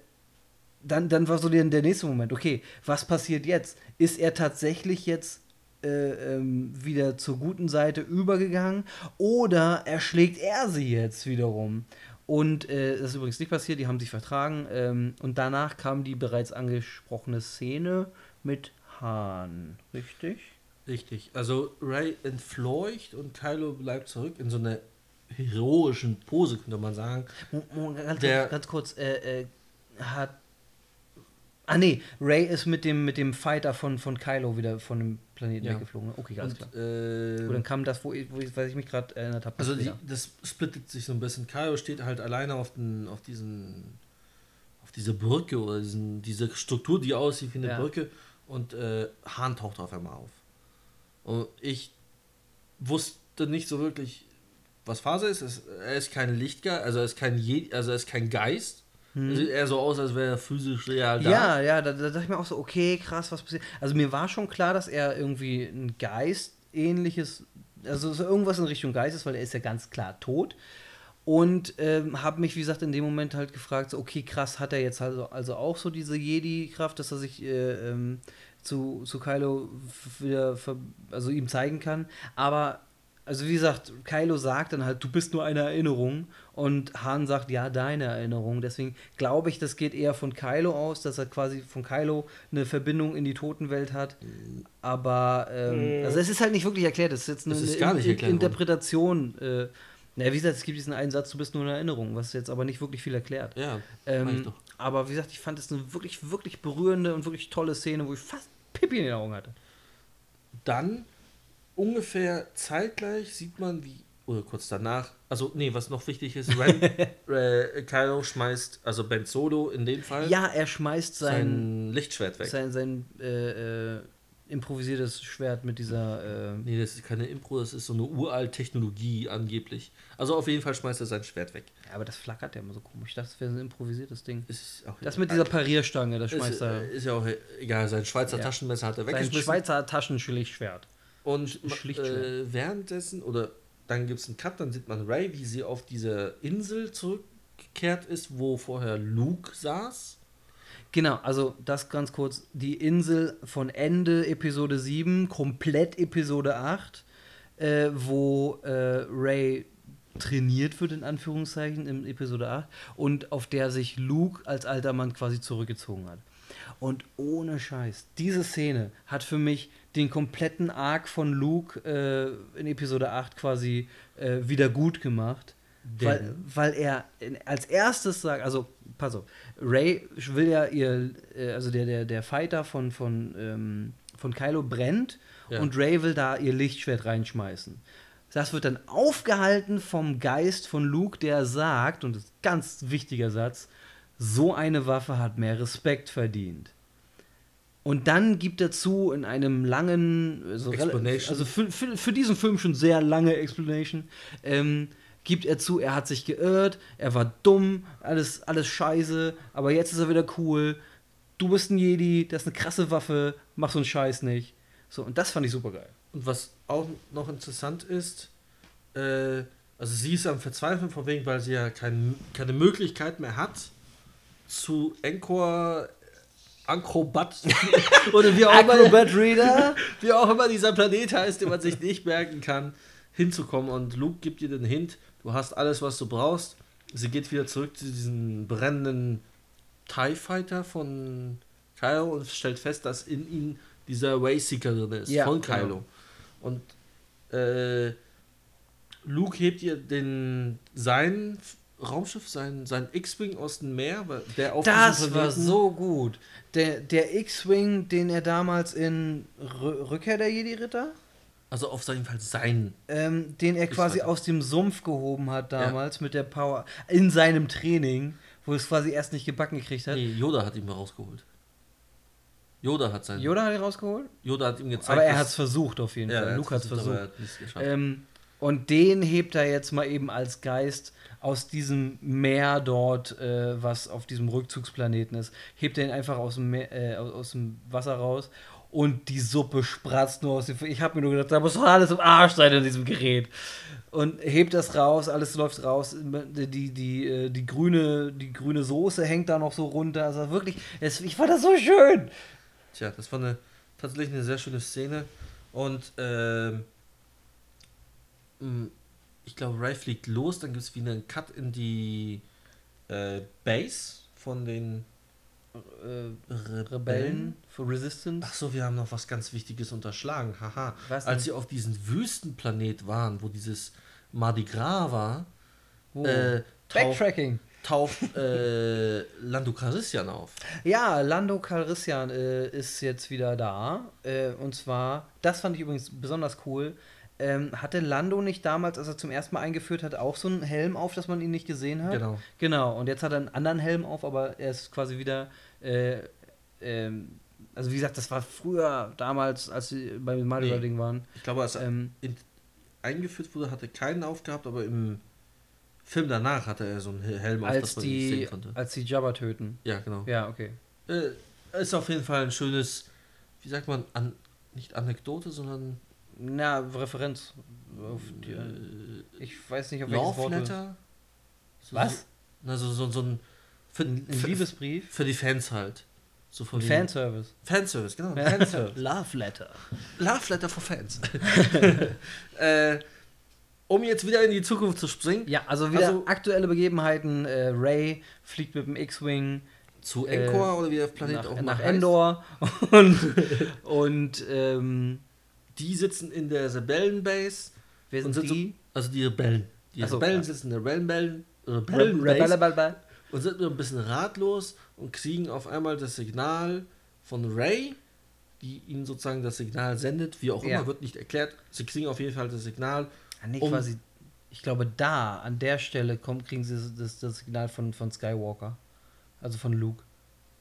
Speaker 3: dann, dann war so der, der nächste Moment, okay, was passiert jetzt? Ist er tatsächlich jetzt äh, ähm, wieder zur guten Seite übergegangen oder erschlägt er sie jetzt wiederum? Und äh, das ist übrigens nicht passiert, die haben sich vertragen. Ähm, und danach kam die bereits angesprochene Szene mit Han. Richtig?
Speaker 2: Richtig. Also Ray entfleucht und Kylo bleibt zurück in so einer heroischen Pose, könnte man sagen.
Speaker 3: Ganz,
Speaker 2: Der-
Speaker 3: ganz kurz, äh, äh, hat. Ah nee, Ray ist mit dem, mit dem Fighter von, von Kylo wieder von dem Planeten
Speaker 2: Ja.
Speaker 3: weggeflogen. Okay, klar.
Speaker 2: Und, äh,
Speaker 3: Gut, dann kam das, wo ich, wo ich, ich mich gerade erinnert habe.
Speaker 2: also die, das splittet sich so ein bisschen. Kylo steht halt alleine auf, den, auf diesen auf diese Brücke oder diesen, diese Struktur, die aussieht wie eine
Speaker 3: Ja.
Speaker 2: Brücke und äh, Hahn taucht auf einmal auf. Und ich wusste nicht so wirklich, was Phase ist. Es, er ist kein Lichtgeist, also er ist kein, Je also er ist kein Geist. Er sieht eher so aus, als wäre er physisch real da.
Speaker 3: Ja, ja, da, da dachte ich mir auch so, okay, krass, was passiert. Also mir war schon klar, dass er irgendwie ein Geist ähnliches, also so irgendwas in Richtung Geist ist, weil er ist ja ganz klar tot. Und ähm, habe mich, wie gesagt, in dem Moment halt gefragt, so, okay, krass, hat er jetzt also, also auch so diese Jedi-Kraft, dass er sich äh, ähm, zu, zu Kylo wieder, also ihm zeigen kann. Aber, also wie gesagt, Kylo sagt dann halt, du bist nur eine Erinnerung. Und Han sagt, ja, deine Erinnerung. Deswegen glaube ich, das geht eher von Kylo aus, dass er quasi von Kylo eine Verbindung in die Totenwelt hat. Aber, ähm, also es ist halt nicht wirklich erklärt. Es ist jetzt eine,
Speaker 2: ist
Speaker 3: eine In-
Speaker 2: worden.
Speaker 3: Interpretation. Äh, na, wie gesagt, es gibt diesen einen Satz, du bist nur eine Erinnerung, was jetzt aber nicht wirklich viel erklärt.
Speaker 2: Ja,
Speaker 3: Ähm, aber wie gesagt, ich fand es eine wirklich, wirklich berührende und wirklich tolle Szene, wo ich fast Pippi in den Augen hatte.
Speaker 2: Dann ungefähr zeitgleich sieht man, wie, oder kurz danach, also nee, was noch wichtig ist, Ren, äh, Kylo schmeißt, also Ben Solo in dem Fall,
Speaker 3: Ja, er schmeißt sein,
Speaker 2: sein Lichtschwert weg.
Speaker 3: sein, sein äh, äh, improvisiertes Schwert mit dieser. Äh,
Speaker 2: nee, das ist keine Impro, das ist so eine uralt Technologie angeblich. Also auf jeden Fall schmeißt er sein Schwert weg.
Speaker 3: ja, aber das flackert ja immer so komisch. Ich dachte, das wäre so ein improvisiertes Ding.
Speaker 2: Ist
Speaker 3: Das mit dieser Parierstange, das
Speaker 2: ist,
Speaker 3: schmeißt er.
Speaker 2: ist ja auch egal, sein Schweizer
Speaker 3: Ja.
Speaker 2: Taschenmesser hat er
Speaker 3: Sein
Speaker 2: weggeschmissen.
Speaker 3: Schweizer Taschenschlichtschwert.
Speaker 2: Und äh, währenddessen, oder dann gibt es einen Cut, dann sieht man Ray, wie sie auf diese Insel zurückgekehrt ist, wo vorher Luke saß.
Speaker 3: Genau, also das ganz kurz. Die Insel von Ende Episode 7, komplett Episode 8, äh, wo äh, Ray trainiert wird, in Anführungszeichen, in Episode 8, und auf der sich Luke als alter Mann quasi zurückgezogen hat. Und ohne Scheiß, diese Szene hat für mich den kompletten Arc von Luke äh, in Episode 8 quasi äh, wieder gut gemacht. Weil, weil er als erstes sagt, also pass auf, Ray will ja ihr, äh, also der, der, der Fighter von, von, ähm, von Kylo brennt
Speaker 2: Ja.
Speaker 3: und Ray will da ihr Lichtschwert reinschmeißen. Das wird dann aufgehalten vom Geist von Luke, der sagt, und das ist ein ganz wichtiger Satz, so eine Waffe hat mehr Respekt verdient. Und dann gibt er zu in einem langen, also, also für, für, für diesen Film schon sehr lange Explanation, ähm, gibt er zu, er hat sich geirrt, er war dumm, alles, alles scheiße, aber jetzt ist er wieder cool. Du bist ein Jedi, das ist eine krasse Waffe, mach so einen Scheiß nicht. So, und das fand ich super geil.
Speaker 2: Und was auch noch interessant ist, äh, also sie ist am Verzweifeln von wegen, weil sie ja kein, keine Möglichkeit mehr hat, zu Encore, Ankrobat oder wie auch, immer,
Speaker 3: Acrobat Reader?
Speaker 2: wie auch immer dieser Planet heißt, den man sich nicht merken kann, hinzukommen. Und Luke gibt ihr den Hint, du hast alles, was du brauchst. Sie geht wieder zurück zu diesem brennenden TIE Fighter von Kylo und stellt fest, dass in ihm dieser Wayseeker drin ist,
Speaker 3: Ja,
Speaker 2: von
Speaker 3: genau.
Speaker 2: Kylo. Und äh, Luke hebt ihr den sein Raumschiff, sein, sein X-Wing aus dem Meer, der auf
Speaker 3: Das war so gut. Der, der X-Wing, den er damals in Rü- Rückkehr der Jedi-Ritter,
Speaker 2: Also auf jeden Fall sein.
Speaker 3: ähm, den er quasi aus dem Sumpf gehoben hat damals mit der Power, in seinem Training, wo er es quasi erst nicht gebacken gekriegt hat.
Speaker 2: Nee, Yoda hat ihn mal rausgeholt. Yoda hat sein.
Speaker 3: Yoda hat ihn rausgeholt?
Speaker 2: Yoda hat ihm gezeigt.
Speaker 3: Aber er hat es versucht auf jeden
Speaker 2: ja,
Speaker 3: Fall. Luke hat es versucht.
Speaker 2: er.
Speaker 3: Ähm, und den hebt er jetzt mal eben als Geist aus diesem Meer dort, äh, was auf diesem Rückzugsplaneten ist, hebt er ihn einfach aus dem, Meer, äh, aus dem Wasser raus und die Suppe spratzt nur aus dem. Ich habe mir nur gedacht, da muss doch alles im Arsch sein in diesem Gerät. Und hebt das raus, alles läuft raus. Die, die, die, äh, die, grüne, die grüne Soße hängt da noch so runter. Also wirklich, es, ich fand das so schön.
Speaker 2: Tja, das war eine, tatsächlich eine sehr schöne Szene. Und ähm, mh, ich glaube, Ray fliegt los, dann gibt es wieder einen Cut in die äh, Base von den
Speaker 3: Äh,
Speaker 2: Rebellen.
Speaker 3: Rebellen für Resistance.
Speaker 2: Ach so, wir haben noch was ganz Wichtiges unterschlagen. Haha.
Speaker 3: Was?
Speaker 2: Als sie auf diesem Wüstenplanet waren, wo dieses Mardi Gras war,
Speaker 3: Oh.
Speaker 2: äh, taucht,
Speaker 3: Backtracking.
Speaker 2: taucht äh, Lando Calrissian auf.
Speaker 3: Ja, Lando Calrissian äh, ist jetzt wieder da. Äh, und zwar, das fand ich übrigens besonders cool. ähm, hatte Lando nicht damals, als er zum ersten Mal eingeführt hat, auch so einen Helm auf, dass man ihn nicht gesehen hat?
Speaker 2: Genau.
Speaker 3: Genau, und jetzt hat er einen anderen Helm auf, aber er ist quasi wieder. Äh, ähm, also, wie gesagt, das war früher, damals, als sie beim Mario
Speaker 2: Nee.
Speaker 3: Ding waren.
Speaker 2: Ich glaube, als er
Speaker 3: Ähm,
Speaker 2: in, eingeführt wurde, hatte er keinen aufgehabt, aber im Film danach hatte er so einen Hel- Helm auf,
Speaker 3: als,
Speaker 2: dass man ihn
Speaker 3: die,
Speaker 2: sehen konnte.
Speaker 3: als die Jabba töten.
Speaker 2: Ja, genau.
Speaker 3: Ja, okay.
Speaker 2: Äh, ist auf jeden Fall ein schönes, wie sagt man, an, nicht Anekdote, sondern
Speaker 3: Na, Referenz. Die,
Speaker 2: äh,
Speaker 3: ich weiß nicht, auf welches
Speaker 2: Love
Speaker 3: Wort.
Speaker 2: Letter. So,
Speaker 3: Was?
Speaker 2: So, na, so, so, so ein, für,
Speaker 3: Ein, ein
Speaker 2: für,
Speaker 3: Liebesbrief?
Speaker 2: für die Fans halt. So von
Speaker 3: Fanservice.
Speaker 2: Fanservice, genau. Fanservice.
Speaker 3: Love Letter.
Speaker 2: Love Letter for Fans. äh, um jetzt wieder in die Zukunft zu springen,
Speaker 3: Ja, also wieder
Speaker 2: Also-
Speaker 3: aktuelle Begebenheiten. Äh, Ray fliegt mit dem X-Wing
Speaker 2: zu
Speaker 3: Äh,
Speaker 2: Encore oder wie der Planet
Speaker 3: nach,
Speaker 2: auch
Speaker 3: nach
Speaker 2: heißt.
Speaker 3: Endor und, und ähm,
Speaker 2: Die sitzen in der Rebellenbase.
Speaker 3: wer sind
Speaker 2: sind
Speaker 3: die?
Speaker 2: So, also die Rebellen. Die Rebellen
Speaker 3: ja.
Speaker 2: sitzen in der Rebellen,
Speaker 3: Rebelle,
Speaker 2: Rebellenbase
Speaker 3: Rebelle.
Speaker 2: und sind nur ein bisschen ratlos und kriegen auf einmal das Signal von Ray, die ihnen sozusagen das Signal sendet, wie auch
Speaker 3: Ja.
Speaker 2: immer, wird nicht erklärt. Sie kriegen auf jeden Fall das Signal.
Speaker 3: Ah, nee,
Speaker 2: Um-
Speaker 3: quasi. Ich glaube, da, an der Stelle kommt, kriegen sie das, das, Signal von, von Skywalker. Also von Luke.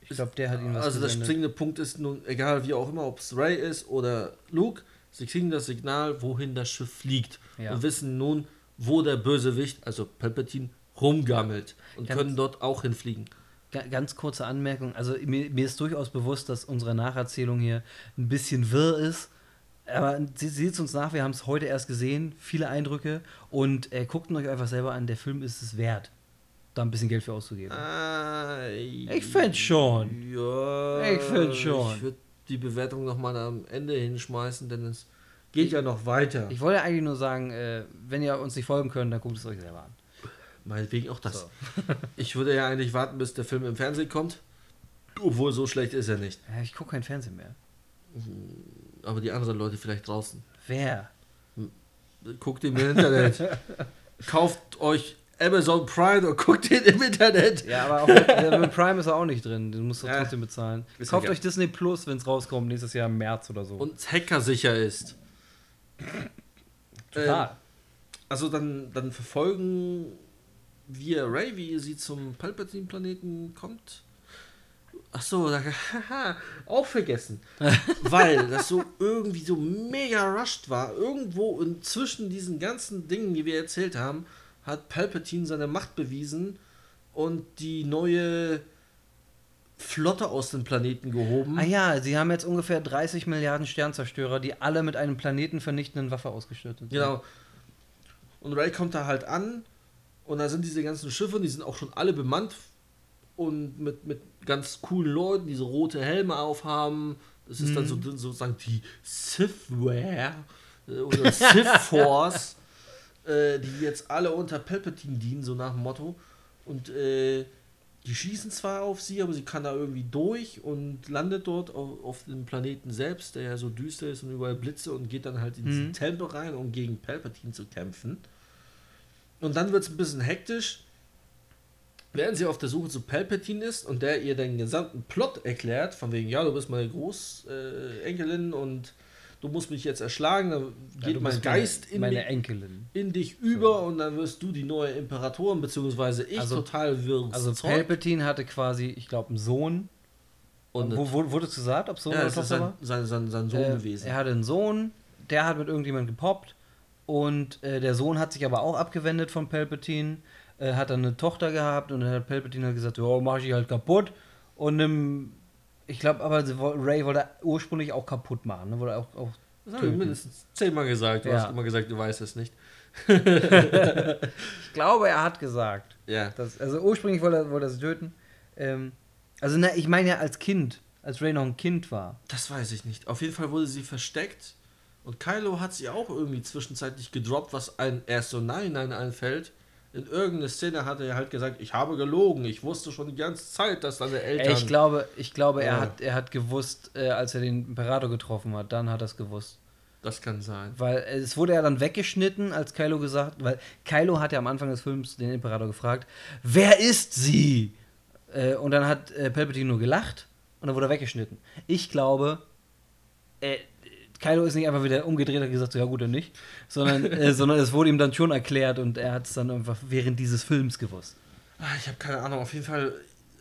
Speaker 3: Ich glaube, der hat ihnen was
Speaker 2: Also der
Speaker 3: gesendet.
Speaker 2: springende Punkt ist nun, egal wie auch immer, ob es Ray ist oder Luke, sie kriegen das Signal, wohin das Schiff fliegt.
Speaker 3: Ja.
Speaker 2: Und wissen nun, wo der Bösewicht, also Palpatine, rumgammelt. Und können dort auch hinfliegen.
Speaker 3: Ga- Ganz kurze Anmerkung. Also mir, mir ist durchaus bewusst, dass unsere Nacherzählung hier ein bisschen wirr ist. Aber seht es uns nach, wir haben es heute erst gesehen, viele Eindrücke. Und äh, guckt euch einfach selber an, der Film ist es wert, da ein bisschen Geld für auszugeben.
Speaker 2: Ah,
Speaker 3: Ich find's schon.
Speaker 2: Ja.
Speaker 3: Ich find's schon.
Speaker 2: Ich würde die Bewertung nochmal am Ende hinschmeißen, denn es geht ja noch weiter.
Speaker 3: Ich wollte eigentlich nur sagen, äh, wenn ihr uns nicht folgen könnt, dann guckt es euch selber an.
Speaker 2: Meinetwegen auch das.
Speaker 3: So.
Speaker 2: Ich würde ja eigentlich warten, bis der Film im Fernsehen kommt. Obwohl, so schlecht ist er nicht.
Speaker 3: Ja, ich gucke kein Fernsehen mehr.
Speaker 2: Aber die anderen Leute vielleicht draußen.
Speaker 3: Wer?
Speaker 2: Guckt ihn im Internet. Kauft euch Amazon Prime und guckt ihn im Internet.
Speaker 3: Ja, aber auch mit, mit Prime ist er auch nicht drin. Den musst du
Speaker 2: Ja.
Speaker 3: trotzdem bezahlen.
Speaker 2: Ist
Speaker 3: Kauft euch Disney Plus, wenn es rauskommt, nächstes Jahr im März oder so.
Speaker 2: Und es hackersicher ist.
Speaker 3: Total.
Speaker 2: Ähm, also dann, dann verfolgen wir Ray, wie sie zum Palpatine-Planeten kommt. Ach so, da, haha, auch vergessen. Weil das so irgendwie so mega rushed war. Irgendwo zwischen diesen ganzen Dingen, die wir erzählt haben, hat Palpatine seine Macht bewiesen und die neue Flotte aus dem Planeten gehoben.
Speaker 3: Ah ja, sie haben jetzt ungefähr 30 Milliarden Sternzerstörer, die alle mit einem planetenvernichtenden Waffe ausgestattet sind.
Speaker 2: Genau. Und Ray kommt da halt an und da sind diese ganzen Schiffe, die sind auch schon alle bemannt und mit, mit ganz coolen Leuten, die so rote Helme aufhaben. Das ist dann so, sozusagen die Sithware äh, oder Sith Force, äh, die jetzt alle unter Palpatine dienen, so nach dem Motto. Und äh, die schießen zwar auf sie, aber sie kann da irgendwie durch und landet dort auf, auf dem Planeten selbst, der ja so düster ist und überall Blitze und geht dann halt in diesen
Speaker 3: Mhm.
Speaker 2: Tempel rein, um gegen Palpatine zu kämpfen. Und dann wird es ein bisschen hektisch, während sie auf der Suche zu Palpatine ist und der ihr den gesamten Plot erklärt, von wegen, ja, du bist meine Großenkelin und du musst mich jetzt erschlagen, dann
Speaker 3: Ja,
Speaker 2: geht mein Geist
Speaker 3: meine,
Speaker 2: in,
Speaker 3: meine
Speaker 2: in dich über und dann wirst du die neue Imperatorin, beziehungsweise ich
Speaker 3: Also-
Speaker 2: total wirres
Speaker 3: Also. Palpatine hatte quasi, ich glaube, einen Sohn.
Speaker 2: Und
Speaker 3: wo, wo, wurde es gesagt, ob Sohn
Speaker 2: ja,
Speaker 3: oder Tochter
Speaker 2: sein,
Speaker 3: war?
Speaker 2: sein, sein, sein Sohn
Speaker 3: Äh,
Speaker 2: gewesen.
Speaker 3: Er hatte einen Sohn, der hat mit irgendjemandem gepoppt und äh, der Sohn hat sich aber auch abgewendet von Palpatine, äh, hat dann eine Tochter gehabt und dann hat Palpatine halt gesagt, ja, mach ich halt kaputt und nimm, ich glaube aber Ray wollte ursprünglich auch kaputt machen, ne? Wollte auch, auch
Speaker 2: Das habe ich
Speaker 3: töten.
Speaker 2: mindestens zehnmal gesagt. Du
Speaker 3: Ja.
Speaker 2: hast immer gesagt, du weißt es nicht.
Speaker 3: Ich glaube, er hat gesagt.
Speaker 2: Ja.
Speaker 3: Das, also ursprünglich wollte er, wollte er sie töten. Ähm, also na, ich meine ja als Kind, als Ray noch ein Kind war.
Speaker 2: Das weiß ich nicht. Auf jeden Fall wurde sie versteckt. Und Kylo hat sie auch irgendwie zwischenzeitlich gedroppt, was einem erst so nein, nein einfällt. In irgendeiner Szene hat er halt gesagt, ich habe gelogen. Ich wusste schon die ganze Zeit, dass deine Eltern.
Speaker 3: Ich glaube, ich glaube er,
Speaker 2: Ja.
Speaker 3: hat, er hat gewusst, äh, als er den Imperator getroffen hat, dann hat er es gewusst.
Speaker 2: das kann sein.
Speaker 3: Weil es wurde ja dann weggeschnitten, als Kylo gesagt, weil Kylo hat ja am Anfang des Films den Imperator gefragt, wer ist sie? Äh, und dann hat äh, Palpatine nur gelacht und dann wurde er weggeschnitten. Ich glaube, äh, Kylo ist nicht einfach wieder umgedreht und gesagt, so, ja gut, dann nicht, sondern, äh, sondern es wurde ihm dann schon erklärt und er hat es dann einfach während dieses Films gewusst.
Speaker 2: Ah, Ich habe keine Ahnung, auf jeden Fall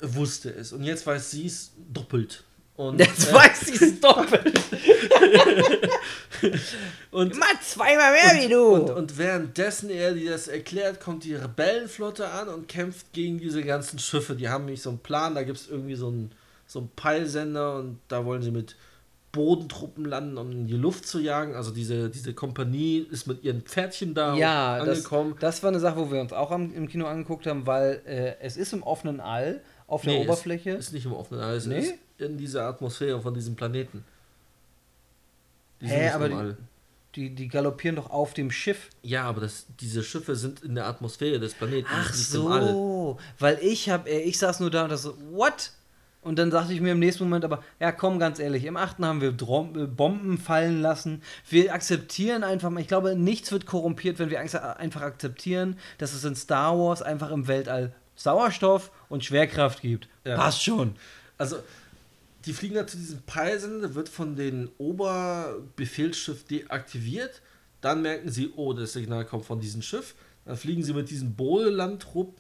Speaker 2: wusste es. Und jetzt weiß sie es doppelt. Und,
Speaker 3: Jetzt
Speaker 2: äh,
Speaker 3: weiß ich es doppelt.
Speaker 2: und,
Speaker 3: Immer zweimal mehr wie du.
Speaker 2: und, und währenddessen er dir das erklärt, kommt die Rebellenflotte an und kämpft gegen diese ganzen Schiffe. Die haben nämlich so einen Plan, da gibt es irgendwie so einen, so einen Peilsender und da wollen sie mit Bodentruppen landen, um in die Luft zu jagen. Also diese, diese Kompanie ist mit ihren Pferdchen da
Speaker 3: ja, das,
Speaker 2: angekommen.
Speaker 3: das war eine Sache, wo wir uns auch am, im Kino angeguckt haben, weil äh, es ist im offenen All, auf der
Speaker 2: Nee,
Speaker 3: Oberfläche.
Speaker 2: Ist, ist nicht im offenen All, es
Speaker 3: Nee?
Speaker 2: ist in dieser Atmosphäre von diesem Planeten. Die
Speaker 3: Hä, aber die- die, die galoppieren doch auf dem Schiff.
Speaker 2: Ja, aber das, diese Schiffe sind in der Atmosphäre des Planeten,
Speaker 3: Ach
Speaker 2: nicht im All.
Speaker 3: so, weil ich hab, äh, ich saß nur da und das so, what? Und dann dachte ich mir im nächsten Moment, aber ja, komm, ganz ehrlich, im achten haben wir äh, Bomben fallen lassen. Wir akzeptieren einfach mal, ich glaube, nichts wird korrumpiert, wenn wir einfach akzeptieren, dass es in Star Wars einfach im Weltall Sauerstoff und Schwerkraft gibt.
Speaker 2: Ja.
Speaker 3: Passt schon.
Speaker 2: Also, die fliegen da zu diesem Peilsender, wird von den Oberbefehlsschiff deaktiviert. Dann merken sie, oh, das Signal kommt von diesem Schiff. Dann fliegen sie mit diesem Bodelandtrupp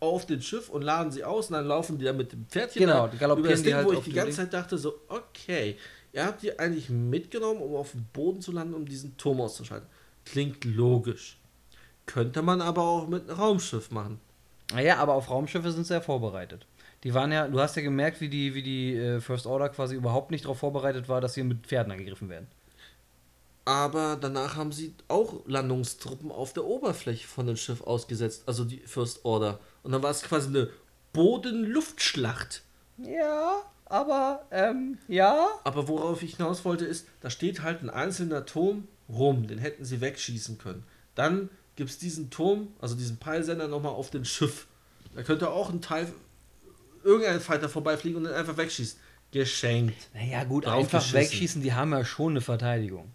Speaker 2: auf den Schiff und laden sie aus und dann laufen die da mit dem Pferdchen
Speaker 3: Genau, die galoppieren
Speaker 2: über das Ding,
Speaker 3: halt
Speaker 2: wo ich die ganze. Zeit dachte so, okay, ihr habt die eigentlich mitgenommen, um auf dem Boden zu landen, um diesen Turm auszuschalten. Klingt logisch. Könnte man aber auch mit einem Raumschiff machen.
Speaker 3: Naja, aber auf Raumschiffe sind sie ja vorbereitet. Die waren ja, du hast ja gemerkt, wie die, wie die äh, First Order quasi überhaupt nicht darauf vorbereitet war, dass sie mit Pferden angegriffen werden.
Speaker 2: Aber danach haben sie auch Landungstruppen auf der Oberfläche von dem Schiff ausgesetzt, also die First Order. Und dann war es quasi eine Boden-Luftschlacht.
Speaker 3: Ja, aber, ähm, ja.
Speaker 2: Aber worauf ich hinaus wollte, ist, da steht halt ein einzelner Turm rum, den hätten sie wegschießen können. Dann gibt es diesen Turm, also diesen Peilsender nochmal auf dem Schiff. Da könnte auch ein Teil, irgendein Fighter vorbeifliegen und den einfach wegschießen. Geschenkt.
Speaker 3: Naja, gut,
Speaker 2: Drauf
Speaker 3: einfach
Speaker 2: geschissen.
Speaker 3: wegschießen, die haben ja schon eine Verteidigung.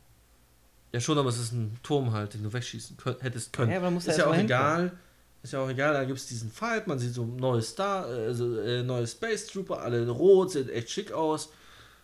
Speaker 2: Ja, schon, aber es ist ein Turm halt, den du wegschießen könnt, hättest können.
Speaker 3: Ja, aber du
Speaker 2: ist ja auch
Speaker 3: mal
Speaker 2: egal. Ist ja auch egal, da gibt es diesen Fight, man sieht so neue Star, also äh, neue Space Trooper, alle in Rot, sehen echt schick aus.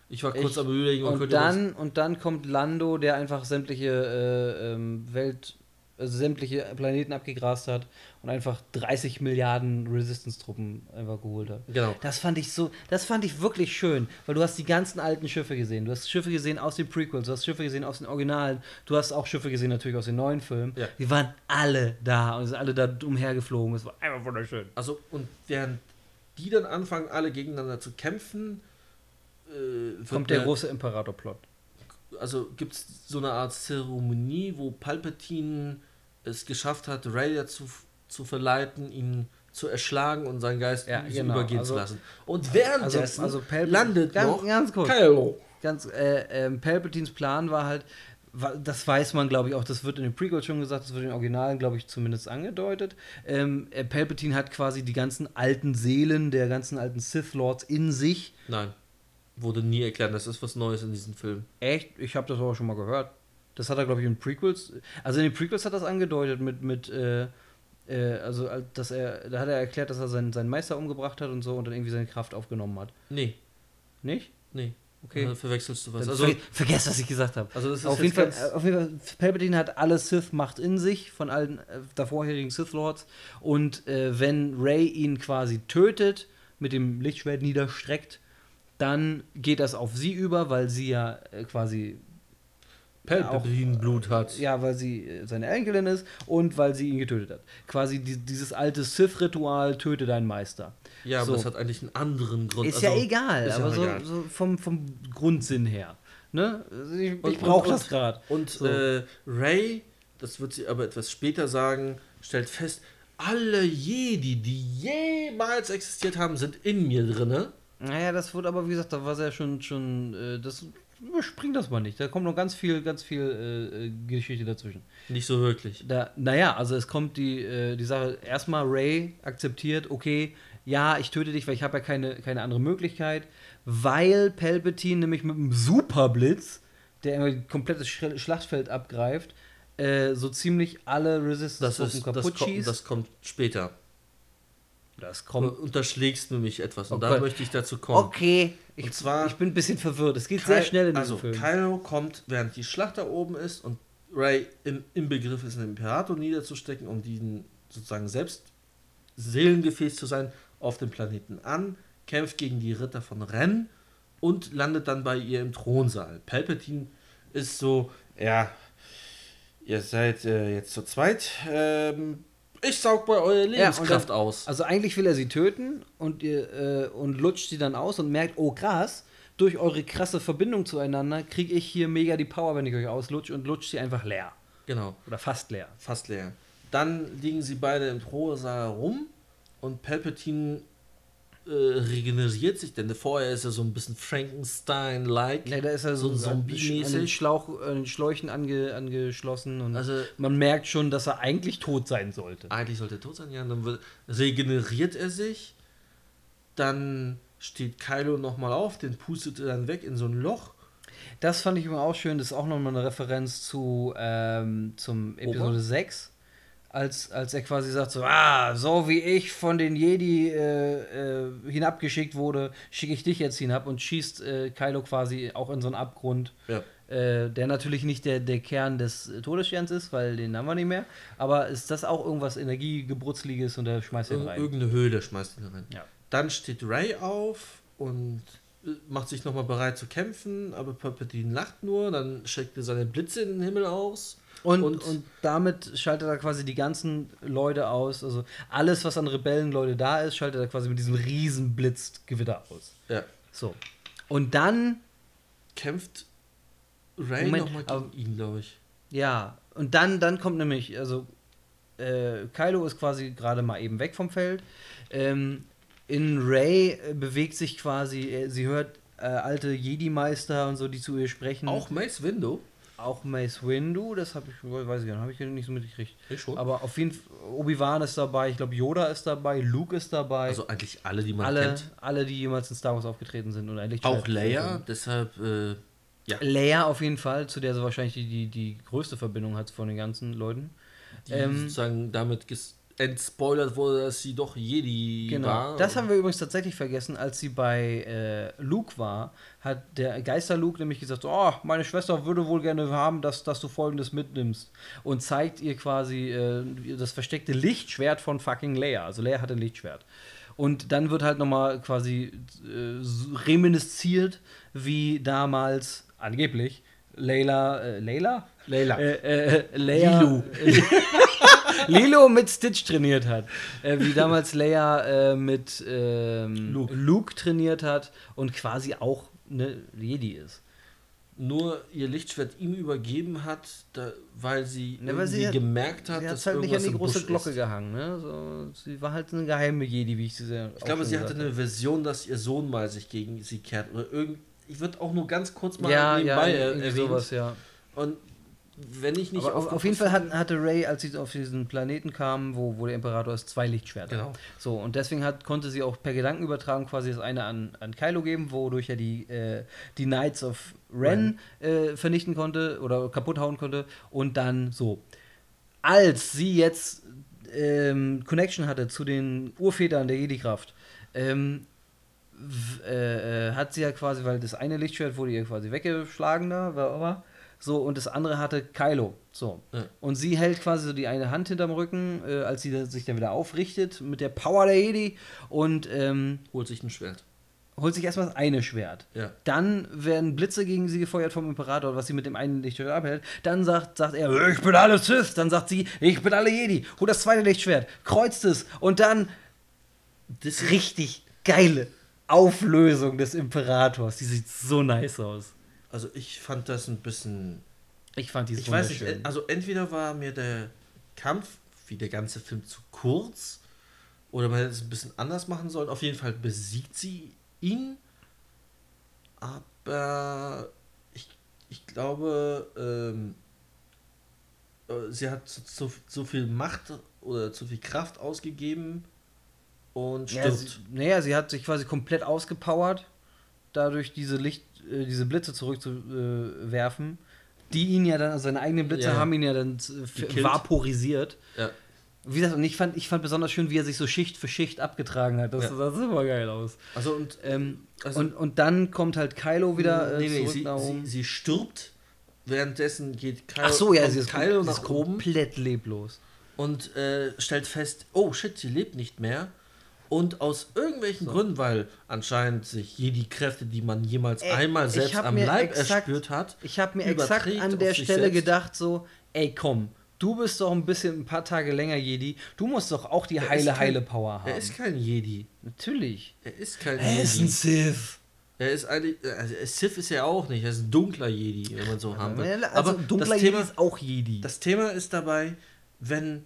Speaker 2: Ich war kurz
Speaker 3: Ich-
Speaker 2: am überlegen,
Speaker 3: Und
Speaker 2: könnte was-
Speaker 3: dann, und dann kommt Lando, der einfach sämtliche äh, ähm, Welt, also sämtliche Planeten abgegrast hat und einfach 30 Milliarden Resistance-Truppen einfach geholt hat.
Speaker 2: Genau.
Speaker 3: Das fand ich so, das fand ich wirklich schön, weil du hast die ganzen alten Schiffe gesehen. Du hast Schiffe gesehen aus den Prequels, du hast Schiffe gesehen aus den Originalen, du hast auch Schiffe gesehen natürlich aus den neuen Filmen.
Speaker 2: Ja.
Speaker 3: Die waren alle da und sind alle da umhergeflogen. Es war einfach wunderschön.
Speaker 2: Also, und während die dann anfangen, alle gegeneinander zu kämpfen, äh,
Speaker 3: Kommt der
Speaker 2: eine-
Speaker 3: große Imperator-Plot.
Speaker 2: also gibt es so eine Art Zeremonie, wo Palpatine es geschafft hat, Rey dazu zu verleiten, ihn zu erschlagen und seinen Geist
Speaker 3: Ja, genau.
Speaker 2: übergehen
Speaker 3: Also-
Speaker 2: zu lassen. Und währenddessen
Speaker 3: also Palp-
Speaker 2: landet
Speaker 3: ganz,
Speaker 2: noch
Speaker 3: ganz kurz.
Speaker 2: Kylo.
Speaker 3: Ganz, äh, ähm, Palpatines Plan war halt, das weiß man, glaube ich, auch, das wird in den Prequels schon gesagt, das wird in den Originalen, glaube ich, zumindest angedeutet. Ähm, äh, Palpatine hat quasi die ganzen alten Seelen der ganzen alten Sith Lords in sich.
Speaker 2: Nein, wurde nie erklärt. Das ist was Neues in diesem Film.
Speaker 3: Echt? Ich habe das aber schon mal gehört. Das hat er, glaube ich, in den Prequels. Also in den Prequels hat er das angedeutet mit, mit äh, äh, also als- dass er, da hat er erklärt, dass er seinen, seinen Meister umgebracht hat und so und dann irgendwie seine Kraft aufgenommen hat.
Speaker 2: Nee,
Speaker 3: Nicht?
Speaker 2: nee.
Speaker 3: Okay.
Speaker 2: Da verwechselst du was.
Speaker 3: Dann
Speaker 2: Also,
Speaker 3: ver vergesst, was ich gesagt habe.
Speaker 2: also das ist
Speaker 3: Auf jeden, Fall, äh, auf jeden Fall, Palpatine hat alle Sith-Macht in sich von allen äh, davorherigen Sith-Lords. Und äh, wenn Rey ihn quasi tötet, mit dem Lichtschwert niederstreckt, dann geht das auf sie über, weil sie ja äh, quasi,
Speaker 2: Palpatine-Blut hat.
Speaker 3: ja, weil sie äh, seine Enkelin ist und weil sie ihn getötet hat. Quasi die, dieses alte Sith-Ritual, töte deinen Meister.
Speaker 2: Ja, aber
Speaker 3: So.
Speaker 2: das hat eigentlich einen anderen Grund.
Speaker 3: Ist
Speaker 2: Also,
Speaker 3: ja egal,
Speaker 2: ist ja
Speaker 3: aber
Speaker 2: auch
Speaker 3: so,
Speaker 2: egal.
Speaker 3: so vom, vom Grundsinn her. Ne? Ich, ich brauche das gerade.
Speaker 2: Und
Speaker 3: So.
Speaker 2: äh, Ray, das wird sie aber etwas später sagen, stellt fest, alle Jedi, die jemals existiert haben, sind in mir drinne.
Speaker 3: Naja, das wird aber, wie gesagt, da war es ja schon, schon, äh, das überspringt das mal nicht. Da kommt noch ganz viel, ganz viel äh, äh, Geschichte dazwischen.
Speaker 2: Nicht so wirklich.
Speaker 3: Da, naja, also es kommt die, äh, die Sache, erstmal Ray akzeptiert, okay, ja, ich töte dich, weil ich habe ja keine, keine andere Möglichkeit, weil Palpatine nämlich mit einem Superblitz, der ein komplettes Sch Schlachtfeld abgreift, äh, so ziemlich alle
Speaker 2: Das, das,
Speaker 3: kaputt
Speaker 2: kommt,
Speaker 3: schießt.
Speaker 2: das kommt später.
Speaker 3: Das
Speaker 2: Du
Speaker 3: kommt.
Speaker 2: unterschlägst du mich etwas und
Speaker 3: Oh
Speaker 2: da möchte ich dazu kommen.
Speaker 3: Okay. Ich,
Speaker 2: zwar-
Speaker 3: ich bin ein bisschen verwirrt. Es geht sehr
Speaker 2: Ky-
Speaker 3: schnell in diesem
Speaker 2: Also,
Speaker 3: Film.
Speaker 2: Kylo kommt, während die Schlacht da oben ist und Ray im, im Begriff ist, einen Imperator niederzustecken, um diesen sozusagen selbst Seelengefäß zu sein, auf dem Planeten an, kämpft gegen die Ritter von Ren und landet dann bei ihr im Thronsaal. Palpatine ist so, ja, ihr seid äh, jetzt zu zweit, ähm, ich saug bei eurer Lebenskraft
Speaker 3: dann-
Speaker 2: aus.
Speaker 3: Also eigentlich will er sie töten und, ihr, äh, und lutscht sie dann aus und merkt, oh krass, durch eure krasse Verbindung zueinander kriege ich hier mega die Power, wenn ich euch auslutsche und lutscht sie einfach leer.
Speaker 2: Genau.
Speaker 3: Oder fast leer.
Speaker 2: fast leer. Dann liegen sie beide im Thronsaal rum und Palpatine äh, regeneriert sich, denn vorher ist er so ein bisschen Frankenstein-like.
Speaker 3: Ne, da ist er so,
Speaker 2: So zombie-mäßig.
Speaker 3: an Schlauch, an den Schläuchen ange, angeschlossen und
Speaker 2: Also-
Speaker 3: man merkt schon, dass er eigentlich tot sein sollte.
Speaker 2: Eigentlich sollte er tot sein, ja. Dann wird, regeneriert er sich. Dann steht Kylo nochmal auf, den pustet er dann weg in so ein Loch.
Speaker 3: Das fand ich immer auch schön. Das ist auch nochmal eine Referenz zu ähm, zum Episode
Speaker 2: Ober?
Speaker 3: 6. Als, als er quasi sagt, so, ah, so wie ich von den Jedi äh, äh, hinabgeschickt wurde, schicke ich dich jetzt hinab und schießt äh, Kylo quasi auch in so einen Abgrund,
Speaker 2: Ja.
Speaker 3: äh, der natürlich nicht der, der Kern des Todessterns ist, weil den haben wir nicht mehr. Aber ist das auch irgendwas Energiegebrutzliges und der schmeißt ihn rein?
Speaker 2: irgendeine Höhle schmeißt ihn rein.
Speaker 3: Ja.
Speaker 2: Dann steht Ray auf und äh, macht sich nochmal bereit zu kämpfen, aber Palpatine lacht nur, dann schickt er seine Blitze in den Himmel aus.
Speaker 3: Und,
Speaker 2: Und-
Speaker 3: und, damit schaltet er quasi die ganzen Leute aus. Also alles, was an Rebellenleute da ist, schaltet er quasi mit diesem riesen Blitzgewitter aus.
Speaker 2: Ja.
Speaker 3: So. Und dann,
Speaker 2: Kämpft Ray nochmal gegen ihn, glaube ich.
Speaker 3: ja, und dann, dann kommt nämlich, also äh, Kylo ist quasi gerade mal eben weg vom Feld. Ähm, in Ray äh, bewegt sich quasi, äh, sie hört äh, alte Jedi-Meister und so, die zu ihr sprechen.
Speaker 2: Auch Mace Windu.
Speaker 3: Auch Mace Windu, das habe ich, weiß ich gar nicht, habe ich nicht so mitgekriegt.
Speaker 2: Ich schon.
Speaker 3: Aber auf jeden Fall, Obi-Wan ist dabei, ich glaube, Yoda ist dabei, Luke ist dabei.
Speaker 2: Also eigentlich alle, die man
Speaker 3: alle,
Speaker 2: kennt.
Speaker 3: alle, die jemals in Star Wars aufgetreten sind und ein
Speaker 2: Auch Leia,
Speaker 3: gefunden.
Speaker 2: deshalb, äh, ja.
Speaker 3: Leia auf jeden Fall, zu der sie wahrscheinlich die, die, die größte Verbindung hat von den ganzen Leuten.
Speaker 2: Die
Speaker 3: Ähm,
Speaker 2: sozusagen damit entspoilert wurde, dass sie doch Jedi
Speaker 3: Genau.
Speaker 2: war.
Speaker 3: Das haben wir übrigens tatsächlich vergessen, als sie bei äh, Luke war, hat der Geister Luke nämlich gesagt, oh, meine Schwester würde wohl gerne haben, dass, dass du folgendes mitnimmst. Und zeigt ihr quasi äh, das versteckte Lichtschwert von fucking Leia. Also Leia hat ein Lichtschwert. Und dann wird halt nochmal quasi äh, reminisziert, wie damals, angeblich, Layla, äh, Layla?
Speaker 2: Layla.
Speaker 3: Äh, äh, Leia,
Speaker 2: Lilu.
Speaker 3: Lilo mit Stitch trainiert hat. Äh, wie damals Leia äh, mit ähm,
Speaker 2: Luke.
Speaker 3: Luke. trainiert hat und quasi auch eine Jedi ist.
Speaker 2: Nur ihr Lichtschwert ihm übergeben hat, da, weil sie,
Speaker 3: Ne, weil sie
Speaker 2: gemerkt hat,
Speaker 3: Sie hat
Speaker 2: dass
Speaker 3: halt nicht an
Speaker 2: irgendwas
Speaker 3: die große
Speaker 2: Busch
Speaker 3: Glocke
Speaker 2: ist.
Speaker 3: gehangen. Ne? So, sie war halt eine geheime Jedi, wie ich sie sehr
Speaker 2: Ich glaube, sie hatte eine Version, dass ihr Sohn mal sich gegen sie kehrt. Oder irgend, ich würde auch nur ganz kurz mal
Speaker 3: ja, ja,
Speaker 2: nebenbei
Speaker 3: irgendwie
Speaker 2: erwähnen.
Speaker 3: sowas, ja.
Speaker 2: Und wenn ich nicht
Speaker 3: auf, auf jeden Fall hat, hatte Ray, als sie auf diesen Planeten kam, wo, wo der Imperator ist, zwei Lichtschwerter.
Speaker 2: Genau.
Speaker 3: So, und deswegen hat, konnte sie auch per Gedankenübertragung quasi das eine an, an Kylo geben, wodurch er die, äh, die Knights of Ren äh, vernichten konnte oder kaputt hauen konnte. Und dann so. Als sie jetzt ähm, Connection hatte zu den Urvätern der Jedi-Kraft, ähm, äh, äh, hat sie ja quasi, weil das eine Lichtschwert wurde ihr quasi weggeschlagen da, war aber. So, und das andere hatte Kylo. So.
Speaker 2: Ja.
Speaker 3: Und sie hält quasi so die eine Hand hinterm Rücken, äh, als sie sich dann wieder aufrichtet mit der Power der Jedi und ähm,
Speaker 2: holt sich ein Schwert.
Speaker 3: holt sich erstmal das eine Schwert.
Speaker 2: Ja.
Speaker 3: Dann werden Blitze gegen sie gefeuert vom Imperator, was sie mit dem einen Lichtschwert abhält. Dann sagt, sagt er, ich bin alle Sith. Dann sagt sie, ich bin alle Jedi. Holt das zweite Lichtschwert, kreuzt es und dann
Speaker 2: Das
Speaker 3: richtig geile Auflösung des Imperators. Die sieht so nice aus.
Speaker 2: Also ich fand das ein bisschen.
Speaker 3: Ich fand die
Speaker 2: Ich weiß nicht, also entweder war mir der Kampf, wie der ganze Film, zu kurz. Oder man hätte es ein bisschen anders machen sollen. Auf jeden Fall besiegt sie ihn. Aber ich, ich glaube, ähm, äh, sie hat zu, zu viel Macht oder zu viel Kraft ausgegeben und stirbt.
Speaker 3: sie, naja, sie hat sich quasi komplett ausgepowert, dadurch diese Licht, äh, diese Blitze zurückzuwerfen. die ihn ja dann, also seine eigenen Blitze
Speaker 2: Ja.
Speaker 3: haben ihn ja dann äh, vaporisiert.
Speaker 2: Ja.
Speaker 3: Wie gesagt, und ich fand, ich fand besonders schön, wie er sich so Schicht für Schicht abgetragen hat. Das
Speaker 2: Ja.
Speaker 3: sah super geil aus.
Speaker 2: Also und
Speaker 3: Ähm,
Speaker 2: Also-
Speaker 3: und, und dann kommt halt Kylo wieder äh,
Speaker 2: nee, nee, sie, sie, sie stirbt. Währenddessen geht Kylo,
Speaker 3: Ach so, ja, sie ist,
Speaker 2: Kylo
Speaker 3: sie ist komplett leblos.
Speaker 2: und äh, stellt fest, oh shit, sie lebt nicht mehr. Und aus irgendwelchen Gründen, weil anscheinend sich Jedi-Kräfte, die man jemals
Speaker 3: Ey,
Speaker 2: einmal selbst am Leib
Speaker 3: exakt-
Speaker 2: erspürt hat,
Speaker 3: Ich habe mir exakt an der Stelle
Speaker 2: selbst.
Speaker 3: gedacht, so, ey komm, du bist doch ein bisschen, ein paar Tage länger Jedi, du musst doch auch die
Speaker 2: ist
Speaker 3: heile,
Speaker 2: kein-
Speaker 3: heile Power haben.
Speaker 2: er ist kein Jedi.
Speaker 3: Natürlich.
Speaker 2: Er ist kein
Speaker 3: Er ist
Speaker 2: Jedi.
Speaker 3: ein Sith.
Speaker 2: Er ist eigentlich, also Sith ist er auch nicht, er ist ein dunkler Jedi, wenn man so haben will.
Speaker 3: Also
Speaker 2: Aber
Speaker 3: dunkler
Speaker 2: das
Speaker 3: Jedi
Speaker 2: Thema,
Speaker 3: ist auch Jedi.
Speaker 2: das Thema ist dabei, wenn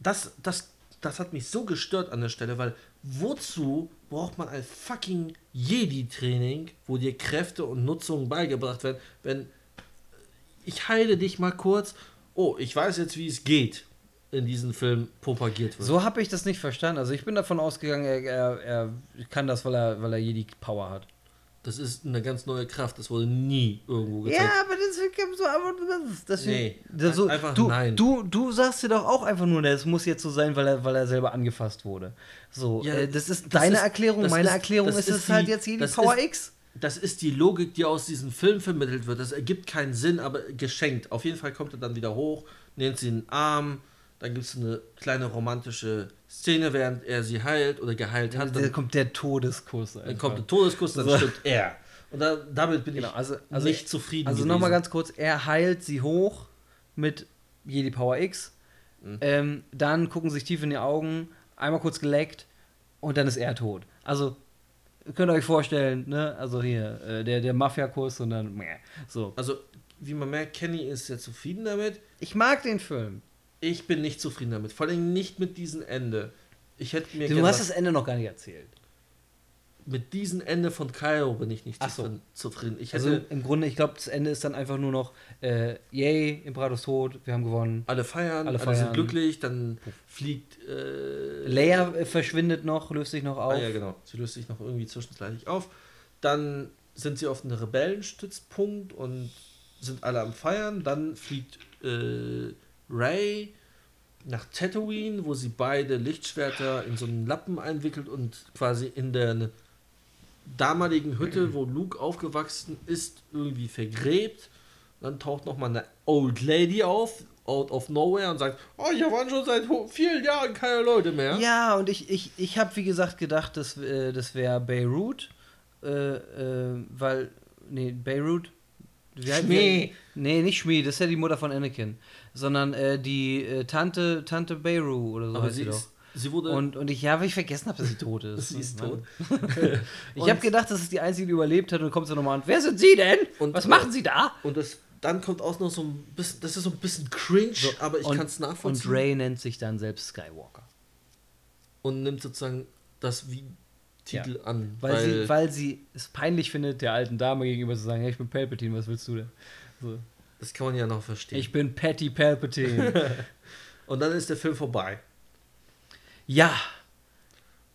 Speaker 2: das, das, das hat mich so gestört an der Stelle, weil wozu braucht man ein fucking Jedi-Training, wo dir Kräfte und Nutzung beigebracht werden, wenn ich heile dich mal kurz, oh, ich weiß jetzt, wie es geht, in diesem Film propagiert wird.
Speaker 3: so habe ich das nicht verstanden. Also ich bin davon ausgegangen, er, er, er kann das, weil er, weil er Jedi Power hat.
Speaker 2: Das ist eine ganz neue Kraft, das wurde nie irgendwo gezeigt.
Speaker 3: Ja, aber das ist so, aber das
Speaker 2: Nee,
Speaker 3: das so,
Speaker 2: einfach
Speaker 3: du,
Speaker 2: nein.
Speaker 3: Du, du sagst dir doch auch einfach nur, das muss jetzt so sein, weil er, weil er selber angefasst wurde. So,
Speaker 2: Ja,
Speaker 3: äh, das ist
Speaker 2: das
Speaker 3: deine
Speaker 2: ist-
Speaker 3: Erklärung, meine
Speaker 2: ist-
Speaker 3: Erklärung ist,
Speaker 2: ist
Speaker 3: es halt
Speaker 2: die-
Speaker 3: jetzt Jedi
Speaker 2: das
Speaker 3: Power
Speaker 2: ist-
Speaker 3: X.
Speaker 2: Das ist die Logik, die aus diesem Film vermittelt wird. Das ergibt keinen Sinn, aber geschenkt. Auf jeden Fall kommt er dann wieder hoch, nimmt sie in den Arm. Dann gibt es eine kleine romantische Szene, während er sie heilt oder geheilt hat.
Speaker 3: Da
Speaker 2: Dann,
Speaker 3: kommt der Todeskuss.
Speaker 2: dann
Speaker 3: einfach.
Speaker 2: kommt der Todeskuss, dann
Speaker 3: So.
Speaker 2: stirbt er. Und da, damit bin
Speaker 3: Genau,
Speaker 2: ich
Speaker 3: also, also
Speaker 2: nicht zufrieden.
Speaker 3: Also nochmal ganz kurz, er heilt sie hoch mit Jedi Power X.
Speaker 2: Mhm.
Speaker 3: Ähm, dann gucken sich tief in die Augen, einmal kurz geleckt und dann ist er tot. Also könnt ihr euch vorstellen, ne? Also hier, äh, der, der Mafia-Kurs und dann meh. so.
Speaker 2: Also, wie man merkt, Kenny ist sehr zufrieden damit.
Speaker 3: Ich mag den Film.
Speaker 2: Ich bin nicht zufrieden damit. Vor allem nicht mit diesem Ende. Ich hätte mir
Speaker 3: Du hast das Ende noch gar nicht erzählt.
Speaker 2: mit diesem Ende von Kylo bin ich nicht
Speaker 3: Ach so.
Speaker 2: zufrieden. Ich
Speaker 3: Also im Grunde, ich glaube, das Ende ist dann einfach nur noch, äh, yay, Imperator ist tot, wir haben gewonnen.
Speaker 2: alle feiern,
Speaker 3: Alle
Speaker 2: alle,
Speaker 3: feiern.
Speaker 2: sind glücklich, dann fliegt äh,
Speaker 3: Leia äh, verschwindet noch, löst sich noch auf.
Speaker 2: Ah, ja, genau. Sie löst sich noch irgendwie zwischenzeitlich auf. Dann sind sie auf einem Rebellenstützpunkt und sind alle am Feiern. Dann fliegt äh, Ray nach Tatooine, wo sie beide Lichtschwerter in so einen Lappen einwickelt und quasi in der damaligen Hütte, wo Luke aufgewachsen ist, irgendwie vergräbt. Dann taucht nochmal eine Old Lady auf, out of nowhere, und sagt, oh, hier waren schon seit vielen Jahren keine Leute mehr.
Speaker 3: Ja, und ich, ich, ich habe, wie gesagt, gedacht, das, äh, das wäre Beirut, äh, äh, weil, nee, Beirut. Die? Nee, nicht Schmie, das ist ja die Mutter von Anakin, sondern äh, die äh, Tante, Tante Beirut oder so
Speaker 2: Aber
Speaker 3: heißt
Speaker 2: sie,
Speaker 3: sie doch.
Speaker 2: ist, sie wurde
Speaker 3: Und, und ich ja, weil ich vergessen habe, dass sie tot ist.
Speaker 2: Sie ist tot.
Speaker 3: Ich
Speaker 2: Und-
Speaker 3: habe gedacht, das ist die einzige, die überlebt hat und kommt sie nochmal an. Wer sind Sie denn?
Speaker 2: Und-
Speaker 3: Was machen Sie da?
Speaker 2: Und das, dann kommt auch noch so ein bisschen, das ist so ein bisschen cringe, aber ich
Speaker 3: Und-
Speaker 2: kann es
Speaker 3: Und
Speaker 2: nachvollziehen.
Speaker 3: Ray nennt sich dann selbst Skywalker.
Speaker 2: Und nimmt sozusagen das wie Titel an.
Speaker 3: Weil, sie, weil sie es peinlich findet, der alten Dame gegenüber zu sagen, hey, ich bin Palpatine, was willst du denn? So.
Speaker 2: das kann man ja noch verstehen.
Speaker 3: Ich bin Patty Palpatine.
Speaker 2: Und dann ist der Film vorbei.
Speaker 3: ja.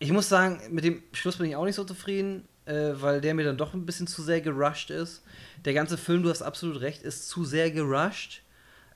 Speaker 3: Ich muss sagen, mit dem Schluss bin ich auch nicht so zufrieden, äh, weil der mir dann doch ein bisschen zu sehr gerusht ist. Der ganze Film, du hast absolut recht, ist zu sehr gerusht.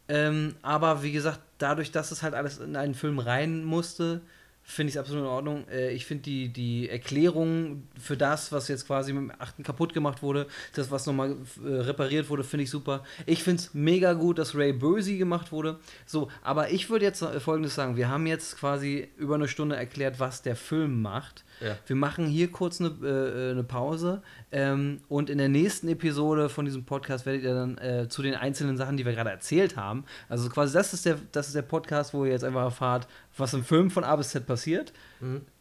Speaker 3: Ähm, aber wie gesagt, dadurch, dass es halt alles in einen Film rein musste, finde ich es absolut in Ordnung. Äh, ich finde die, die Erklärung für das, was jetzt quasi mit dem 8. kaputt gemacht wurde, das, was nochmal äh, repariert wurde, finde ich super. Ich finde es mega gut, dass Ray böse gemacht wurde. So, aber ich würde jetzt äh, folgendes sagen: Wir haben jetzt quasi über eine Stunde erklärt, was der Film macht.
Speaker 2: Ja.
Speaker 3: Wir machen hier kurz eine, äh, eine Pause ähm, und in der nächsten Episode von diesem Podcast werdet ihr dann äh, zu den einzelnen Sachen, die wir gerade erzählt haben, also quasi das ist der, das ist der Podcast, wo ihr jetzt einfach erfahrt, was im Film von A bis Z passiert.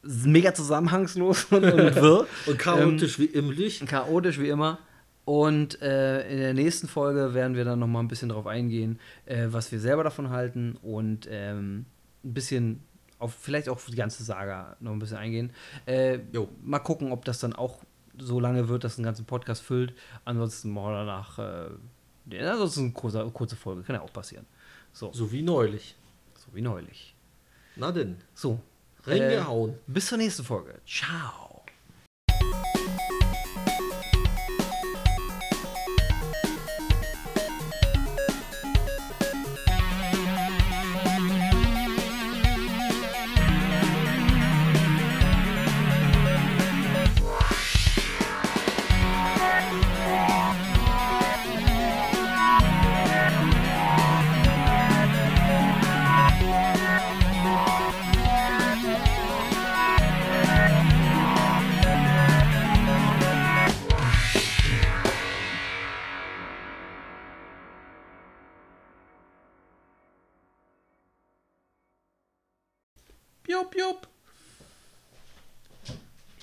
Speaker 3: Ist Mega zusammenhangslos und, und wirr.
Speaker 2: Und chaotisch wie im Licht.
Speaker 3: Chaotisch wie immer. Und äh, in der nächsten Folge werden wir dann noch mal ein bisschen darauf eingehen, äh, was wir selber davon halten und ähm, ein bisschen auf vielleicht auch die ganze Saga noch ein bisschen eingehen. Äh, mal gucken, ob das dann auch so lange wird, dass ein ganzen Podcast füllt. Ansonsten mal danach, äh, ansonsten eine kurze, kurze Folge, kann ja auch passieren. So,
Speaker 2: So wie neulich.
Speaker 3: so wie neulich.
Speaker 2: Na denn.
Speaker 3: So,
Speaker 2: Reingehauen.
Speaker 3: bis zur nächsten Folge. Ciao.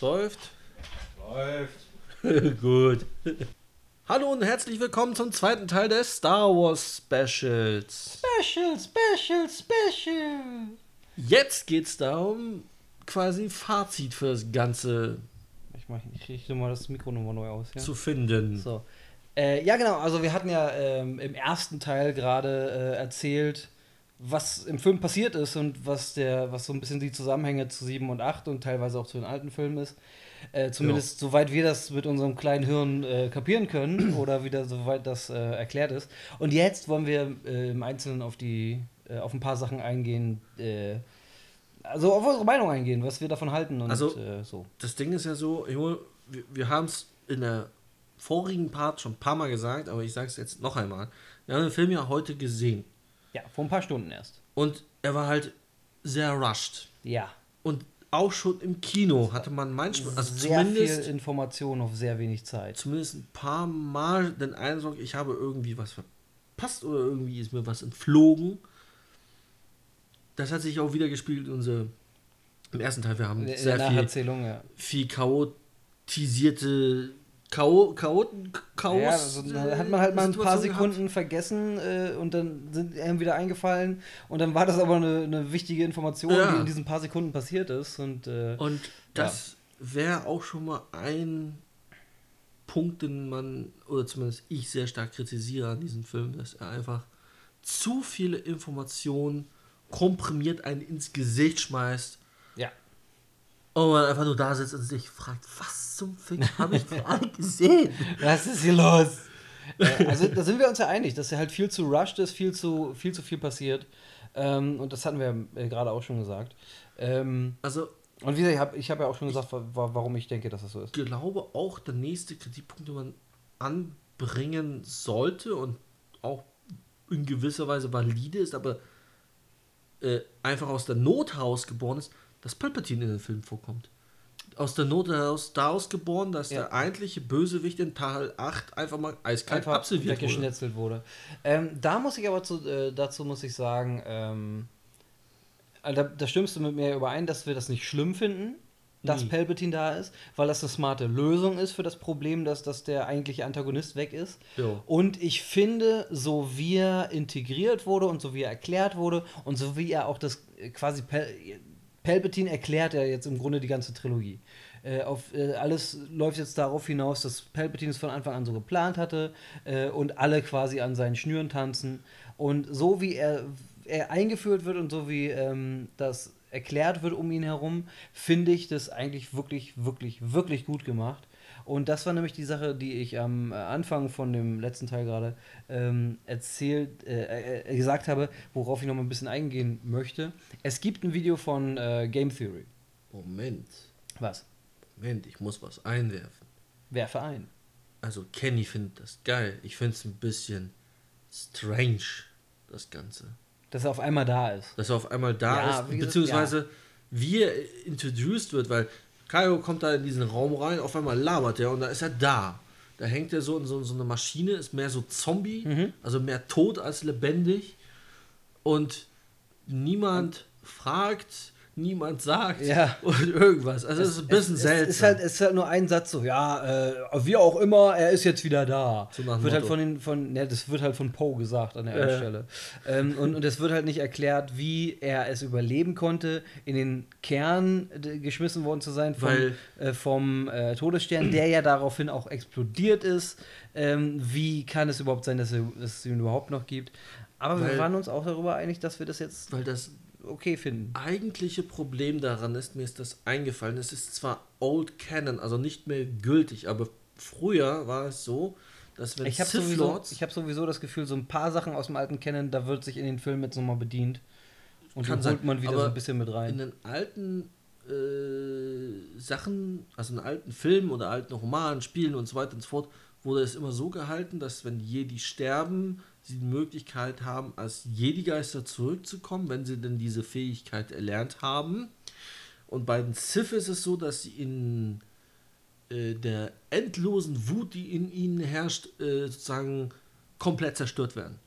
Speaker 2: Läuft.
Speaker 3: Läuft.
Speaker 2: Gut. Hallo und herzlich willkommen zum zweiten Teil des Star Wars Specials.
Speaker 3: Special, Special, Special.
Speaker 2: Jetzt geht's darum, quasi Fazit für das Ganze
Speaker 3: Ich, mach, ich richte mal das Mikro nochmal neu aus. Ja?
Speaker 2: zu finden.
Speaker 3: So. Äh, ja, genau. Also, wir hatten ja ähm, im ersten Teil gerade äh, erzählt, was im Film passiert ist und was, der, was so ein bisschen die Zusammenhänge zu 7 und 8 und teilweise auch zu den alten Filmen ist. Äh, zumindest soweit wir das mit unserem kleinen Hirn äh, kapieren können oder wieder soweit das äh, erklärt ist. Und jetzt wollen wir äh, im Einzelnen auf die äh, auf ein paar Sachen eingehen, äh, also auf unsere Meinung eingehen, was wir davon halten und
Speaker 2: Also-
Speaker 3: so.
Speaker 2: Das Ding ist ja so, Junge, wir, wir haben es in der vorigen Part schon ein paar Mal gesagt, aber ich sage es jetzt noch einmal. Wir haben den Film ja heute gesehen
Speaker 3: Ja, vor ein paar Stunden erst.
Speaker 2: und er war halt sehr rushed.
Speaker 3: Ja.
Speaker 2: Und auch schon im Kino hatte man manchmal, also
Speaker 3: sehr
Speaker 2: zumindest,
Speaker 3: viel Information auf sehr wenig Zeit.
Speaker 2: zumindest ein paar Mal den Eindruck, ich habe irgendwie was verpasst oder irgendwie ist mir was entflogen. Das hat sich auch wieder gespielt in unser, im ersten Teil. Wir haben
Speaker 3: In der
Speaker 2: sehr viel,
Speaker 3: ja.
Speaker 2: viel chaotisierte Chao, Chaoten, Chaos.
Speaker 3: ja, also, da hat man halt mal ein paar Sekunden
Speaker 2: gehabt.
Speaker 3: vergessen äh, und dann sind einem wieder eingefallen und dann war das aber eine, eine wichtige Information,
Speaker 2: Ja.
Speaker 3: die in diesen paar Sekunden passiert ist und äh,
Speaker 2: Und das wäre auch schon mal ein Punkt, den man, oder zumindest ich sehr stark kritisiere an diesem Film, dass er einfach zu viele Informationen komprimiert einen ins Gesicht schmeißt
Speaker 3: ja.
Speaker 2: Und man einfach nur da sitzt und sich fragt, was zum Fick habe ich gerade gesehen?
Speaker 3: Was ist hier los? äh, also da sind wir uns ja einig, dass halt viel zu rushed ist, viel zu viel, zu viel passiert. Ähm, und das hatten wir äh, gerade auch schon gesagt. Ähm,
Speaker 2: Also
Speaker 3: und wie gesagt, ich habe ich hab ja auch schon gesagt, wa- warum ich denke, dass das so ist.
Speaker 2: glaube auch, der nächste Kritikpunkt, den man anbringen sollte und auch in gewisser Weise valide ist, aber äh, einfach aus der Not heraus geboren ist, dass Palpatine in den Film vorkommt. Aus der Not heraus daraus geboren, dass
Speaker 3: Ja.
Speaker 2: der eigentliche Bösewicht in Teil 8 einfach mal eiskalt
Speaker 3: einfach
Speaker 2: absolviert wurde.
Speaker 3: weggeschnetzelt wurde. Ähm, da muss ich aber zu, äh, dazu muss ich sagen, ähm, äh, da, da stimmst du mit mir überein, dass wir das nicht schlimm finden, dass
Speaker 2: Nie.
Speaker 3: Palpatine da ist, weil das eine smarte Lösung ist für das Problem, dass, dass der eigentliche Antagonist weg ist.
Speaker 2: Jo.
Speaker 3: Und ich finde, so wie er integriert wurde und so wie er erklärt wurde und so wie er auch das äh, quasi Palpatine erklärt er jetzt im Grunde die ganze Trilogie. Äh, auf, äh, alles läuft jetzt darauf hinaus, dass Palpatine es von Anfang an so geplant hatte äh, und alle quasi an seinen Schnüren tanzen. Und so wie er, er eingeführt wird und so wie ähm, das erklärt wird um ihn herum, finde ich das eigentlich wirklich, wirklich, wirklich gut gemacht. Und das war nämlich die Sache, die ich am äh, Anfang von dem letzten Teil gerade ähm, erzählt, äh, äh, gesagt habe, worauf ich noch mal ein bisschen eingehen möchte. Es gibt ein Video von äh, Game Theory.
Speaker 2: Moment,
Speaker 3: Was?
Speaker 2: Moment, ich muss was einwerfen.
Speaker 3: Werfe ein.
Speaker 2: Also Kenny findet das geil. Ich finde es ein bisschen strange, das Ganze.
Speaker 3: Dass er auf einmal da ist.
Speaker 2: dass er auf einmal da
Speaker 3: Ja,
Speaker 2: ist,
Speaker 3: gesagt,
Speaker 2: beziehungsweise wie er introduced wird, weil Kaio kommt da in diesen Raum rein, auf einmal labert er und da ist er da. Da hängt er so in so, so eine Maschine, ist mehr so Zombie,
Speaker 3: Mhm.
Speaker 2: also mehr tot als lebendig und niemand fragt, niemand sagt
Speaker 3: Ja.
Speaker 2: und irgendwas. Also es ist ein bisschen
Speaker 3: es,
Speaker 2: seltsam.
Speaker 3: Es ist, halt, es ist halt nur ein Satz so, ja, äh, wie auch immer, er ist jetzt wieder da.
Speaker 2: So
Speaker 3: wird halt von den, von, ne, das wird halt von Poe gesagt an der
Speaker 2: Ja.
Speaker 3: einen Stelle. Ähm, und, und es wird halt nicht erklärt, wie er es überleben konnte, in den Kern äh, geschmissen worden zu sein vom,
Speaker 2: Weil-
Speaker 3: äh, vom äh, Todesstern, der ja daraufhin auch explodiert ist. Ähm, wie kann es überhaupt sein, dass, er, dass es ihn überhaupt noch gibt? Aber wir
Speaker 2: Weil-
Speaker 3: waren uns auch darüber einig, dass wir das jetzt
Speaker 2: weil das
Speaker 3: okay finden.
Speaker 2: eigentliche Problem daran ist, mir ist das eingefallen, es ist zwar Old Canon, also nicht mehr gültig, aber früher war es so, dass wenn
Speaker 3: Ich habe sowieso, ich hab sowieso das Gefühl, so ein paar Sachen aus dem alten kennen, da wird sich in den Filmen jetzt nochmal bedient. Und
Speaker 2: Kann
Speaker 3: die
Speaker 2: sein,
Speaker 3: holt man wieder so ein bisschen mit
Speaker 2: in
Speaker 3: rein.
Speaker 2: den alten äh, Sachen, also in alten Filmen oder alten Romanen, Spielen und so weiter und so fort, wurde es immer so gehalten, dass wenn Jedi sterben, sie die Möglichkeit haben, als Jedi-Geister zurückzukommen, wenn sie denn diese Fähigkeit erlernt haben. Und bei den Sith ist es so, dass sie in äh, der endlosen Wut, die in ihnen herrscht, äh, sozusagen komplett zerstört werden.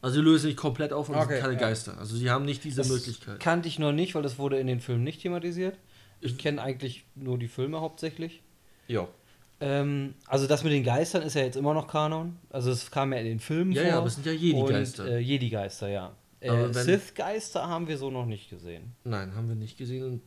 Speaker 2: Also sie lösen nicht komplett auf und
Speaker 3: Okay,
Speaker 2: sind keine
Speaker 3: ja.
Speaker 2: Geister. Also sie haben nicht diese
Speaker 3: Das
Speaker 2: Möglichkeit.
Speaker 3: Kannte ich noch nicht, weil das wurde in den Filmen nicht thematisiert. Ich kenne eigentlich nur die Filme hauptsächlich.
Speaker 2: Ja.
Speaker 3: Ähm, also das mit den Geistern ist ja jetzt immer noch Kanon. Also es kam ja in den Filmen
Speaker 2: Ja,
Speaker 3: vor.
Speaker 2: ja, aber es sind ja Jedi-Geister.
Speaker 3: Äh, Jedi-Geister, ja. Äh, Sith-Geister haben wir so noch nicht gesehen.
Speaker 2: Nein, haben wir nicht gesehen und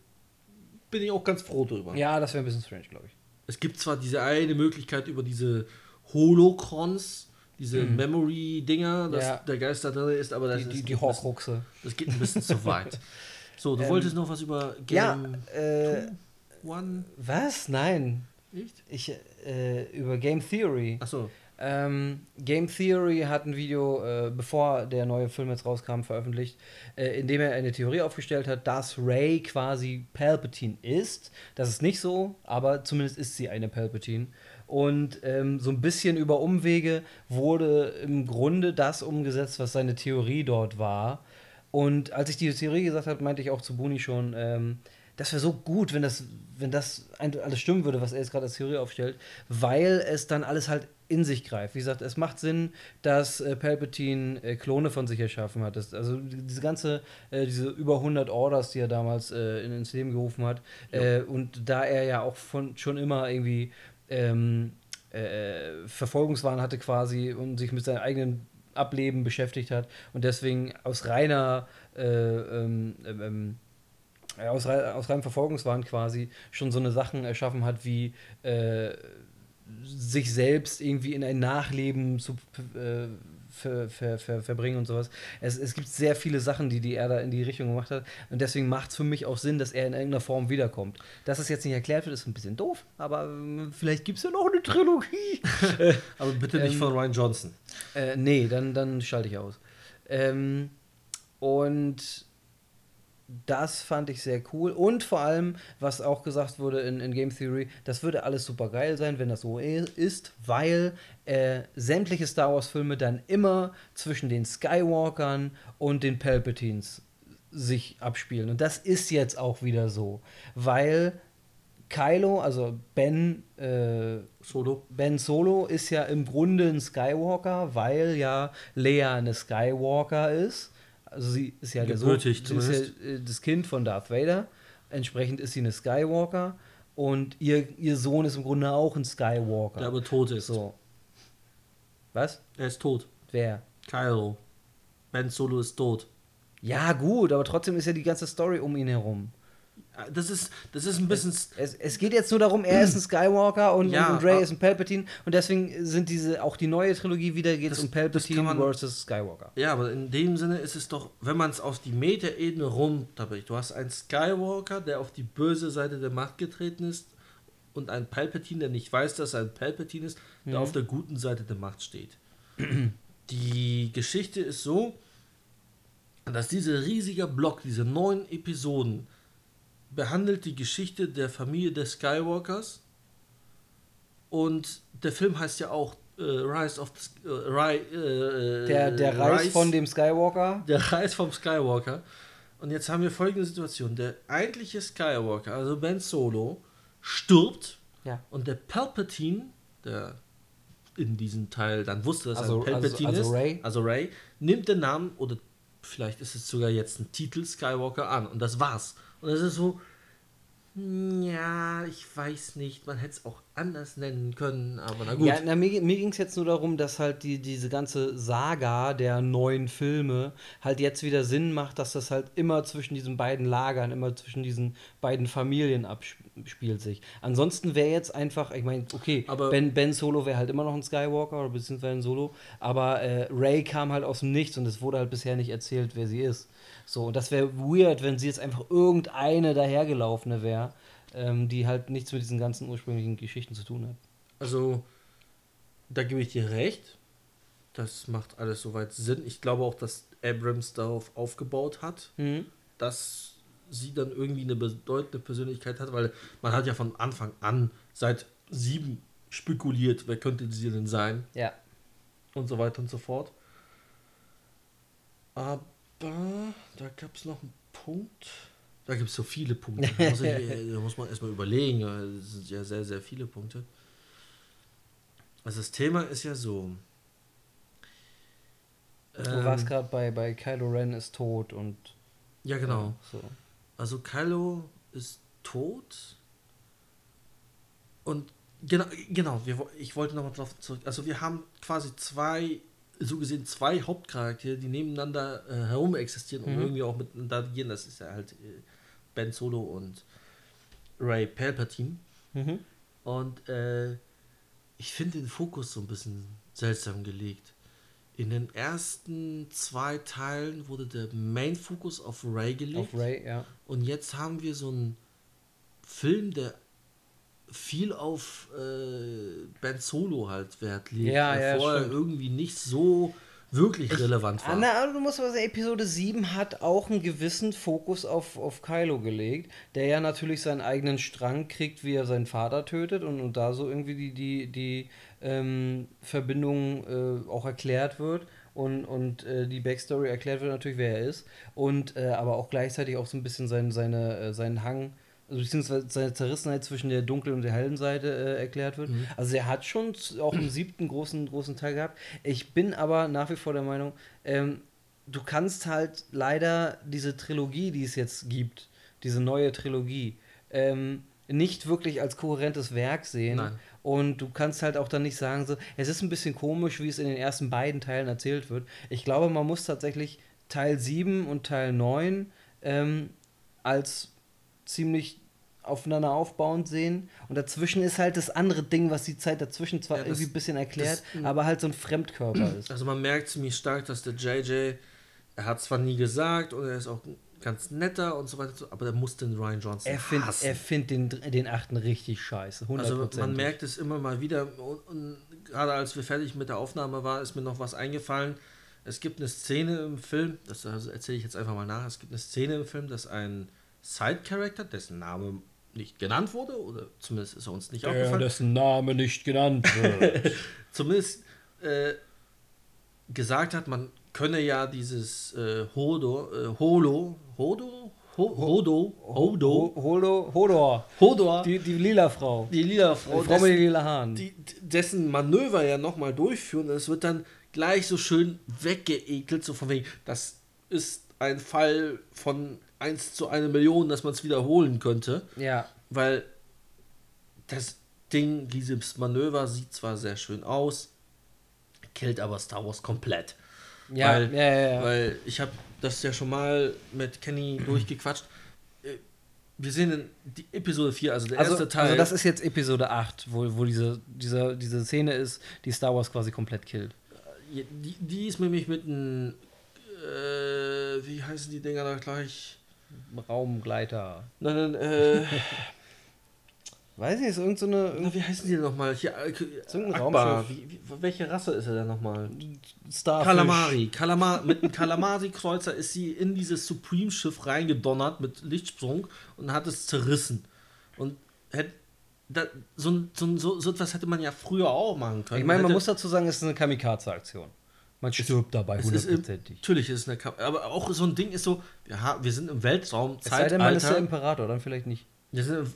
Speaker 2: bin ich auch ganz froh drüber.
Speaker 3: Ja, das wäre ein bisschen strange, glaube ich.
Speaker 2: Es gibt zwar diese eine Möglichkeit über diese Holocrons, diese Memory-Dinger, dass
Speaker 3: Mhm. Ja.
Speaker 2: der Geist da drin ist, aber das,
Speaker 3: Die,
Speaker 2: ist
Speaker 3: die, die
Speaker 2: ein bisschen-
Speaker 3: Horcruxe.
Speaker 2: das geht ein bisschen zu weit. So, du
Speaker 3: Ähm,
Speaker 2: wolltest noch was über
Speaker 3: Ja,
Speaker 2: Game
Speaker 3: äh,
Speaker 2: One?
Speaker 3: was? Nein.
Speaker 2: Nicht?
Speaker 3: Ich, äh, über Game Theory.
Speaker 2: Achso,
Speaker 3: Ähm, Game Theory hat ein Video, äh, bevor der neue Film jetzt rauskam, veröffentlicht, äh, in dem er eine Theorie aufgestellt hat, dass Ray quasi Palpatine ist. Das ist nicht so, aber zumindest ist sie eine Palpatine. Und ähm, so ein bisschen über Umwege wurde im Grunde das umgesetzt, was seine Theorie dort war. Und als ich die Theorie gesagt habe, meinte ich auch zu Buni schon, ähm, das wäre so gut, wenn das, wenn das alles stimmen würde, was er jetzt gerade als Theorie aufstellt, weil es dann alles halt in sich greift. Wie gesagt, es macht Sinn, dass äh, Palpatine äh, Klone von sich erschaffen hat. Das, also die- diese ganze, äh, diese über 100 Orders, die er damals äh, in, ins Leben gerufen hat. Äh, und da er ja auch von, schon immer irgendwie ähm, äh, Verfolgungswahn hatte quasi und sich mit seinem eigenen Ableben beschäftigt hat und deswegen aus reiner äh, ähm, ähm, ähm, ja, aus, rei- aus reinem Verfolgungswahn quasi schon so eine Sachen erschaffen hat, wie äh, sich selbst irgendwie in ein Nachleben zu äh, ver, ver, ver, verbringen und sowas. Es, es gibt sehr viele Sachen, die, die er da in die Richtung gemacht hat. Und deswegen macht es für mich auch Sinn, dass er in irgendeiner Form wiederkommt. Dass es jetzt nicht erklärt wird, ist ein bisschen doof, aber ähm, vielleicht gibt es ja noch eine Trilogie.
Speaker 2: aber bitte nicht
Speaker 3: Ähm,
Speaker 2: von Ryan Johnson.
Speaker 3: Äh, nee, dann, dann schalte ich aus. Ähm, und das fand ich sehr cool. Und vor allem, was auch gesagt wurde in, in Game Theory, das würde alles super geil sein, wenn das so ist, weil äh, sämtliche Star Wars-Filme dann immer zwischen den Skywalkern und den Palpatines sich abspielen. Und das ist jetzt auch wieder so, weil Kylo, also Ben, äh,
Speaker 2: Solo.
Speaker 3: Ben Solo ist ja im Grunde ein Skywalker, weil ja Leia eine Skywalker ist. Also sie ist ja der Sohn,
Speaker 2: Gebürtig
Speaker 3: sie ist ja äh, das Kind von Darth Vader. Entsprechend ist sie eine Skywalker und ihr, ihr Sohn ist im Grunde auch ein Skywalker.
Speaker 2: Der aber tot ist.
Speaker 3: so. Was?
Speaker 2: Er ist tot.
Speaker 3: Wer?
Speaker 2: Kylo. Ben Solo ist tot.
Speaker 3: Ja, gut, aber trotzdem ist ja die ganze Story um ihn herum.
Speaker 2: Das ist, das ist ein bisschen.
Speaker 3: Es, es geht jetzt nur darum, er ist ein Skywalker und,
Speaker 2: Ja,
Speaker 3: und Ray
Speaker 2: aber-
Speaker 3: ist ein Palpatine und deswegen sind diese, auch die neue Trilogie wieder geht es um Palpatine
Speaker 2: man-
Speaker 3: versus Skywalker.
Speaker 2: Ja, aber in dem Sinne ist es doch, wenn man es auf die Metaebene runterbricht, du hast einen Skywalker, der auf die böse Seite der Macht getreten ist und einen Palpatine, der nicht weiß, dass er ein Palpatine ist, der auf der guten Seite der Macht steht. die Geschichte ist so, dass dieser riesige Block, diese neun Episoden, behandelt die Geschichte der Familie der Skywalkers und der Film heißt ja auch äh, Rise of the, äh, Ri, äh,
Speaker 3: Der, der Reis
Speaker 2: Rise-
Speaker 3: von dem Skywalker.
Speaker 2: der Reis vom Skywalker. Und jetzt haben wir folgende Situation. Der eigentliche Skywalker, also Ben Solo, stirbt
Speaker 3: Ja.
Speaker 2: und der Palpatine, der in diesem Teil dann wusste, dass
Speaker 3: Also-
Speaker 2: er Palpatine
Speaker 3: also- also
Speaker 2: ist,
Speaker 3: Rey.
Speaker 2: also Ray, nimmt den Namen oder vielleicht ist es sogar jetzt ein Titel Skywalker an und das war's. Und das ist so, ja, ich weiß nicht, man hätte es auch anders nennen können, aber na gut.
Speaker 3: Ja, na, mir, mir ging es jetzt nur darum, dass halt die, diese ganze Saga der neuen Filme halt jetzt wieder Sinn macht, dass das halt immer zwischen diesen beiden Lagern, immer zwischen diesen beiden Familien abspielt sich. Ansonsten wäre jetzt einfach, ich meine, okay,
Speaker 2: Aber-
Speaker 3: ben, ben Solo wäre halt immer noch ein Skywalker oder beziehungsweise ein Solo, aber äh, Ray kam halt aus dem Nichts und es wurde halt bisher nicht erzählt, wer sie ist. So, und das wäre weird, wenn sie jetzt einfach irgendeine dahergelaufene wäre, ähm, die halt nichts mit diesen ganzen ursprünglichen Geschichten zu tun hat.
Speaker 2: Also, da gebe ich dir recht. Das macht alles soweit Sinn. Ich glaube auch, dass Abrams darauf aufgebaut hat,
Speaker 3: Mhm.
Speaker 2: dass sie dann irgendwie eine bedeutende Persönlichkeit hat, weil man hat ja von Anfang an seit sieben spekuliert, wer könnte sie denn sein
Speaker 3: Ja.
Speaker 2: und so weiter und so fort. Aber da gab es noch einen Punkt. Da gibt es so viele Punkte. Da muss, ich, da muss man erstmal überlegen. Es sind ja sehr, sehr viele Punkte. Also das Thema ist ja so.
Speaker 3: Du ähm, warst gerade bei, bei Kylo Ren ist tot und.
Speaker 2: Ja, genau. so. Also Kylo ist tot. Und genau, genau wir, ich wollte nochmal drauf zurück. Also wir haben quasi zwei, so gesehen zwei Hauptcharaktere, die nebeneinander äh, herum existieren und mhm. irgendwie auch miteinander agieren. Das ist ja halt äh, Ben Solo und Ray Palpatine. Mhm. Und äh, ich finde den Fokus so ein bisschen seltsam gelegt. In den ersten zwei Teilen wurde der Main-Fokus auf Ray gelegt. Auf Ray, ja. Und jetzt haben wir so einen Film, der viel auf äh, Ben Solo halt Wert legt. Ja, ja, vorher stimmt. irgendwie nicht so wirklich ich, relevant
Speaker 3: war. Na, du musst aber sagen, Episode 7 hat auch einen gewissen Fokus auf, auf Kylo gelegt, der ja natürlich seinen eigenen Strang kriegt, wie er seinen Vater tötet und, und da so irgendwie die, die, die ähm, Verbindung äh, auch erklärt wird und, und äh, die Backstory erklärt wird natürlich, wer er ist und äh, aber auch gleichzeitig auch so ein bisschen sein, seine, äh, seinen Hang also beziehungsweise seine Zerrissenheit zwischen der dunklen und der hellen Seite äh, erklärt wird. Mhm. Also er hat schon auch im siebten großen, großen Teil gehabt. Ich bin aber nach wie vor der Meinung, ähm, du kannst halt leider diese Trilogie, die es jetzt gibt, diese neue Trilogie, ähm, nicht wirklich als kohärentes Werk sehen. Nein. Und du kannst halt auch dann nicht sagen, so, es ist ein bisschen komisch, wie es in den ersten beiden Teilen erzählt wird. Ich glaube, man muss tatsächlich Teil 7 und Teil 9 ähm, als ziemlich aufeinander aufbauend sehen. Und dazwischen ist halt das andere Ding, was die Zeit dazwischen zwar ja, das, irgendwie ein bisschen erklärt, das, aber halt so ein Fremdkörper ist.
Speaker 2: Also man merkt ziemlich stark, dass der JJ, er hat zwar nie gesagt und er ist auch ganz netter und so weiter, aber er muss den Ryan Johnson
Speaker 3: er find, hassen. Er findet den, den achten richtig scheiße, 100%.
Speaker 2: Also man merkt es immer mal wieder und, und gerade als wir fertig mit der Aufnahme waren, ist mir noch was eingefallen. Es gibt eine Szene im Film, das also erzähle ich jetzt einfach mal nach, es gibt eine Szene im Film, dass ein Side-Character, dessen Name nicht genannt wurde, oder zumindest ist er uns nicht
Speaker 3: Der, aufgefallen. dessen Name nicht genannt wird.
Speaker 2: zumindest äh, gesagt hat, man könne ja dieses äh, Hodo, äh, Holo, Hodo, Ho Hodo,
Speaker 3: Hodo, Hodo, Hodor, Hodor, die, die lila Frau,
Speaker 2: die lila Frau, die Frau mit den lila Haaren, die, dessen Manöver ja nochmal durchführen, es wird dann gleich so schön weggeekelt, so von wegen, das ist ein Fall von 1 zu 1 Million, dass man es wiederholen könnte. Ja. Weil das Ding, dieses Manöver sieht zwar sehr schön aus, killt aber Star Wars komplett. Ja, weil, ja, ja, ja. Weil ich habe das ja schon mal mit Kenny durchgequatscht. Äh, wir sehen in die Episode 4, also der
Speaker 3: also,
Speaker 2: erste Teil.
Speaker 3: Also das ist jetzt Episode 8, wo, wo diese, diese, diese Szene ist, die Star Wars quasi komplett killt.
Speaker 2: Die, die ist nämlich mit einem, äh, wie heißen die Dinger da gleich?
Speaker 3: Raumgleiter.
Speaker 2: Nein, nein, äh.
Speaker 3: Weiß ich, ist irgendeine.
Speaker 2: So wie heißen die denn nochmal? Hier, äh, so Raumschiff. Wie, wie, welche Rasse ist er denn nochmal? Starfish. Kalamari. Kalamar, mit einem Kalamari-Kreuzer ist sie in dieses Supreme-Schiff reingedonnert mit Lichtsprung und hat es zerrissen. Und hätte. Da, so, so, so, so etwas hätte man ja früher auch machen können.
Speaker 3: Ich meine, man muss dazu sagen, es ist eine Kamikaze-Aktion. Man stirbt dabei
Speaker 2: hundertprozentig. Natürlich ist es eine Kamera. Aber auch so ein Ding ist so, wir, wir sind im Weltraum,
Speaker 3: es Zeitalter. Sei denn, man ist der Imperator, dann vielleicht nicht.
Speaker 2: Wir sind,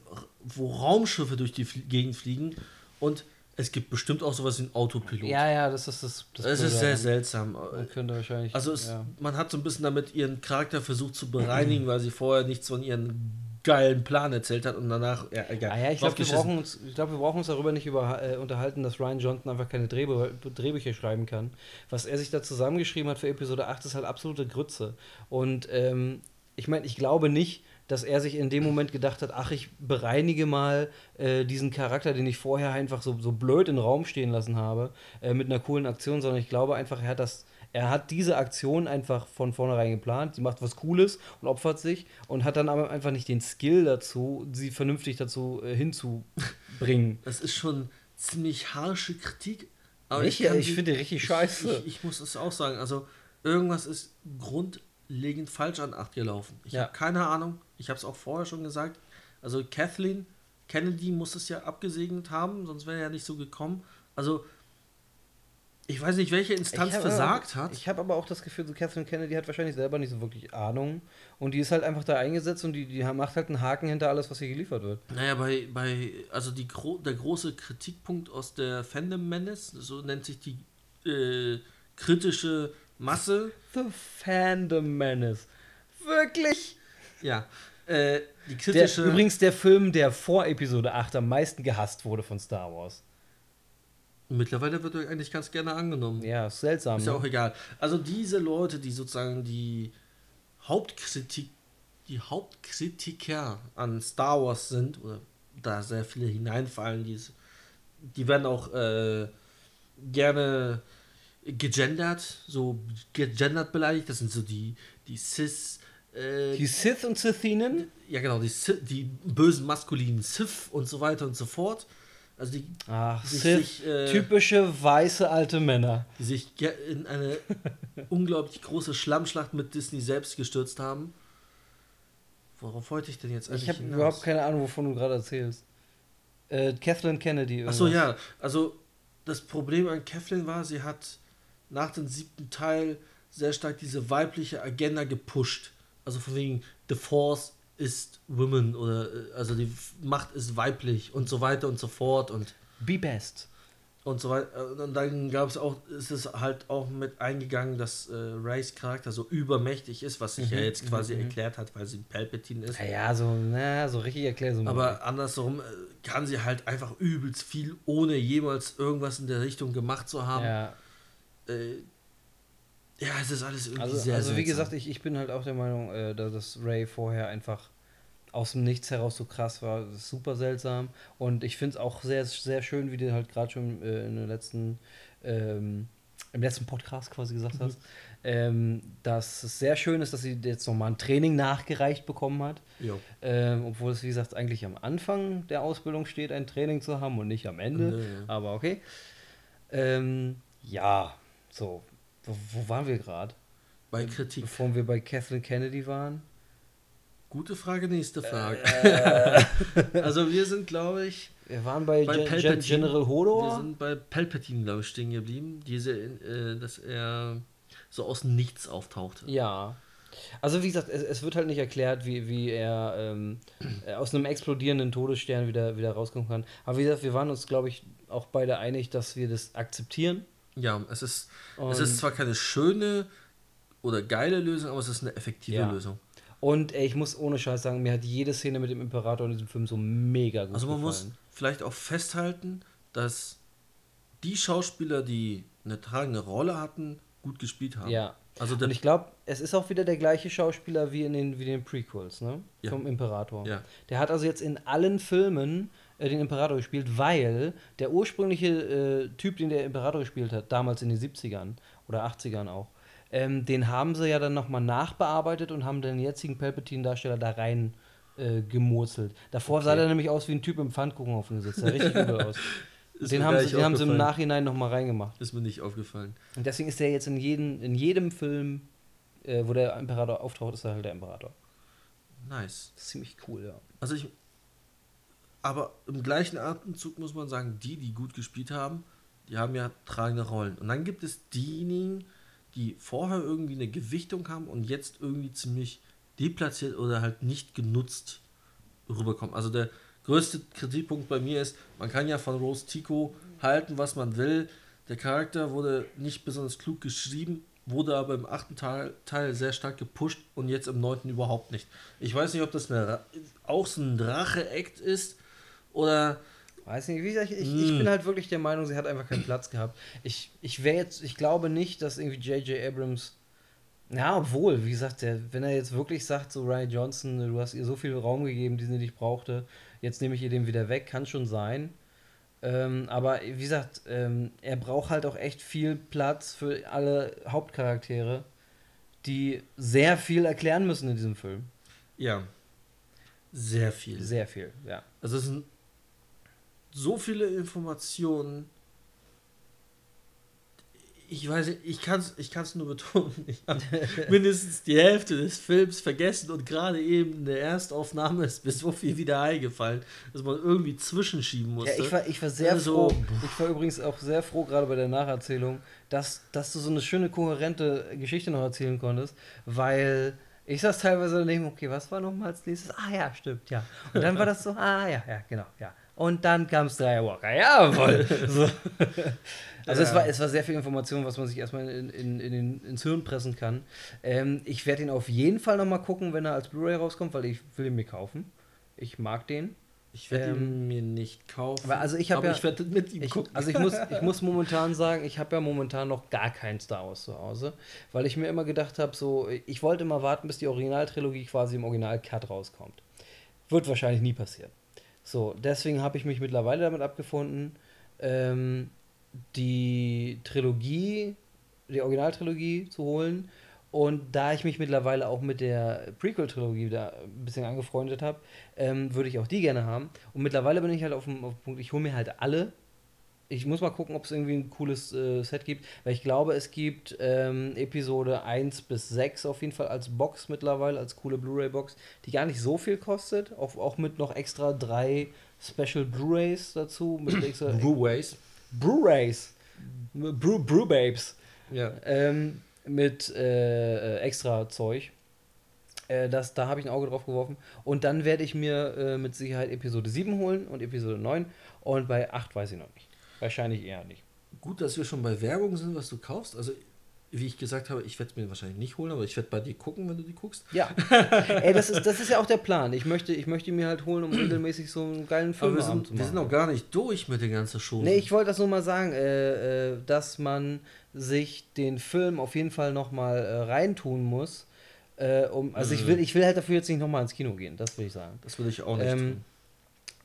Speaker 2: wo Raumschiffe durch die Gegend fliegen und es gibt bestimmt auch sowas wie ein Autopilot.
Speaker 3: Ja, ja, das ist das.
Speaker 2: Das, das ist sehr seltsam.
Speaker 3: Man könnte wahrscheinlich.
Speaker 2: Also es, ja. man hat so ein bisschen damit ihren Charakter versucht zu bereinigen, weil sie vorher nichts von ihren geilen Plan erzählt hat und danach. Ja, egal.
Speaker 3: Ah ja, ich glaube, wir, brauchen uns, glaub, wir brauchen uns darüber nicht über, äh, unterhalten, dass Ryan Johnson einfach keine Drehbü Drehbücher schreiben kann. Was er sich da zusammengeschrieben hat für Episode 8 ist halt absolute Grütze. Und ähm, ich meine, ich glaube nicht, dass er sich in dem Moment gedacht hat, ach, ich bereinige mal äh, diesen Charakter, den ich vorher einfach so, so blöd im Raum stehen lassen habe, äh, mit einer coolen Aktion, sondern ich glaube einfach, er hat das er hat diese Aktion einfach von vornherein geplant. Sie macht was Cooles und opfert sich und hat dann aber einfach nicht den Skill dazu, sie vernünftig dazu äh, hinzubringen.
Speaker 2: Das ist schon ziemlich harsche Kritik.
Speaker 3: Aber ich, ich, ich finde die richtig scheiße.
Speaker 2: Ich, ich, muss es auch sagen. Also, irgendwas ist grundlegend falsch an 8 gelaufen. Ich ja. habe keine Ahnung. Ich habe es auch vorher schon gesagt. Also, Kathleen Kennedy muss es ja abgesegnet haben, sonst wäre er ja nicht so gekommen. Also, ich weiß nicht, welche Instanz versagt
Speaker 3: aber,
Speaker 2: hat.
Speaker 3: Ich habe aber auch das Gefühl, so Catherine Kennedy hat wahrscheinlich selber nicht so wirklich Ahnung. Und die ist halt einfach da eingesetzt und die, die macht halt einen Haken hinter alles, was hier geliefert wird.
Speaker 2: Naja, bei, bei also die, der große Kritikpunkt aus der Fandom Menace, so nennt sich die äh, kritische Masse.
Speaker 3: The Fandom Menace. Wirklich?
Speaker 2: Ja. Äh, die
Speaker 3: Der,
Speaker 2: kritische.
Speaker 3: übrigens der Film, der vor Episode 8 am meisten gehasst wurde von Star Wars.
Speaker 2: Mittlerweile wird er eigentlich ganz gerne angenommen.
Speaker 3: Ja, ist seltsam.
Speaker 2: Ist ja
Speaker 3: ne?
Speaker 2: auch egal. Also diese Leute, die sozusagen die Hauptkritik, die Hauptkritiker an Star Wars sind, oder da sehr viele hineinfallen, die, die werden auch äh, gerne gegendert, so gegendert beleidigt. Das sind so die, die Cis, äh,
Speaker 3: Die Sith und Sithinen?
Speaker 2: ja genau, die, Sith- die bösen maskulinen Sith und so weiter und so fort. Also die,
Speaker 3: Ach, Sith.
Speaker 2: sich, äh,
Speaker 3: typische weiße alte Männer.
Speaker 2: die sich in eine unglaublich große Schlammschlacht mit Disney selbst gestürzt haben. Worauf wollte ich denn jetzt eigentlich
Speaker 3: Ich habe überhaupt keine Ahnung, wovon du gerade erzählst. Äh, Kathleen Kennedy.
Speaker 2: Achso, ja. Also, das Problem an Kathleen war, sie hat nach dem siebten Teil sehr stark diese weibliche Agenda gepusht. Also von wegen, The Force ist Women oder äh, also die Macht ist weiblich und so weiter und so fort und
Speaker 3: Be best.
Speaker 2: und so weiter. Und dann gab es auch, ist es halt auch mit eingegangen, dass äh, Rays Charakter so übermächtig ist, was sich ja
Speaker 3: Mhm,
Speaker 2: jetzt quasi
Speaker 3: mhm, mhm.
Speaker 2: erklärt hat, weil sie Palpatine ist.
Speaker 3: Ja, ja, so, na, so richtig erklär so.
Speaker 2: Aber andersrum äh, kann sie halt einfach übelst viel, ohne jemals irgendwas in der Richtung gemacht zu haben.
Speaker 3: ja,
Speaker 2: Äh, ja, es ist alles irgendwie
Speaker 3: also,
Speaker 2: sehr
Speaker 3: also wie
Speaker 2: seltsam.
Speaker 3: gesagt, ich, ich bin halt auch der Meinung, äh, dass dass Ray vorher einfach aus dem Nichts heraus so krass war. Das ist super seltsam. Und ich finde es auch sehr, sehr schön, wie du halt gerade schon äh, in der letzten, ähm, im letzten Podcast quasi gesagt
Speaker 2: Mhm.
Speaker 3: hast, ähm, dass es sehr schön ist, dass sie jetzt nochmal ein Training nachgereicht bekommen hat. Ähm, obwohl es, wie gesagt, eigentlich am Anfang der Ausbildung steht, ein Training zu haben und nicht am Ende.
Speaker 2: Ja.
Speaker 3: Aber okay. Ähm, ja, so. Wo, wo waren wir gerade?
Speaker 2: Bei Kritik.
Speaker 3: Bevor wir bei Kathleen Kennedy waren?
Speaker 2: Gute Frage, nächste Frage.
Speaker 3: Äh.
Speaker 2: also wir sind, glaube ich,
Speaker 3: Wir waren bei,
Speaker 2: Bei
Speaker 3: Gen
Speaker 2: Palpatine.
Speaker 3: General
Speaker 2: wir
Speaker 3: Hodor.
Speaker 2: sind bei Palpatine, glaube ich, stehen geblieben. Diese, äh, dass er so aus Nichts auftauchte.
Speaker 3: Ja. Also wie gesagt, es, es wird halt nicht erklärt, wie, wie er ähm, äh, aus einem explodierenden Todesstern wieder, wieder rauskommen kann. Aber wie gesagt, wir waren uns, glaube ich, auch beide einig, dass wir das akzeptieren.
Speaker 2: Ja, es ist, es ist zwar keine schöne oder geile Lösung, aber es ist eine effektive
Speaker 3: Ja.
Speaker 2: Lösung.
Speaker 3: Und ey, ich muss ohne Scheiß sagen, mir hat jede Szene mit dem Imperator in diesem Film so mega gut
Speaker 2: Also man
Speaker 3: gefallen.
Speaker 2: muss vielleicht auch festhalten, dass die Schauspieler, die eine tragende Rolle hatten, gut gespielt haben.
Speaker 3: Ja.
Speaker 2: Also
Speaker 3: Und ich glaube, es ist auch wieder der gleiche Schauspieler wie in den, wie den Prequels, ne?
Speaker 2: Ja.
Speaker 3: Vom Imperator.
Speaker 2: Ja.
Speaker 3: Der hat also jetzt in allen Filmen äh, den Imperator gespielt, weil der ursprüngliche äh, Typ, den der Imperator gespielt hat, damals in den 70ern oder 80ern auch, ähm, den haben sie ja dann nochmal nachbearbeitet und haben den jetzigen Palpatine-Darsteller da rein äh, gemurzelt. Davor sah
Speaker 2: Okay.
Speaker 3: der nämlich aus wie ein Typ im Pfannkuchen auf dem Sitz. Sah richtig übel aus.
Speaker 2: Ist
Speaker 3: Den haben, sie, den haben sie im. Nachhinein nochmal reingemacht.
Speaker 2: ist mir nicht aufgefallen.
Speaker 3: Und deswegen ist der jetzt in, jeden, in jedem Film, äh, wo der Imperator auftaucht, ist er halt der Imperator.
Speaker 2: Nice.
Speaker 3: Ziemlich cool, ja.
Speaker 2: Also ich. Aber im gleichen Atemzug muss man sagen, die, die gut gespielt haben, die haben ja tragende Rollen. Und dann gibt es diejenigen, die vorher irgendwie eine Gewichtung haben und jetzt irgendwie ziemlich deplatziert oder halt nicht genutzt rüberkommen. Also der größte Kritikpunkt bei mir ist, man kann ja von Rose Tico halten, was man will. Der Charakter wurde nicht besonders klug geschrieben, wurde aber im achten Teil, Teil sehr stark gepusht und jetzt im neunten überhaupt nicht. Ich weiß nicht, ob das eine, auch so ein Drache-Act ist oder
Speaker 3: Weiß nicht, wie gesagt, ich, ich
Speaker 2: Mm.
Speaker 3: bin halt wirklich der Meinung, sie hat einfach keinen Platz gehabt. Ich, ich wäre jetzt, ich glaube nicht, dass irgendwie J.J. Abrams. Ja, obwohl, wie gesagt, der, wenn er jetzt wirklich sagt, so Ryan Johnson, du hast ihr so viel Raum gegeben, die sie nicht brauchte, jetzt nehme ich ihr den wieder weg, kann schon sein. Ähm, aber wie gesagt, ähm, er braucht halt auch echt viel Platz für alle Hauptcharaktere, die sehr viel erklären müssen in diesem Film.
Speaker 2: ja, sehr viel.
Speaker 3: Sehr viel, ja.
Speaker 2: Also es sind so viele Informationen. Ich weiß ich kann es ich kann's nur betonen. Ich habe mindestens die Hälfte des Films vergessen und gerade eben in der Erstaufnahme ist mir so viel wieder eingefallen, dass man irgendwie zwischenschieben musste.
Speaker 3: Ja, ich war, ich war sehr
Speaker 2: Also,
Speaker 3: froh. Ich war übrigens auch sehr froh, gerade bei der Nacherzählung, dass, dass du so eine schöne, kohärente Geschichte noch erzählen konntest, weil ich saß teilweise daneben, okay, was war nochmal als nächstes? Ah ja, stimmt, ja. Und dann war das so, ah ja, ja, genau, ja. Und dann kam Skywalker. Jawohl. so. Also ja. es, war, es war sehr viel Information, was man sich erstmal in, in, in den, ins Hirn pressen kann. Ähm, ich werde ihn auf jeden Fall nochmal gucken, wenn er als Blu-ray rauskommt, weil ich will ihn mir kaufen. Ich mag den.
Speaker 2: Ich werde ähm, ihn mir nicht kaufen.
Speaker 3: also ich habe ja,
Speaker 2: ich werde mit ihm
Speaker 3: ich,
Speaker 2: gucken.
Speaker 3: Also ich muss, ich muss momentan sagen, ich habe ja momentan noch gar kein Star Wars zu Hause, weil ich mir immer gedacht habe, so ich wollte immer warten, bis die Originaltrilogie quasi im Original-Cut rauskommt. Wird wahrscheinlich nie passieren. So, deswegen habe ich mich mittlerweile damit abgefunden, ähm, die Trilogie, die Originaltrilogie zu holen und da ich mich mittlerweile auch mit der Prequel-Trilogie wieder ein bisschen angefreundet habe, ähm, würde ich auch die gerne haben. Und mittlerweile bin ich halt auf dem, auf dem Punkt, ich hole mir halt alle. Ich muss mal gucken, ob es irgendwie ein cooles äh, Set gibt, weil ich glaube, es gibt ähm, Episode 1 bis 6 auf jeden Fall als Box mittlerweile, als coole Blu-ray-Box, die gar nicht so viel kostet. Auch, auch mit noch extra drei Special Blu-rays dazu.
Speaker 2: Blu-rays?
Speaker 3: Blu-rays. Brew-Babes.
Speaker 2: Ja.
Speaker 3: Ähm, mit äh, äh, extra Zeug. Äh, das, da habe ich ein Auge drauf geworfen. Und dann werde ich mir äh, mit Sicherheit Episode 7 holen und Episode 9. Und bei 8 weiß ich noch nicht. Wahrscheinlich eher nicht.
Speaker 2: Gut, dass wir schon bei Werbung sind, was du kaufst. Also wie ich gesagt habe, ich werde es mir wahrscheinlich nicht holen, aber ich werde bei dir gucken, wenn du die guckst.
Speaker 3: Ja. Ey, das ist, das ist ja auch der Plan. Ich möchte, ich möchte mir halt holen, um regelmäßig so einen geilen Film
Speaker 2: wir sind, zu machen. Wir sind noch gar nicht durch mit der ganzen Show.
Speaker 3: Nee, ich wollte das nur mal sagen, äh, äh, dass man sich den Film auf jeden Fall nochmal äh, reintun muss. Äh, um, also mhm. ich will, ich will halt dafür jetzt nicht nochmal ins Kino gehen, das will ich sagen.
Speaker 2: Das will ich auch nicht ähm, tun.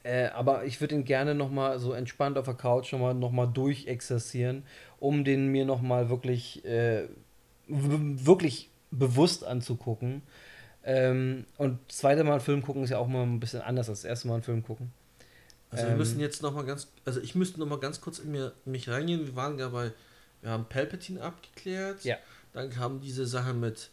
Speaker 3: Äh, aber ich würde ihn gerne nochmal so entspannt auf der Couch nochmal noch mal durchexerzieren, um den mir nochmal wirklich, äh, wirklich bewusst anzugucken. Ähm, und das zweite Mal einen Film gucken ist ja auch mal ein bisschen anders als das erste Mal einen Film gucken.
Speaker 2: Also wir ähm, müssen jetzt nochmal ganz, also ich müsste nochmal ganz kurz in mir, mich reingehen. Wir waren dabei, wir haben Palpatine abgeklärt.
Speaker 3: Ja.
Speaker 2: Dann kam diese Sache mit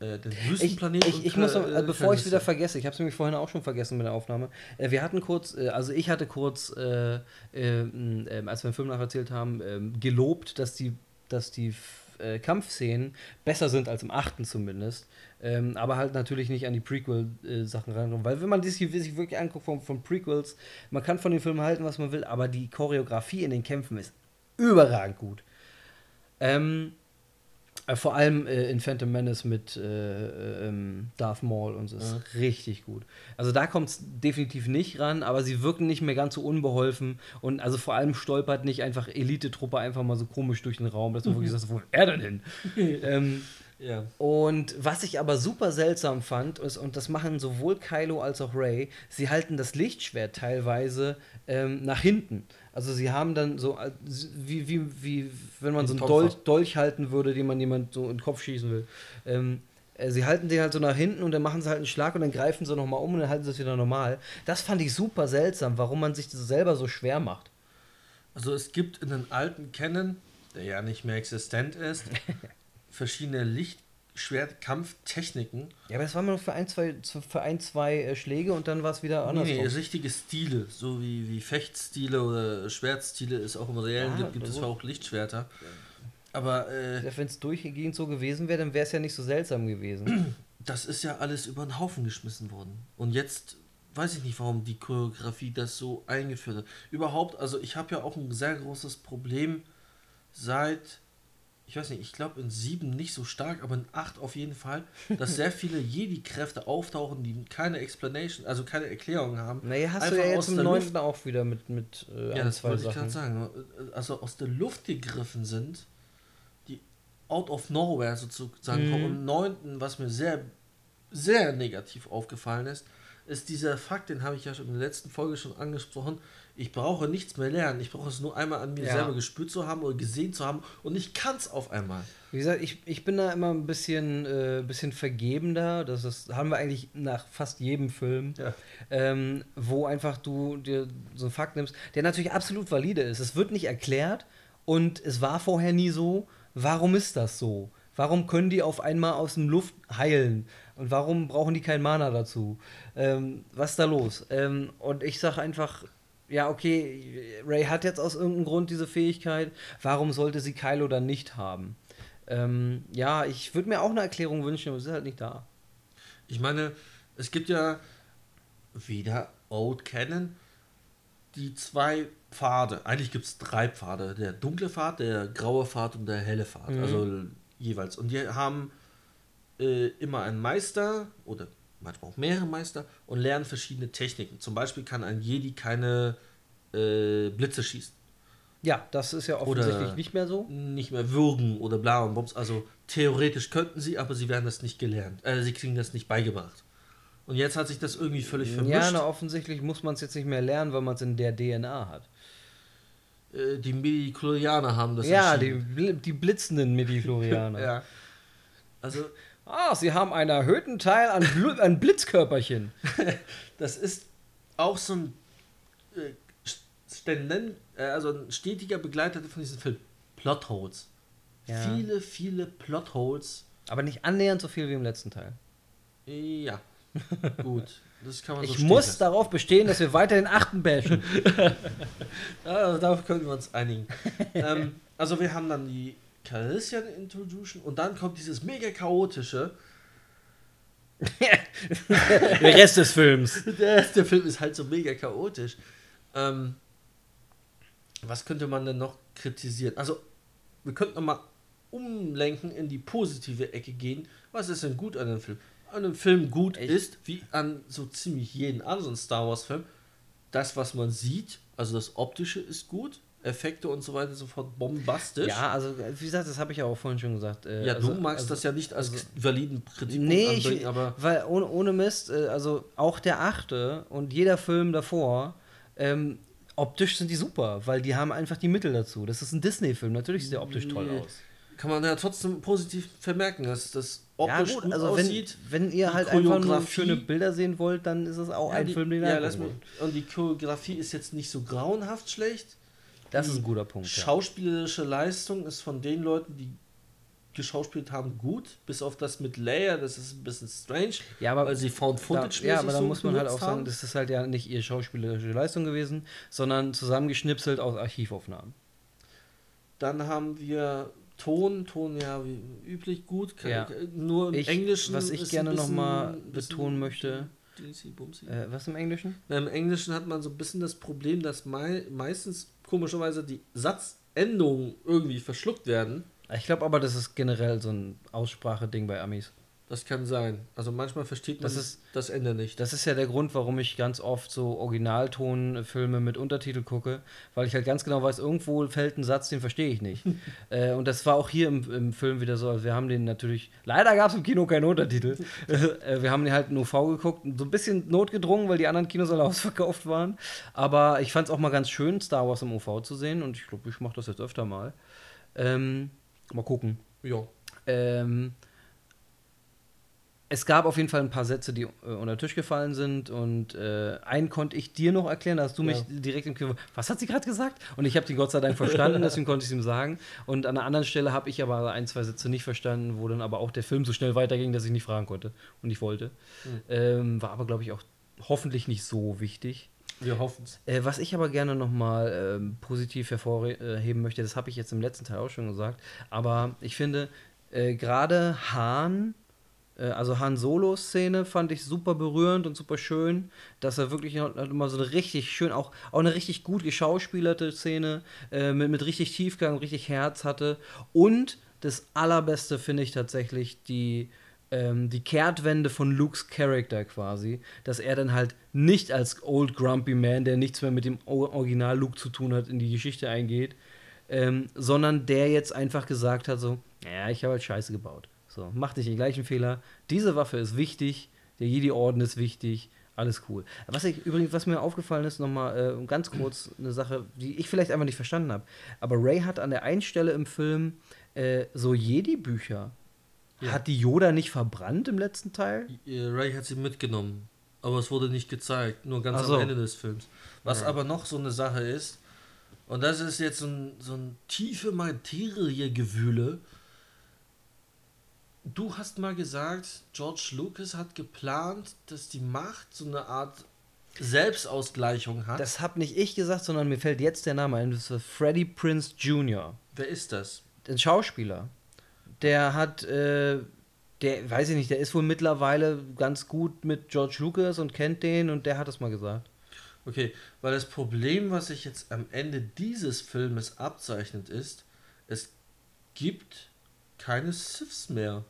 Speaker 2: äh, den Wüstenplanet.
Speaker 3: Ich, ich, ich muss, noch, also bevor ich es wieder vergesse, ich habe es nämlich vorhin auch schon vergessen mit der Aufnahme. Äh, wir hatten kurz, äh, also ich hatte kurz, äh, äh, ähm, als wir den Film nacherzählt haben, ähm, gelobt, dass die, dass die äh, Kampfszenen besser sind als im achten zumindest. Ähm, aber halt natürlich nicht an die Prequel-Sachen ran. Weil wenn man das hier sich wirklich anguckt von, von Prequels, man kann von den Filmen halten, was man will, aber die Choreografie in den Kämpfen ist überragend gut. Ähm, äh, vor allem äh, in Phantom Menace mit äh, äh ähm, Darth Maul und so ist ja. richtig gut. Also da kommt es definitiv nicht ran, aber sie wirken nicht mehr ganz so unbeholfen und also vor allem stolpert nicht einfach Elite-Truppe einfach mal so komisch durch den Raum, dass du wirklich sagst, wo ist er denn hin? ähm, ja. Und was ich aber super seltsam fand, ist, und das machen sowohl Kylo als auch Ray, sie halten das Lichtschwert teilweise ähm, nach hinten. Also sie haben dann so, wie, wie, wie wenn man so einen Dolch, Dolch, halten würde, den man jemand so in den Kopf schießen will. Ähm, äh, sie halten den halt so nach hinten und dann machen sie halt einen Schlag und dann greifen sie nochmal um und dann halten sie es wieder normal. Das fand ich super seltsam, warum man sich das selber so schwer macht.
Speaker 2: Also es gibt in den alten Canon, der ja nicht mehr existent ist, verschiedene Licht Schwertkampftechniken.
Speaker 3: Ja, aber das war nur für ein, zwei, für ein, zwei äh, Schläge und dann war es wieder anders.
Speaker 2: Nee, nee, richtige Stile, so wie, wie Fechtstile oder Schwertstile es auch im Reellen ja, gibt, es auch Lichtschwerter. Aber äh,
Speaker 3: wenn es durchgehend so gewesen wäre, dann wäre es ja nicht so seltsam gewesen.
Speaker 2: Das ist ja alles über den Haufen geschmissen worden. Und jetzt weiß ich nicht, warum die Choreografie das so eingeführt hat. Überhaupt, also ich habe ja auch ein sehr großes Problem seit ich weiß nicht, ich glaube in sieben nicht so stark, aber in acht auf jeden Fall, dass sehr viele Jedi-Kräfte auftauchen, die keine Explanation, also keine Erklärung haben.
Speaker 3: Naja, hast Einfach du ja jetzt im neunten auch wieder mit, mit
Speaker 2: äh, Ja, das wollte ich gerade sagen. Also aus der Luft gegriffen sind, die out of nowhere sozusagen mhm. kommen. Und im neunten, was mir sehr, sehr negativ aufgefallen ist, ist dieser Fakt, den habe ich ja schon in der letzten Folge schon angesprochen, ich brauche nichts mehr lernen. Ich brauche es nur einmal an mir ja. selber gespürt zu haben oder gesehen zu haben und ich kann es auf einmal.
Speaker 3: Wie gesagt, ich, ich bin da immer ein bisschen, äh, bisschen vergebender. Das ist, haben wir eigentlich nach fast jedem Film, ja. ähm, wo einfach du dir so einen Fakt nimmst, der natürlich absolut valide ist. Es wird nicht erklärt und es war vorher nie so. Warum ist das so? Warum können die auf einmal aus dem Luft heilen? Und warum brauchen die kein Mana dazu? Ähm, was ist da los? Ähm, und ich sage einfach, ja, okay, Ray hat jetzt aus irgendeinem Grund diese Fähigkeit. Warum sollte sie Kylo dann nicht haben? Ähm, ja, ich würde mir auch eine Erklärung wünschen, aber sie ist halt nicht da.
Speaker 2: Ich meine, es gibt ja wieder Old Canon. die zwei Pfade. Eigentlich gibt es drei Pfade. Der dunkle Pfad, der graue Pfad und der helle Pfad.
Speaker 3: Mhm.
Speaker 2: Also jeweils. Und die haben äh, immer einen Meister oder manchmal auch mehrere Meister und lernen verschiedene Techniken. Zum Beispiel kann ein Jedi keine äh, Blitze schießen.
Speaker 3: Ja, das ist ja offensichtlich
Speaker 2: Oder-
Speaker 3: nicht mehr so.
Speaker 2: Nicht mehr würgen oder bla und bums. Also theoretisch könnten sie, aber sie werden das nicht gelernt. Äh, sie kriegen das nicht beigebracht. Und jetzt hat sich das irgendwie völlig vermischt.
Speaker 3: Ja, na, offensichtlich muss man es jetzt nicht mehr lernen, weil man es in der DNA hat.
Speaker 2: äh, die Mediklorianer haben das
Speaker 3: ja, die, die blitzenden Midichlorianer.
Speaker 2: Ja. Also,
Speaker 3: Ah, sie haben einen erhöhten Teil an, Blu an Blitzkörperchen.
Speaker 2: das ist auch so ein äh, Ständen, äh, also ein stetiger Begleiter von diesem Film. Plotholes.
Speaker 3: Ja.
Speaker 2: Viele, viele Plotholes.
Speaker 3: Aber nicht annähernd so viel wie im letzten Teil.
Speaker 2: Ja. Gut. Das kann man so
Speaker 3: Ich
Speaker 2: stehen
Speaker 3: muss
Speaker 2: lassen.
Speaker 3: darauf bestehen, dass wir weiter den achten bashen.
Speaker 2: Ja, darauf können wir uns einigen. ähm, also wir haben dann die Calrissian Introduction und dann kommt dieses mega chaotische.
Speaker 3: Der Rest des Films.
Speaker 2: Der, der Film ist halt so mega chaotisch. Ähm, was könnte man denn noch kritisieren? Also, wir könnten nochmal umlenken in die positive Ecke gehen. Was ist denn gut an dem Film? An einem Film gut
Speaker 3: Ich-
Speaker 2: ist, wie an so ziemlich jeden anderen Star Wars-Film, das, was man sieht, also das Optische ist gut, Effekte und so weiter sofort bombastisch.
Speaker 3: Ja, also wie gesagt, das habe ich ja auch vorhin schon gesagt. Äh,
Speaker 2: Ja,
Speaker 3: also,
Speaker 2: du magst
Speaker 3: also,
Speaker 2: das ja nicht als
Speaker 3: also-
Speaker 2: validen Kritikpunkt
Speaker 3: Nee, ich,
Speaker 2: aber
Speaker 3: weil ohne, ohne Mist, äh, also auch der achte und jeder Film davor, ähm, optisch sind die super, weil die haben einfach die Mittel dazu. Das ist ein Disney-Film, natürlich sieht der optisch toll
Speaker 2: Nee.
Speaker 3: aus.
Speaker 2: kann man ja trotzdem positiv vermerken, dass das optisch gut,
Speaker 3: also wenn,
Speaker 2: aussieht.
Speaker 3: wenn ihr halt einfach nur schöne Bilder sehen wollt, dann ist es auch
Speaker 2: Ja,
Speaker 3: ein
Speaker 2: die,
Speaker 3: Film, den ihr
Speaker 2: ja, lass
Speaker 3: wollt.
Speaker 2: Und die Choreografie ist jetzt nicht so grauenhaft schlecht.
Speaker 3: Das ist ein guter Punkt. Ja.
Speaker 2: Schauspielerische Leistung ist von den Leuten, die geschauspielt haben, gut. Bis auf das mit Leia, das ist ein bisschen strange.
Speaker 3: Ja, aber
Speaker 2: weil sie Found
Speaker 3: Da,
Speaker 2: Footage
Speaker 3: ja, aber da
Speaker 2: so
Speaker 3: muss man halt auch sagen,
Speaker 2: haben.
Speaker 3: das ist halt ja nicht ihre schauspielerische Leistung gewesen, sondern zusammengeschnipselt aus Archivaufnahmen.
Speaker 2: Dann haben wir Ton, Ton ja wie üblich gut.
Speaker 3: Ja.
Speaker 2: ke- Nur im
Speaker 3: Ich-
Speaker 2: Englischen.
Speaker 3: was ich gerne
Speaker 2: ein
Speaker 3: noch
Speaker 2: bisschen-
Speaker 3: mal
Speaker 2: bisschen
Speaker 3: betonen möchte. Äh, was im Englischen?
Speaker 2: Im Englischen hat man so ein bisschen das Problem, dass mei meistens komischerweise die Satzendungen irgendwie verschluckt werden.
Speaker 3: Ich glaube aber, das ist generell so ein Ausspracheding bei Amis.
Speaker 2: Das kann sein. Also manchmal versteht man
Speaker 3: Das ist-
Speaker 2: das Ende nicht.
Speaker 3: Das ist ja der Grund, warum ich ganz oft so Originaltonfilme mit Untertitel gucke, weil ich halt ganz genau weiß, irgendwo fällt ein Satz, den verstehe ich nicht. äh, und das war auch hier im, im Film wieder so. Also wir haben den natürlich, leider gab es im Kino keinen Untertitel. äh, wir haben den halt in UV geguckt, so ein bisschen notgedrungen, weil die anderen Kinos alle ausverkauft waren. Aber ich fand es auch mal ganz schön, Star Wars im UV zu sehen und ich glaube, ich mache das jetzt öfter mal. Ähm, mal gucken.
Speaker 2: ja.
Speaker 3: Ähm, es gab auf jeden Fall ein paar Sätze, die äh, unter den Tisch gefallen sind und äh, einen konnte ich dir noch erklären, da hast du mich
Speaker 2: Ja.
Speaker 3: direkt im Kino, was hat sie gerade gesagt? Und ich habe die Gott sei Dank verstanden, deswegen konnte ich es ihm sagen. Und an einer anderen Stelle habe ich aber ein, zwei Sätze nicht verstanden, wo dann aber auch der Film so schnell weiterging, dass ich nicht fragen konnte und ich wollte.
Speaker 2: Hm.
Speaker 3: Ähm, war aber, glaube ich, auch hoffentlich nicht so wichtig.
Speaker 2: Wir hoffen es.
Speaker 3: Äh, was ich aber gerne nochmal ähm, positiv hervorheben möchte, das habe ich jetzt im letzten Teil auch schon gesagt, aber ich finde, äh, gerade Hahn, also Han Solo-Szene fand ich super berührend und super schön, dass er wirklich noch, so eine richtig schön, auch, auch eine richtig gut geschauspielerte Szene äh, mit, mit richtig Tiefgang, richtig Herz hatte und das Allerbeste finde ich tatsächlich die ähm, die Kehrtwende von Lukes Charakter quasi, dass er dann halt nicht als Old Grumpy Man, der nichts mehr mit dem Original Luke zu tun hat, in die Geschichte eingeht, ähm, sondern der jetzt einfach gesagt hat so, ja, ich habe halt Scheiße gebaut. So, mach nicht den gleichen Fehler. Diese Waffe ist wichtig, der Jedi-Orden ist wichtig, alles cool. Was ich übrigens, was mir aufgefallen ist, nochmal äh, ganz kurz eine Sache, die ich vielleicht einfach nicht verstanden habe. Aber Ray hat an der einen Stelle im Film äh, so Jedi-Bücher.
Speaker 2: Ja.
Speaker 3: Hat die Yoda nicht verbrannt im letzten Teil?
Speaker 2: Äh, Ray hat sie mitgenommen. Aber es wurde nicht gezeigt, nur ganz
Speaker 3: so.
Speaker 2: am Ende des Films. Was
Speaker 3: Ja.
Speaker 2: aber noch so eine Sache ist, und das ist jetzt so ein, so ein tiefe Materie-Gewühle. Du hast mal gesagt, George Lucas hat geplant, dass die Macht so eine Art Selbstausgleichung hat.
Speaker 3: Das habe nicht ich gesagt, sondern mir fällt jetzt der Name ein. Das war Freddie Prince Jr.,
Speaker 2: Wer ist das?
Speaker 3: ein Schauspieler. Der hat, äh, der, weiß ich nicht, der ist wohl mittlerweile ganz gut mit George Lucas und kennt den und der hat es mal gesagt.
Speaker 2: Okay, weil das Problem, was sich jetzt am Ende dieses Filmes abzeichnet, ist, es gibt keine Siths mehr.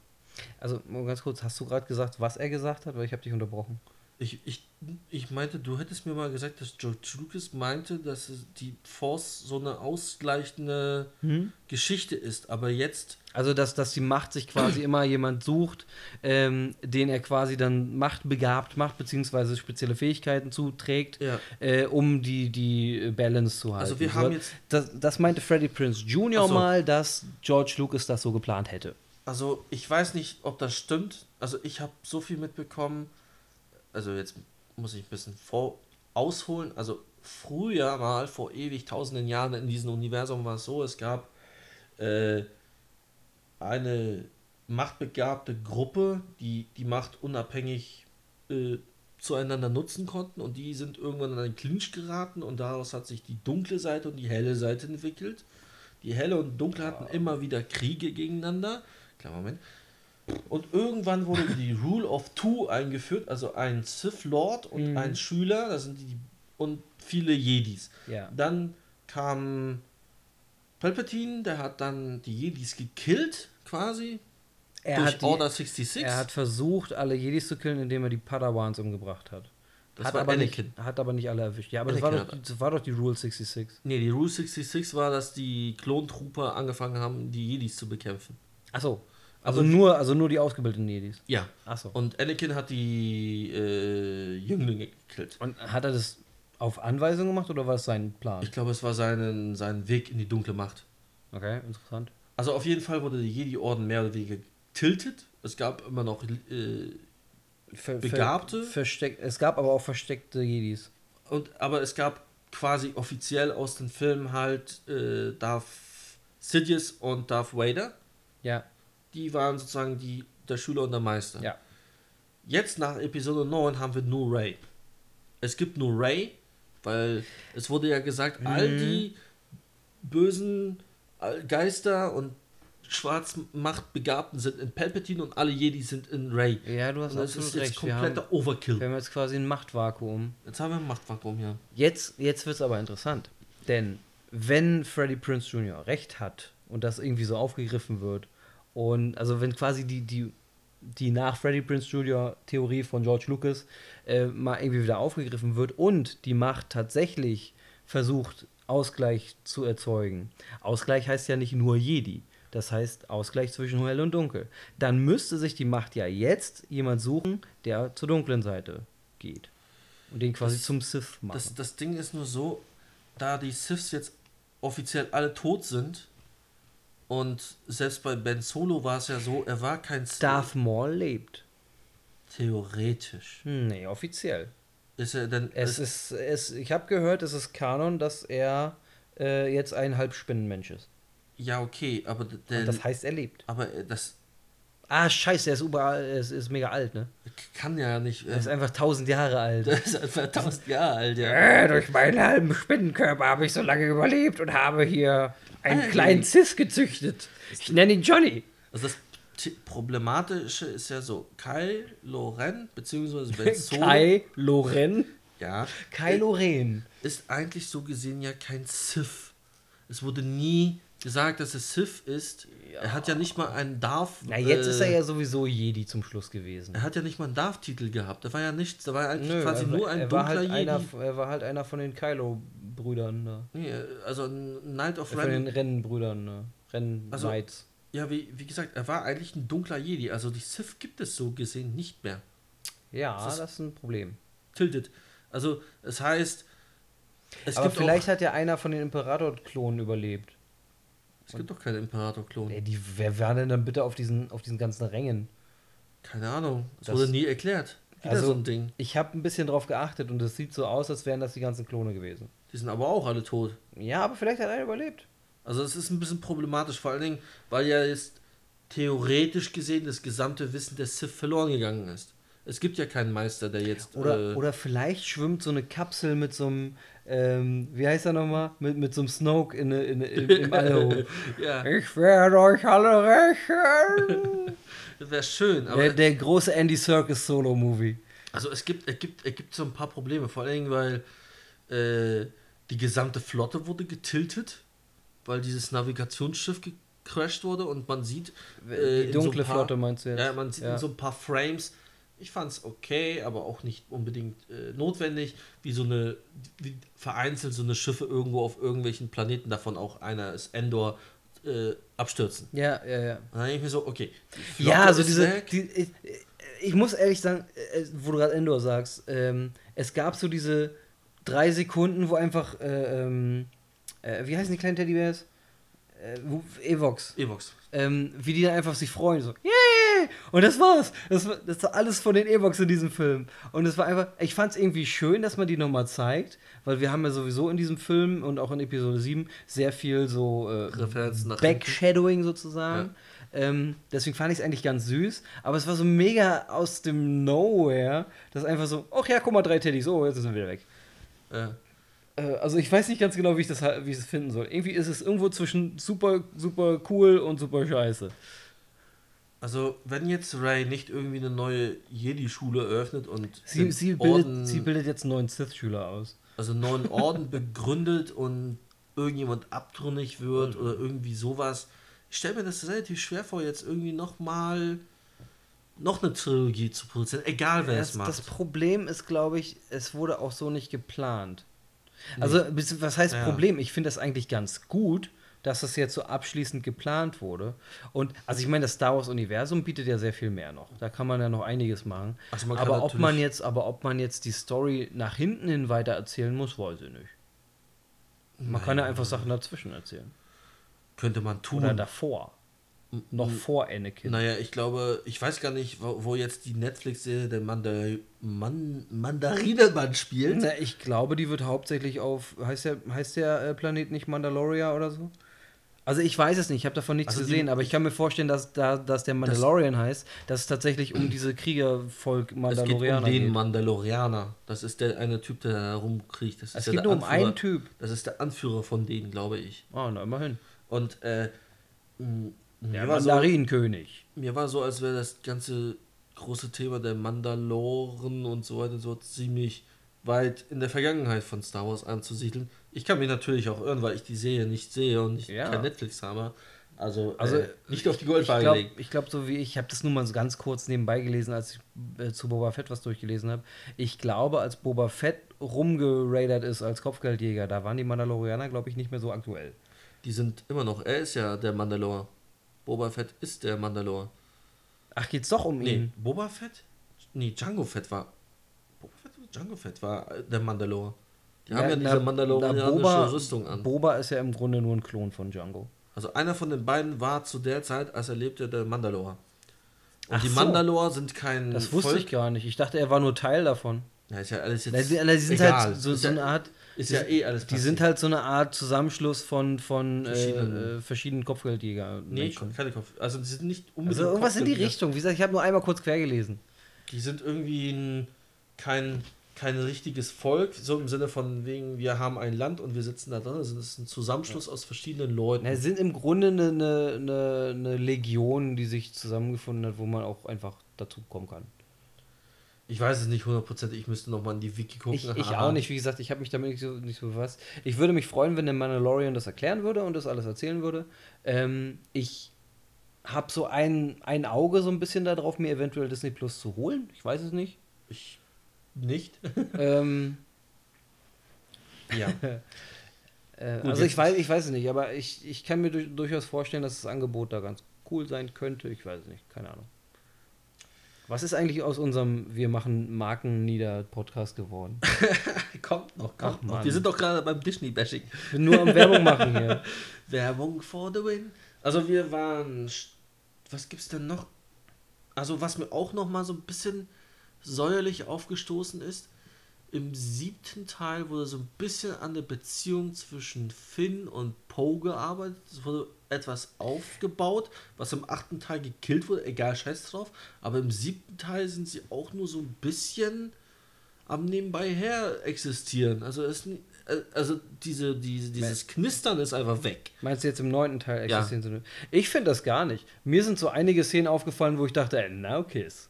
Speaker 3: Also, ganz kurz, hast du gerade gesagt, was er gesagt hat? Weil ich habe dich unterbrochen.
Speaker 2: Ich, ich, ich meinte, du hättest mir mal gesagt, dass George Lucas meinte, dass die Force so eine ausgleichende
Speaker 3: Hm?
Speaker 2: Geschichte ist. Aber jetzt,
Speaker 3: Also, dass, dass die Macht sich quasi immer jemand sucht, ähm, den er quasi dann machtbegabt macht, beziehungsweise spezielle Fähigkeiten zuträgt,
Speaker 2: Ja.
Speaker 3: äh, um die, die Balance zu halten.
Speaker 2: also wir haben jetzt,
Speaker 3: das, das meinte Freddie Prince Jr.
Speaker 2: So.
Speaker 3: mal, dass George Lucas das so geplant hätte.
Speaker 2: Also ich weiß nicht, ob das stimmt. Also ich habe so viel mitbekommen. Also jetzt muss ich ein bisschen vor ausholen. Also früher mal, vor ewig tausenden Jahren in diesem Universum war es so, es gab äh, eine machtbegabte Gruppe, die die Macht unabhängig äh, zueinander nutzen konnten und die sind irgendwann in einen Clinch geraten und daraus hat sich die dunkle Seite und die helle Seite entwickelt. Die helle und dunkle hatten immer wieder Kriege gegeneinander. Klar, Moment. Und irgendwann wurde die Rule of Two eingeführt, also ein Sith Lord und
Speaker 3: Mhm.
Speaker 2: ein Schüler, das sind die und viele Jedis.
Speaker 3: Ja.
Speaker 2: Dann kam Palpatine, der hat dann die Jedis gekillt, quasi,
Speaker 3: Er
Speaker 2: durch
Speaker 3: hat, die,
Speaker 2: Order 66.
Speaker 3: er hat versucht, alle Jedis zu killen, indem er die Padawans umgebracht hat.
Speaker 2: das
Speaker 3: hat,
Speaker 2: war
Speaker 3: aber
Speaker 2: Anakin.
Speaker 3: nicht, hat aber nicht alle erwischt. Ja, aber das war, doch, das war doch die Rule 66.
Speaker 2: Nee, die Rule 66 war, dass die Klontrooper angefangen haben, die Jedis zu bekämpfen.
Speaker 3: Achso. Also,
Speaker 2: Also-
Speaker 3: nur, also nur die ausgebildeten Jedis.
Speaker 2: Ja.
Speaker 3: Achso.
Speaker 2: Und Anakin hat die äh, Jünglinge gekillt.
Speaker 3: Und hat er das auf Anweisung gemacht oder war es sein Plan?
Speaker 2: Ich glaube, es war sein, sein Weg in die dunkle Macht.
Speaker 3: Okay, interessant.
Speaker 2: Also auf jeden Fall wurde der Jedi-Orden mehr oder weniger getiltet. Es gab immer noch äh,
Speaker 3: Ver,
Speaker 2: Begabte?
Speaker 3: Ver, versteck, es gab aber auch versteckte Jedis.
Speaker 2: Und, aber es gab quasi offiziell aus den Filmen halt äh, Darth Sidious und Darth Vader.
Speaker 3: Ja.
Speaker 2: Die waren sozusagen die, der Schüler und der Meister.
Speaker 3: Ja.
Speaker 2: Jetzt nach Episode 9 haben wir nur Ray. Es gibt nur Ray, weil es wurde ja gesagt, all
Speaker 3: Mhm.
Speaker 2: die bösen all- Geister und Schwarzmachtbegabten sind in Palpatine und alle Jedi sind in Ray.
Speaker 3: Ja, du hast
Speaker 2: Und das
Speaker 3: absolut
Speaker 2: ist jetzt
Speaker 3: recht. Wir haben,
Speaker 2: kompletter Overkill.
Speaker 3: wir haben jetzt quasi ein Machtvakuum.
Speaker 2: Jetzt haben wir ein Machtvakuum hier.
Speaker 3: Jetzt, jetzt wird es aber interessant. Denn wenn Freddie Prince Jr. recht hat und das irgendwie so aufgegriffen wird, und also wenn quasi die, die, die nach Freddie Prince Jr. Theorie von George Lucas äh, mal irgendwie wieder aufgegriffen wird und die Macht tatsächlich versucht, Ausgleich zu erzeugen. Ausgleich heißt ja nicht nur Jedi. Das heißt Ausgleich zwischen hell und dunkel. Dann müsste sich die Macht ja jetzt jemand suchen, der zur dunklen Seite geht. Und den quasi
Speaker 2: Das-
Speaker 3: zum Sith macht.
Speaker 2: Das, das Ding ist nur so, da die Siths jetzt offiziell alle tot sind und selbst bei Ben Solo war es ja so, er war kein Sith.
Speaker 3: Darth Maul lebt.
Speaker 2: Theoretisch.
Speaker 3: Hm, Nee, offiziell.
Speaker 2: Ist er denn.
Speaker 3: Es ist, es, ich habe gehört, es ist Kanon, dass er äh, jetzt ein Halbspinnenmensch ist.
Speaker 2: ja, okay, aber der.
Speaker 3: Und das heißt, er lebt.
Speaker 2: aber äh, das
Speaker 3: Ah, scheiße, er ist überall, er ist, ist mega alt, ne?
Speaker 2: kann ja nicht.
Speaker 3: Er ist
Speaker 2: Äh,
Speaker 3: einfach tausend Jahre alt.
Speaker 2: der ist einfach 1000 Jahre alt, ja.
Speaker 3: Äh, durch meinen halben Spinnenkörper habe ich so lange überlebt und habe hier einen
Speaker 2: Alter.
Speaker 3: kleinen Cis gezüchtet. Ich nenne ihn Johnny.
Speaker 2: Also das Problematische ist ja so, Kylo Ren, beziehungsweise Ben Solo.
Speaker 3: Kai Loren.
Speaker 2: Ja.
Speaker 3: Kylo Ren.
Speaker 2: ist eigentlich so gesehen ja kein Sith. Es wurde nie gesagt, dass es Sith ist. Er hat ja nicht mal einen Darth.
Speaker 3: Na, jetzt
Speaker 2: äh,
Speaker 3: ist er ja sowieso Jedi zum Schluss gewesen.
Speaker 2: Er hat ja nicht mal einen Darth-Titel gehabt. Da war ja nichts. Da war ja eigentlich
Speaker 3: Nö,
Speaker 2: quasi
Speaker 3: er,
Speaker 2: nur ein
Speaker 3: er war
Speaker 2: dunkler
Speaker 3: halt einer,
Speaker 2: Jedi.
Speaker 3: er war halt einer von den Kylo-Brüdern da.
Speaker 2: Nee, also ein Knight of
Speaker 3: Äh, Von den
Speaker 2: Ren.
Speaker 3: Rennenbrüdern, ne? Rennen
Speaker 2: Also-
Speaker 3: Knights.
Speaker 2: Ja, wie, wie gesagt, er war eigentlich ein dunkler Jedi. Also die Sith gibt es so gesehen nicht mehr.
Speaker 3: Ja,
Speaker 2: das
Speaker 3: das
Speaker 2: ist-
Speaker 3: ist, ein Problem.
Speaker 2: Tilted. Also es heißt, es
Speaker 3: Aber vielleicht hat ja einer von den Imperator-Klonen überlebt.
Speaker 2: es gibt doch keinen Imperator-Klon.
Speaker 3: Ey, die, wer war denn dann bitte auf diesen, auf diesen ganzen Rängen?
Speaker 2: Keine Ahnung. Es
Speaker 3: Das-
Speaker 2: wurde nie erklärt. Wieder
Speaker 3: Also-
Speaker 2: so ein Ding.
Speaker 3: Ich habe ein bisschen drauf geachtet und es sieht so aus, als wären das die ganzen Klone gewesen.
Speaker 2: Die sind aber auch alle tot.
Speaker 3: Ja, aber vielleicht hat einer überlebt.
Speaker 2: Also es ist ein bisschen problematisch, vor allen Dingen, weil ja jetzt theoretisch gesehen das gesamte Wissen der Sith verloren gegangen ist. Es gibt ja keinen Meister, der jetzt.
Speaker 3: Oder,
Speaker 2: äh,
Speaker 3: oder vielleicht schwimmt so eine Kapsel mit so einem, ähm, wie heißt er nochmal? Mit, mit so einem Snoke in, in, in, im All
Speaker 2: ja,
Speaker 3: Ich werde euch alle rächen.
Speaker 2: das wäre schön. Aber
Speaker 3: der, der große Andy Serkis Solo-Movie.
Speaker 2: also es gibt, es gibt, es gibt so ein paar Probleme, vor allen Dingen, weil Äh, die gesamte Flotte wurde getiltet, weil dieses Navigationsschiff gecrashed wurde und man sieht.
Speaker 3: Äh, die dunkle so
Speaker 2: paar,
Speaker 3: Flotte meinst du jetzt?
Speaker 2: Ja, man sieht ja. in so ein paar Frames. Ich fand es okay, aber auch nicht unbedingt äh, notwendig, wie so eine, wie vereinzelt so eine Schiffe irgendwo auf irgendwelchen Planeten, davon auch einer ist Endor, äh, abstürzen.
Speaker 3: Ja, ja, ja.
Speaker 2: Dann denke ich mir so, okay.
Speaker 3: Ja, also diese. Die, ich, ich, muss ehrlich sagen, äh, wo du gerade Endor sagst, ähm, es gab so diese drei Sekunden, wo einfach, äh, ähm, äh, wie heißen die kleinen Teddybärs? Äh, Evox.
Speaker 2: Evox.
Speaker 3: Ähm, wie die dann einfach sich freuen, so, yay! Und das war's. Das, war, das war alles von den Evox in diesem Film. Und es war einfach, ich fand's irgendwie schön, dass man die nochmal zeigt, weil wir haben ja sowieso in diesem Film und auch in Episode 7 sehr viel so äh, Backshadowing sozusagen. Ja. Ähm, deswegen fand ich es eigentlich ganz süß, aber es war so mega aus dem Nowhere, dass einfach so, ach ja, guck mal, drei Teddys, oh, jetzt sind wir wieder weg. Ja. Äh, also ich weiß nicht ganz genau, wie ich, das, wie ich das finden soll. Irgendwie ist es irgendwo zwischen super, super cool und super scheiße.
Speaker 2: Also, wenn jetzt Ray nicht irgendwie eine neue Jedi-Schule eröffnet und.
Speaker 3: Sie, sie, bildet, Orden, sie bildet jetzt einen neuen Sith-Schüler aus.
Speaker 2: Also, einen neuen Orden begründet und irgendjemand abtrünnig wird oder irgendwie sowas. Ich stelle mir das relativ schwer vor, jetzt irgendwie nochmal noch eine Trilogie zu produzieren, egal wer das, es macht.
Speaker 3: Das Problem ist, glaube ich, es wurde auch so nicht geplant. Nee. Also, was heißt ja. Problem? Ich finde das eigentlich ganz gut, dass das jetzt so abschließend geplant wurde. Und also ich meine, das Star Wars-Universum bietet ja sehr viel mehr noch. Da kann man ja noch einiges machen. Also aber ob man jetzt, aber ob man jetzt die Story nach hinten hin weiter erzählen muss, weiß ich nicht. Man Nein. kann ja einfach Sachen dazwischen erzählen.
Speaker 2: Könnte man tun.
Speaker 3: Oder davor. Noch vor Anakin.
Speaker 2: Naja, ich glaube, ich weiß gar nicht, wo, wo jetzt die Netflix-Serie der Mandar Man Mandarinemann spielt.
Speaker 3: Na, ich glaube, die wird hauptsächlich auf, heißt der, heißt der äh, Planet nicht Mandaloria oder so? Also ich weiß es nicht, ich habe davon nichts also gesehen, aber ich kann mir vorstellen, dass, da, dass der Mandalorian das, heißt, dass es tatsächlich um diese Kriegervolk
Speaker 2: Mandalorianer geht. Es geht um den. Mandalorianer. Das ist der eine Typ, der herumkriegt. Das
Speaker 3: es
Speaker 2: geht
Speaker 3: nur um einen Typ.
Speaker 2: Das ist der Anführer von denen, glaube ich.
Speaker 3: Ah, oh, na immerhin.
Speaker 2: Und äh,
Speaker 3: der Mandarinenkönig.
Speaker 2: So, mir war so, als wäre das ganze große Thema der Mandaloren und so weiter so ziemlich weit in der Vergangenheit von Star Wars anzusiedeln. Ich kann mich natürlich auch irren, weil ich die Serie nicht sehe und ich ja. kein Netflix habe. Also,
Speaker 3: also äh, nicht auf die Goldwaage ich legen. Ich glaube, so wie ich, ich habe das nur mal ganz kurz nebenbei gelesen, als ich äh, zu Boba Fett was durchgelesen habe. Ich glaube, als Boba Fett rumgeradert ist als Kopfgeldjäger, da waren die Mandalorianer, glaube ich, nicht mehr so aktuell.
Speaker 2: Die sind immer noch, er ist ja der Mandalor. Boba Fett ist der Mandalor.
Speaker 3: Ach, geht's doch um
Speaker 2: nee,
Speaker 3: ihn?
Speaker 2: Boba Fett? Nee, Django Fett war. Boba Fett oder Django Fett war der Mandalor. Die ja, haben ja diese mandalorianische
Speaker 3: Boba, Rüstung an. Boba ist ja im Grunde nur ein Klon von Django.
Speaker 2: Also einer von den beiden war zu der Zeit, als er lebte, der Mandalor. Und Ach die so. Mandalor sind kein.
Speaker 3: Das wusste Volk. ich gar nicht. Ich dachte, er war nur Teil davon.
Speaker 2: Ja, ist ja alles jetzt.
Speaker 3: Die, die sind egal. halt so, so eine Art.
Speaker 2: Ist ja eh alles
Speaker 3: passiert. Die sind halt so eine Art Zusammenschluss von, von verschiedenen, äh, äh verschiedenen Kopfgeldjäger.
Speaker 2: Nee, keine Kopf. Also die sind nicht
Speaker 3: unbedingt. Also irgendwas in die Richtung. Wie gesagt, ich habe nur einmal kurz quer gelesen.
Speaker 2: Die sind irgendwie ein, kein, kein richtiges Volk, so im Sinne von wegen, wir haben ein Land und wir sitzen da drin. Also das ist ein Zusammenschluss ja. aus verschiedenen Leuten.
Speaker 3: Es sind im Grunde eine, eine, eine Legion, die sich zusammengefunden hat, wo man auch einfach dazu kommen kann.
Speaker 2: Ich weiß es nicht hundertprozentig, ich müsste nochmal in die Wiki gucken.
Speaker 3: Ich, ich auch nicht, wie gesagt, ich habe mich damit nicht so, nicht so befasst. Ich würde mich freuen, wenn der Mandalorian das erklären würde und das alles erzählen würde. Ähm, ich habe so ein, ein Auge so ein bisschen darauf, mir eventuell Disney Plus zu holen. Ich weiß es nicht.
Speaker 2: Ich nicht.
Speaker 3: ähm, ja. äh, also ich weiß, ich weiß es nicht, aber ich, ich kann mir durchaus vorstellen, dass das Angebot da ganz cool sein könnte. Ich weiß es nicht, keine Ahnung. Was ist eigentlich aus unserem Wir machen Marken nieder Podcast geworden?
Speaker 2: kommt noch, kommt Ach, noch. Wir sind doch gerade beim Disney-Bashing.
Speaker 3: Nur am Werbung machen hier.
Speaker 2: Werbung for the win. Also wir waren. Was gibt's denn noch? Also was mir auch noch mal so ein bisschen säuerlich aufgestoßen ist, im siebten Teil wurde so ein bisschen an der Beziehung zwischen Finn und Poe gearbeitet. Es wurde etwas aufgebaut, was im achten Teil gekillt wurde, egal, scheiß drauf. Aber im siebten Teil sind sie auch nur so ein bisschen am nebenbei her existieren. Also, es, äh, also diese, diese, dieses Knistern ist einfach weg.
Speaker 3: Meinst du jetzt im neunten Teil existieren ja. Ich finde das gar nicht. Mir sind so einige Szenen aufgefallen, wo ich dachte, ey, now kiss.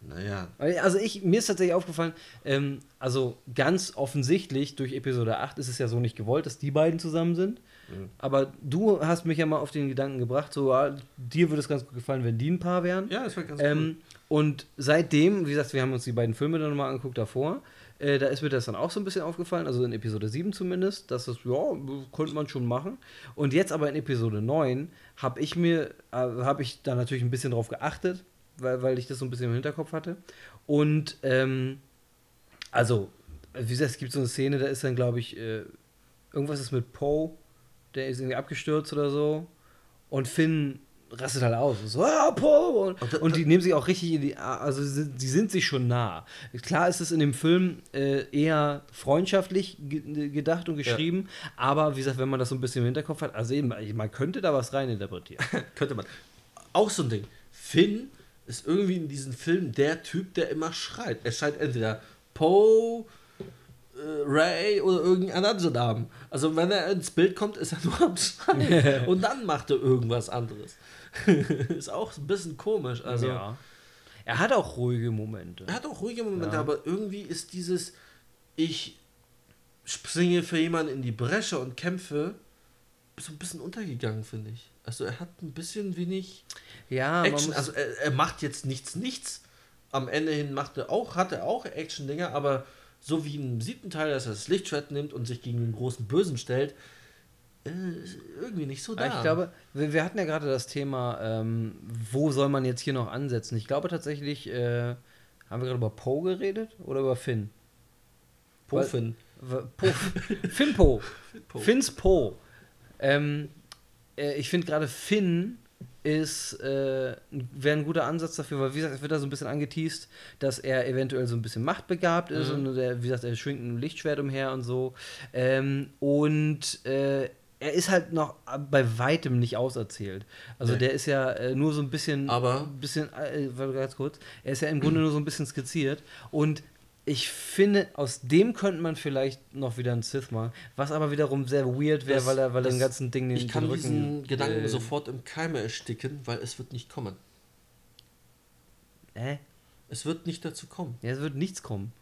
Speaker 2: Naja.
Speaker 3: Also ich, mir ist tatsächlich aufgefallen, ähm, also ganz offensichtlich durch Episode 8 ist es ja so nicht gewollt, dass die beiden zusammen sind. Mhm. Aber du hast mich ja mal auf den Gedanken gebracht, so, ah, dir würde es ganz gut gefallen, wenn die ein Paar wären.
Speaker 2: Ja, das wäre ganz
Speaker 3: ähm, cool. Und seitdem, wie gesagt, wir haben uns die beiden Filme dann nochmal angeguckt davor. Äh, da ist mir das dann auch so ein bisschen aufgefallen, also in Episode 7 zumindest, dass das, ja, könnte man schon machen. Und jetzt aber in Episode 9 habe ich mir, äh, habe ich da natürlich ein bisschen drauf geachtet, weil, weil ich das so ein bisschen im Hinterkopf hatte. Und, ähm, also, wie gesagt, es gibt so eine Szene, da ist dann, glaube ich, äh, irgendwas ist mit Poe, der ist irgendwie abgestürzt oder so. Und Finn rastet halt aus. So, ah, Poe! Und, und, die nehmen sich auch richtig in die. Also, sie, sind sich schon nah. Klar ist es in dem Film äh, eher freundschaftlich gedacht und geschrieben, ja. aber wie gesagt, wenn man das so ein bisschen im Hinterkopf hat, also eben, man könnte da was reininterpretieren.
Speaker 2: könnte man. Auch so ein Ding. Finn ist irgendwie in diesem Film der Typ, der immer schreit. Er schreit entweder Poe, äh, Ray oder irgendeinen anderen Namen. Also wenn er ins Bild kommt, ist er nur am Schreien. Und dann macht er irgendwas anderes. ist auch ein bisschen komisch. Also, ja.
Speaker 3: Er hat auch ruhige Momente.
Speaker 2: Er hat auch ruhige Momente, ja. aber irgendwie ist dieses, ich springe für jemanden in die Bresche und kämpfe, so ein bisschen untergegangen, finde ich. Also er hat ein bisschen wenig
Speaker 3: ja,
Speaker 2: Action. Also er, er, macht jetzt nichts, nichts. Am Ende hin macht er auch, hat er auch Action-Dinger, aber so wie im siebten Teil, dass er das Lichtschwert nimmt und sich gegen den großen Bösen stellt, äh, irgendwie nicht so da.
Speaker 3: Ich glaube, wir, wir hatten ja gerade das Thema, ähm, wo soll man jetzt hier noch ansetzen? Ich glaube tatsächlich, äh, haben wir gerade über Poe geredet oder über Finn?
Speaker 2: Po Finn.
Speaker 3: Po, Finn Po. Finns Po. Ähm, äh, ich finde gerade Finn ist, äh, wäre ein guter Ansatz dafür, weil wie gesagt, es wird da so ein bisschen angeteased, dass er eventuell so ein bisschen machtbegabt ist mhm. und der, wie gesagt, er schwingt ein Lichtschwert umher und so. Ähm, und äh, er ist halt noch bei weitem nicht auserzählt. Also nee. der ist ja äh, nur so ein bisschen,
Speaker 2: aber
Speaker 3: bisschen, äh, ganz kurz, er ist ja im Grunde nur so ein bisschen skizziert und ich finde, aus dem könnte man vielleicht noch wieder einen Sith machen, was aber wiederum sehr weird wäre, weil er, weil er den ganzen Ding
Speaker 2: den Ich kann den Rücken, diesen Gedanken äh, sofort im Keime ersticken, weil es wird nicht kommen.
Speaker 3: Hä?
Speaker 2: Es wird nicht dazu kommen.
Speaker 3: Ja, es wird nichts kommen.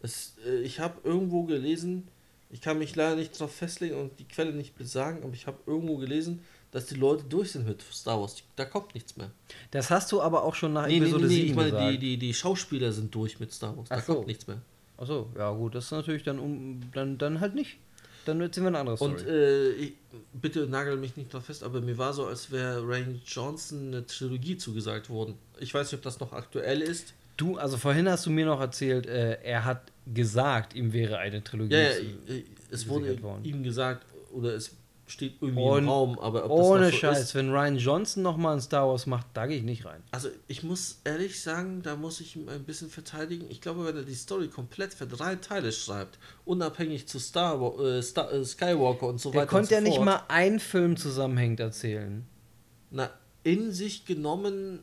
Speaker 2: Es, äh, ich habe irgendwo gelesen, ich kann mich leider nicht darauf festlegen und die Quelle nicht besagen, aber ich habe irgendwo gelesen, dass die Leute durch sind mit Star Wars. Da kommt nichts mehr.
Speaker 3: Das hast du aber auch schon nach nee, Episode nee, nee, 7
Speaker 2: ich meine, die, die, die Schauspieler sind durch mit Star Wars. Da
Speaker 3: Ach
Speaker 2: kommt so. nichts mehr.
Speaker 3: Achso, ja gut, das ist natürlich dann um, dann, dann halt nicht. Dann erzählen wir eine andere Story.
Speaker 2: Und äh, ich, bitte nagel mich nicht drauf fest, aber mir war so, als wäre Rain Johnson eine Trilogie zugesagt worden. Ich weiß nicht, ob das noch aktuell ist.
Speaker 3: Du, also vorhin hast du mir noch erzählt, äh, er hat gesagt, ihm wäre eine Trilogie.
Speaker 2: Ja, ja es wurde worden. ihm gesagt, oder es steht irgendwie
Speaker 3: und
Speaker 2: im Raum, aber
Speaker 3: ohne so Scheiß, ist, wenn Ryan Johnson nochmal ein Star Wars macht, da gehe ich nicht rein.
Speaker 2: Also ich muss ehrlich sagen, da muss ich ihn ein bisschen verteidigen. Ich glaube, wenn er die Story komplett für drei Teile schreibt, unabhängig zu Star, äh, Star äh, Skywalker und so
Speaker 3: Der
Speaker 2: weiter.
Speaker 3: Der konnte
Speaker 2: ja
Speaker 3: so nicht mal einen Film zusammenhängend erzählen.
Speaker 2: Na, in sich genommen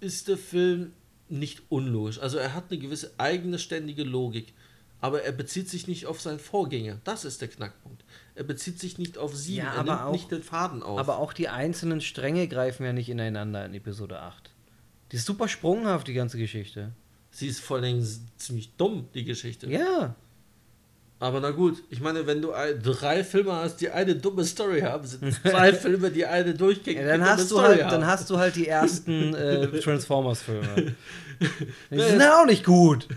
Speaker 2: ist der Film nicht unlogisch. Also er hat eine gewisse eigene ständige Logik aber er bezieht sich nicht auf seinen Vorgänger. Das ist der Knackpunkt. Er bezieht sich nicht auf sie,
Speaker 3: ja,
Speaker 2: er nimmt
Speaker 3: auch,
Speaker 2: nicht den Faden auf.
Speaker 3: Aber auch die einzelnen Stränge greifen ja nicht ineinander in Episode 8. Die ist super sprunghaft, die ganze Geschichte.
Speaker 2: Sie ist vor allem ziemlich dumm, die Geschichte.
Speaker 3: Ja.
Speaker 2: Aber na gut, ich meine, wenn du drei Filme hast, die eine dumme Story haben, sind zwei Filme, die eine durchgängige
Speaker 3: ja, dann hast du halt, haben. Dann hast du halt die ersten äh, Transformers-Filme. die sind auch nicht gut.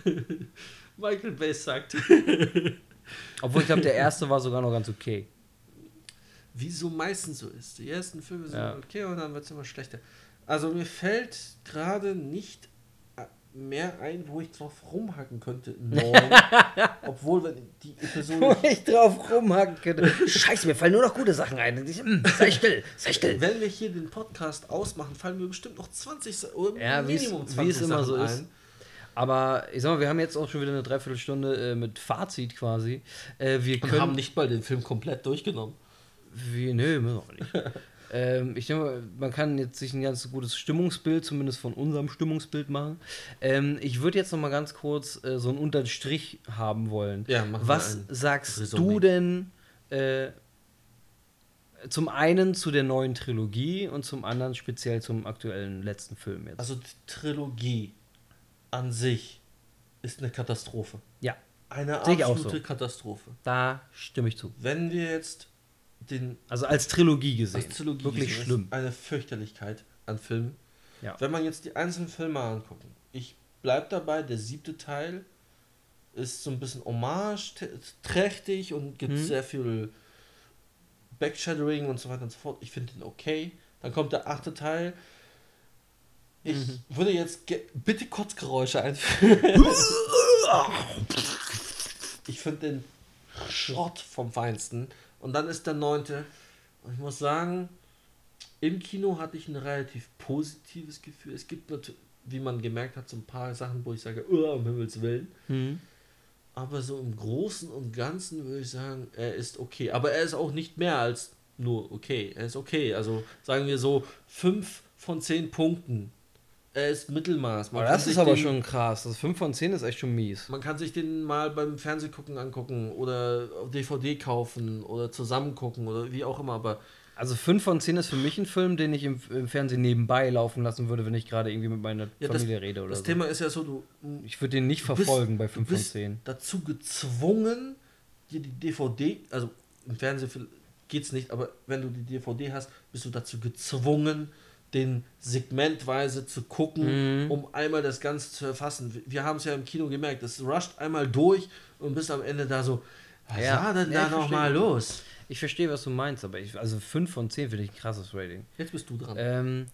Speaker 2: Michael Bay sagt.
Speaker 3: Obwohl ich glaube, der erste war sogar noch ganz okay.
Speaker 2: Wie so meistens so ist. Die ersten Filme sind ja. okay und dann wird es immer schlechter. Also mir fällt gerade nicht mehr ein, wo ich drauf rumhacken könnte. Obwohl, wenn die Episode.
Speaker 3: Wo ich drauf rumhacken könnte. Scheiße, mir fallen nur noch gute Sachen ein. Ich, mh, sei still, sei still.
Speaker 2: Wenn wir hier den Podcast ausmachen, fallen mir bestimmt noch 20
Speaker 3: oder ja, Minimum 20 wie es immer so ein. Aber ich sag mal, wir haben jetzt auch schon wieder eine Dreiviertelstunde äh, mit Fazit quasi. Äh, wir können,
Speaker 2: Und haben nicht mal den Film komplett durchgenommen.
Speaker 3: Wie, nö, müssen wir auch nicht. ähm, ich denke, man kann jetzt sich ein ganz gutes Stimmungsbild, zumindest von unserem Stimmungsbild machen. Ähm, ich würde jetzt noch mal ganz kurz äh, so einen Unterstrich haben wollen.
Speaker 2: Ja,
Speaker 3: Was sagst Resumé. du denn äh, zum einen zu der neuen Trilogie und zum anderen speziell zum aktuellen letzten Film jetzt?
Speaker 2: Also Trilogie an sich ist eine Katastrophe.
Speaker 3: Ja.
Speaker 2: Eine absolute
Speaker 3: so.
Speaker 2: Katastrophe.
Speaker 3: Da stimme ich zu.
Speaker 2: Wenn wir jetzt den
Speaker 3: Also als Trilogie gesehen.
Speaker 2: als Trilogie
Speaker 3: Wirklich
Speaker 2: gesehen,
Speaker 3: schlimm.
Speaker 2: Eine Fürchterlichkeit an Filmen.
Speaker 3: Ja.
Speaker 2: Wenn man jetzt die einzelnen Filme angucken, ich bleib dabei, der siebte Teil ist so ein bisschen hommage, t- trächtig und gibt
Speaker 3: Mhm.
Speaker 2: sehr viel Backshadowing und so weiter und so fort. Ich finde den okay. Dann kommt der achte Teil. Ich
Speaker 3: Mhm.
Speaker 2: würde jetzt bitte Kotzgeräusche einführen. ich finde den Schrott vom Feinsten. Und dann ist der neunte. Und ich muss sagen, im Kino hatte ich ein relativ positives Gefühl. Es gibt natürlich, wie man gemerkt hat, so ein paar Sachen, wo ich sage, oh, um Himmels Willen.
Speaker 3: Mhm.
Speaker 2: Aber so im Großen und Ganzen würde ich sagen, er ist okay. Aber er ist auch nicht mehr als nur okay. Er ist okay. Also sagen wir so fünf von zehn Punkten. Er ist Mittelmaß. Man
Speaker 3: Aber das ist aber
Speaker 2: den,
Speaker 3: schon krass. Das 5 von 10 ist echt schon mies.
Speaker 2: Man kann sich den mal beim Fernsehgucken angucken oder auf DVD kaufen oder zusammen gucken oder wie auch immer. Aber
Speaker 3: Also 5 von 10 ist für mich ein Film, den ich im, im Fernsehen nebenbei laufen lassen würde, wenn ich gerade irgendwie mit meiner
Speaker 2: Ja, das-
Speaker 3: Familie rede oder
Speaker 2: das
Speaker 3: so.
Speaker 2: Thema ist ja so, du,
Speaker 3: ich würde den nicht
Speaker 2: du bist-
Speaker 3: verfolgen bei
Speaker 2: du
Speaker 3: 5 von
Speaker 2: bist
Speaker 3: 10.
Speaker 2: dazu gezwungen, dir die DVD, also im Fernsehen geht's nicht, aber wenn du die DVD hast, bist du dazu gezwungen, den segmentweise zu gucken,
Speaker 3: Mhm.
Speaker 2: um einmal das Ganze zu erfassen. Wir- haben es ja im Kino gemerkt, es rusht einmal durch und bist am Ende da so, was
Speaker 3: Ja.
Speaker 2: war denn
Speaker 3: Ja,
Speaker 2: da nochmal los?
Speaker 3: Ich verstehe, was du meinst, aber ich, also 5 von 10 finde ich ein krasses Rating.
Speaker 2: Jetzt bist du dran.
Speaker 3: Ähm,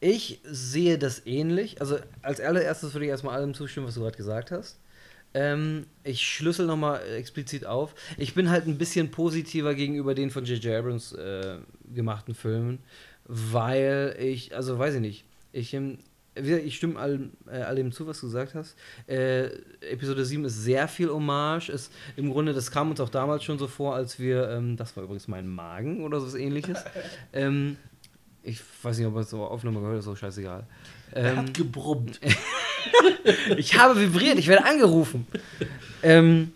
Speaker 3: ich sehe das ähnlich. Also als allererstes würde ich erstmal allem zustimmen, was du gerade gesagt hast. Ähm, ich schlüssel nochmal explizit auf. Ich bin halt ein bisschen positiver gegenüber den von J.J. Abrams äh, gemachten Filmen, weil ich, also weiß ich nicht, ich, ähm, ich stimme allem, äh, allem zu, was du gesagt hast. Äh, Episode 7 ist sehr viel Hommage. Ist, Im Grunde, das kam uns auch damals schon so vor, als wir, ähm, das war übrigens mein Magen oder so was ähnliches. ähm, ich weiß nicht, ob man es so Aufnahme gehört, ist so scheißegal.
Speaker 2: er
Speaker 3: Ähm,
Speaker 2: hat gebrummt.
Speaker 3: ich habe vibriert, ich werde angerufen. ähm,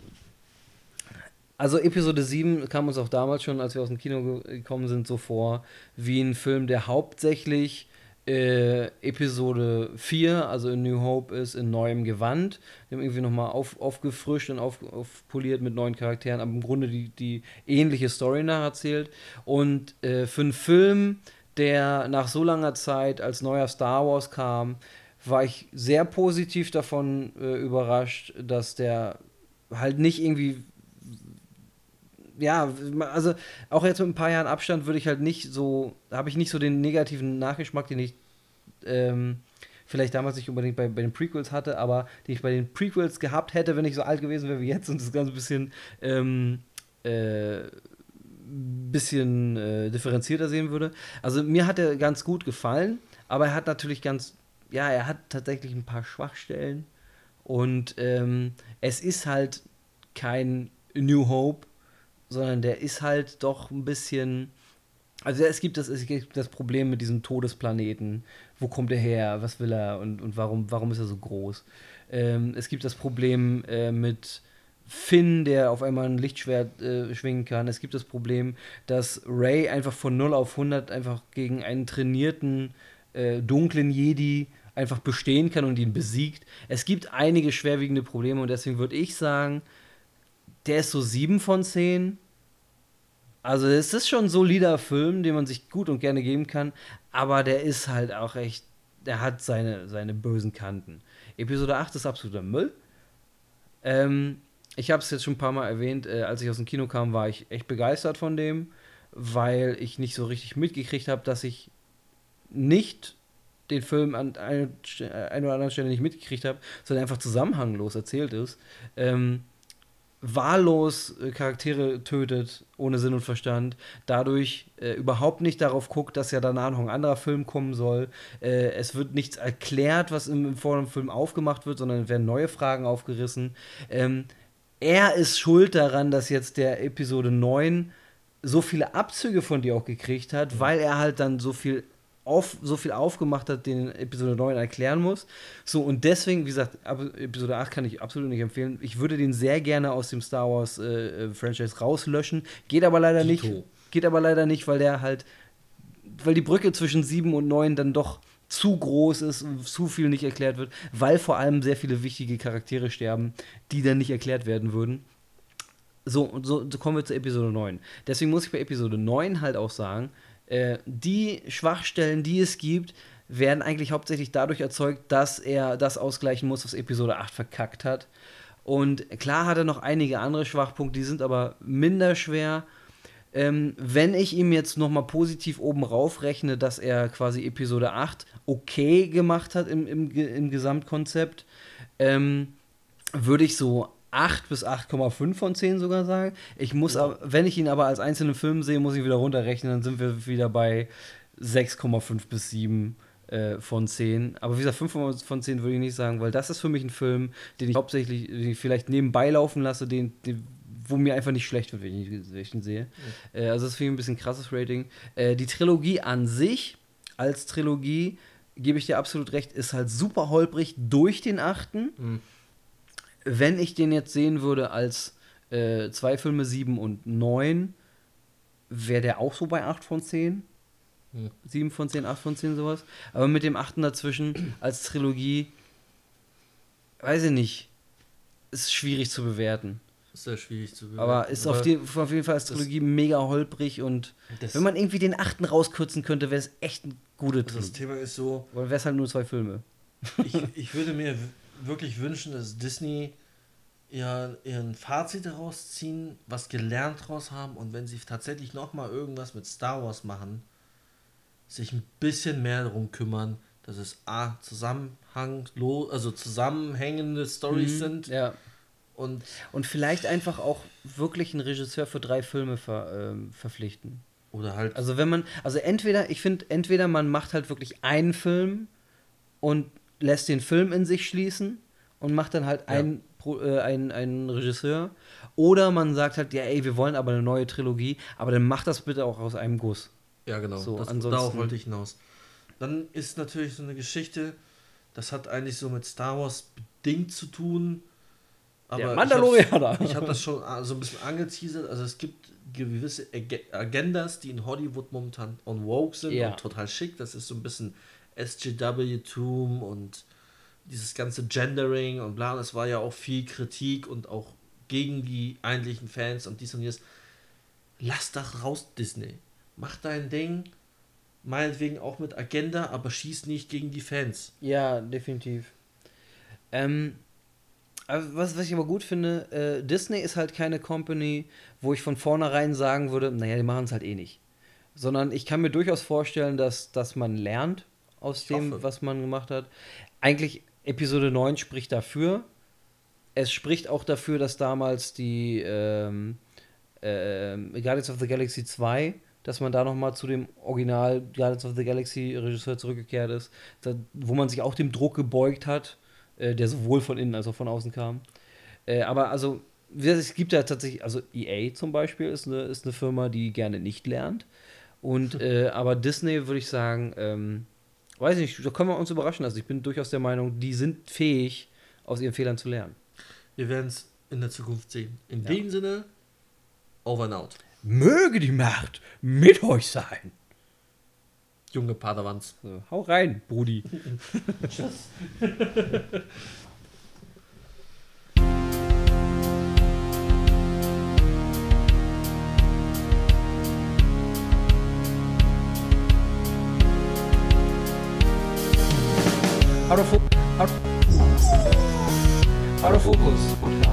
Speaker 3: also Episode 7 kam uns auch damals schon, als wir aus dem Kino ge- gekommen sind, so vor, wie ein Film, der hauptsächlich äh, Episode 4, also in New Hope ist, in neuem Gewand. Wir haben irgendwie nochmal auf, aufgefrischt und auf, aufpoliert mit neuen Charakteren, aber im Grunde die, die ähnliche Story nacherzählt. Und äh, für einen Film, der nach so langer Zeit als neuer Star Wars kam, war ich sehr positiv davon äh, überrascht, dass der halt nicht irgendwie ja, also auch jetzt mit ein paar Jahren Abstand würde ich halt nicht so, habe ich nicht so den negativen Nachgeschmack, den ich ähm, vielleicht damals nicht unbedingt bei, bei den Prequels hatte, aber den ich bei den Prequels gehabt hätte, wenn ich so alt gewesen wäre wie jetzt und das Ganze ein bisschen, ähm, äh, bisschen äh, differenzierter sehen würde. Also mir hat er ganz gut gefallen, aber er hat natürlich ganz, ja, er hat tatsächlich ein paar Schwachstellen und ähm, es ist halt kein New Hope, sondern der ist halt doch ein bisschen. Also es gibt das, es gibt das Problem mit diesem Todesplaneten. Wo kommt er her? Was will er? Und, und warum, warum ist er so groß? Ähm, es gibt das Problem äh, mit Finn, der auf einmal ein Lichtschwert äh, schwingen kann. Es gibt das Problem, dass Ray einfach von 0 auf 100 einfach gegen einen trainierten, äh, dunklen Jedi einfach bestehen kann und ihn besiegt. Es gibt einige schwerwiegende Probleme und deswegen würde ich sagen, der ist so 7 von 10. Also es ist schon ein solider Film, den man sich gut und gerne geben kann, aber der ist halt auch echt, der hat seine, seine bösen Kanten. Episode 8 ist absoluter Müll. Ähm, ich habe es jetzt schon ein paar Mal erwähnt, äh, als ich aus dem Kino kam, war ich echt begeistert von dem, weil ich nicht so richtig mitgekriegt habe, dass ich nicht den Film an einer ein oder anderen Stelle nicht mitgekriegt habe, sondern einfach zusammenhanglos erzählt ist. Ähm, wahllos äh, Charaktere tötet, ohne Sinn und Verstand, dadurch äh, überhaupt nicht darauf guckt, dass ja danach noch ein anderer Film kommen soll. Äh, es wird nichts erklärt, was im, im vor dem Film aufgemacht wird, sondern werden neue Fragen aufgerissen. Ähm, er ist schuld daran, dass jetzt der Episode 9 so viele Abzüge von dir auch gekriegt hat, weil er halt dann so viel auf, so viel aufgemacht hat, den in Episode 9 erklären muss. So, und deswegen, wie gesagt, Episode 8 kann ich absolut nicht empfehlen. Ich würde den sehr gerne aus dem Star Wars äh, äh, Franchise rauslöschen. Geht aber leider nicht.
Speaker 2: Dito.
Speaker 3: Geht aber leider nicht, weil der halt, weil die Brücke zwischen 7 und 9 dann doch zu groß ist, zu viel nicht erklärt wird, weil vor allem sehr viele wichtige Charaktere sterben, die dann nicht erklärt werden würden. So, und so, so kommen wir zu Episode 9. Deswegen muss ich bei Episode 9 halt auch sagen, äh, die Schwachstellen, die es gibt, werden eigentlich hauptsächlich dadurch erzeugt, dass er das ausgleichen muss, was Episode 8 verkackt hat. Und klar hat er noch einige andere Schwachpunkte, die sind aber minder schwer. Ähm, wenn ich ihm jetzt nochmal positiv oben rauf rechne, dass er quasi Episode 8 okay gemacht hat im, im, im Gesamtkonzept, ähm, würde ich so 8 bis 8,5 von 10 sogar sagen. Ich muss, ja. aber, wenn ich ihn aber als einzelnen Film sehe, muss ich wieder runterrechnen, dann sind wir wieder bei 6,5 bis 7 äh, von 10. Aber wie gesagt, 5 von 10 würde ich nicht sagen, weil das ist für mich ein Film, den ich hauptsächlich den ich vielleicht nebenbei laufen lasse, den, den wo mir einfach nicht schlecht wird, wenn ich, wenn ich ihn sehe. Mhm. Äh, also das finde ich ein bisschen krasses Rating. Äh, die Trilogie an sich, als Trilogie, gebe ich dir absolut recht, ist halt super holprig durch den achten. Mhm. Wenn ich den jetzt sehen würde als äh, zwei Filme, sieben und neun, wäre der auch so bei 8 von 10. Mhm. 7 von 10, 8 von 10, sowas. Aber mit dem achten dazwischen als Trilogie, weiß ich nicht, ist schwierig zu bewerten.
Speaker 2: Ist sehr schwierig zu
Speaker 3: bewerten. Aber ist Aber auf, die, auf, jeden Fall als Trilogie mega holprig und wenn man irgendwie den achten rauskürzen könnte, wäre es echt ein guter
Speaker 2: also Das Thema ist so.
Speaker 3: Weil wäre es halt nur zwei Filme.
Speaker 2: Ich, ich würde mir wirklich wünschen, dass Disney ihr, ihren Fazit daraus ziehen, was gelernt daraus haben und wenn sie tatsächlich nochmal irgendwas mit Star Wars machen, sich ein bisschen mehr darum kümmern, dass es A, zusammenhanglos, also zusammenhängende Stories mhm, sind.
Speaker 3: Ja und, und vielleicht einfach auch wirklich einen Regisseur für drei Filme ver, äh, verpflichten.
Speaker 2: Oder halt.
Speaker 3: Also wenn man, also entweder, ich finde, entweder man macht halt wirklich einen Film und lässt den Film in sich schließen und macht dann halt ja. einen, äh, einen, einen Regisseur. Oder man sagt halt, ja, ey, wir wollen aber eine neue Trilogie, aber dann macht das bitte auch aus einem Guss.
Speaker 2: Ja, genau. So, das, ansonsten, darauf wollte ich hinaus. Dann ist natürlich so eine Geschichte, das hat eigentlich so mit Star Wars bedingt zu tun, aber der Mandalorianer. Ich habe das schon ah, so ein bisschen angeteasert. Also es gibt gewisse Agendas, die in Hollywood momentan on vogue sind ja. und total schick. Das ist so ein bisschen SJW-Tum und dieses ganze Gendering und bla. Es war ja auch viel Kritik und auch gegen die eigentlichen Fans und dies und jenes. Lass das raus, Disney. Mach dein Ding. Meinetwegen auch mit Agenda, aber schieß nicht gegen die Fans.
Speaker 3: Ja, definitiv. Ähm, was, was ich aber gut finde, äh, Disney ist halt keine Company, wo ich von vornherein sagen würde, naja, die machen es halt eh nicht. Sondern ich kann mir durchaus vorstellen, dass, dass man lernt aus dem, was man gemacht hat. Eigentlich Episode 9 spricht dafür. Es spricht auch dafür, dass damals die ähm, äh, Guardians of the Galaxy 2, dass man da nochmal zu dem Original Guardians of the Galaxy Regisseur zurückgekehrt ist, da, wo man sich auch dem Druck gebeugt hat äh, der sowohl von innen als auch von außen kam. Äh, aber also, es gibt ja tatsächlich, also EA zum Beispiel ist eine, ist eine Firma, die gerne nicht lernt. Und äh, aber Disney würde ich sagen, ähm, weiß nicht, da können wir uns überraschen lassen. Ich bin durchaus der Meinung, die sind fähig, aus ihren Fehlern zu lernen.
Speaker 2: Wir werden es in der Zukunft sehen. In ja. dem Sinne, over and out.
Speaker 3: Möge die Macht mit euch sein
Speaker 2: junge Padawans.
Speaker 3: So, hau rein, Brudi. Tschüss. Out of, out, out of focus.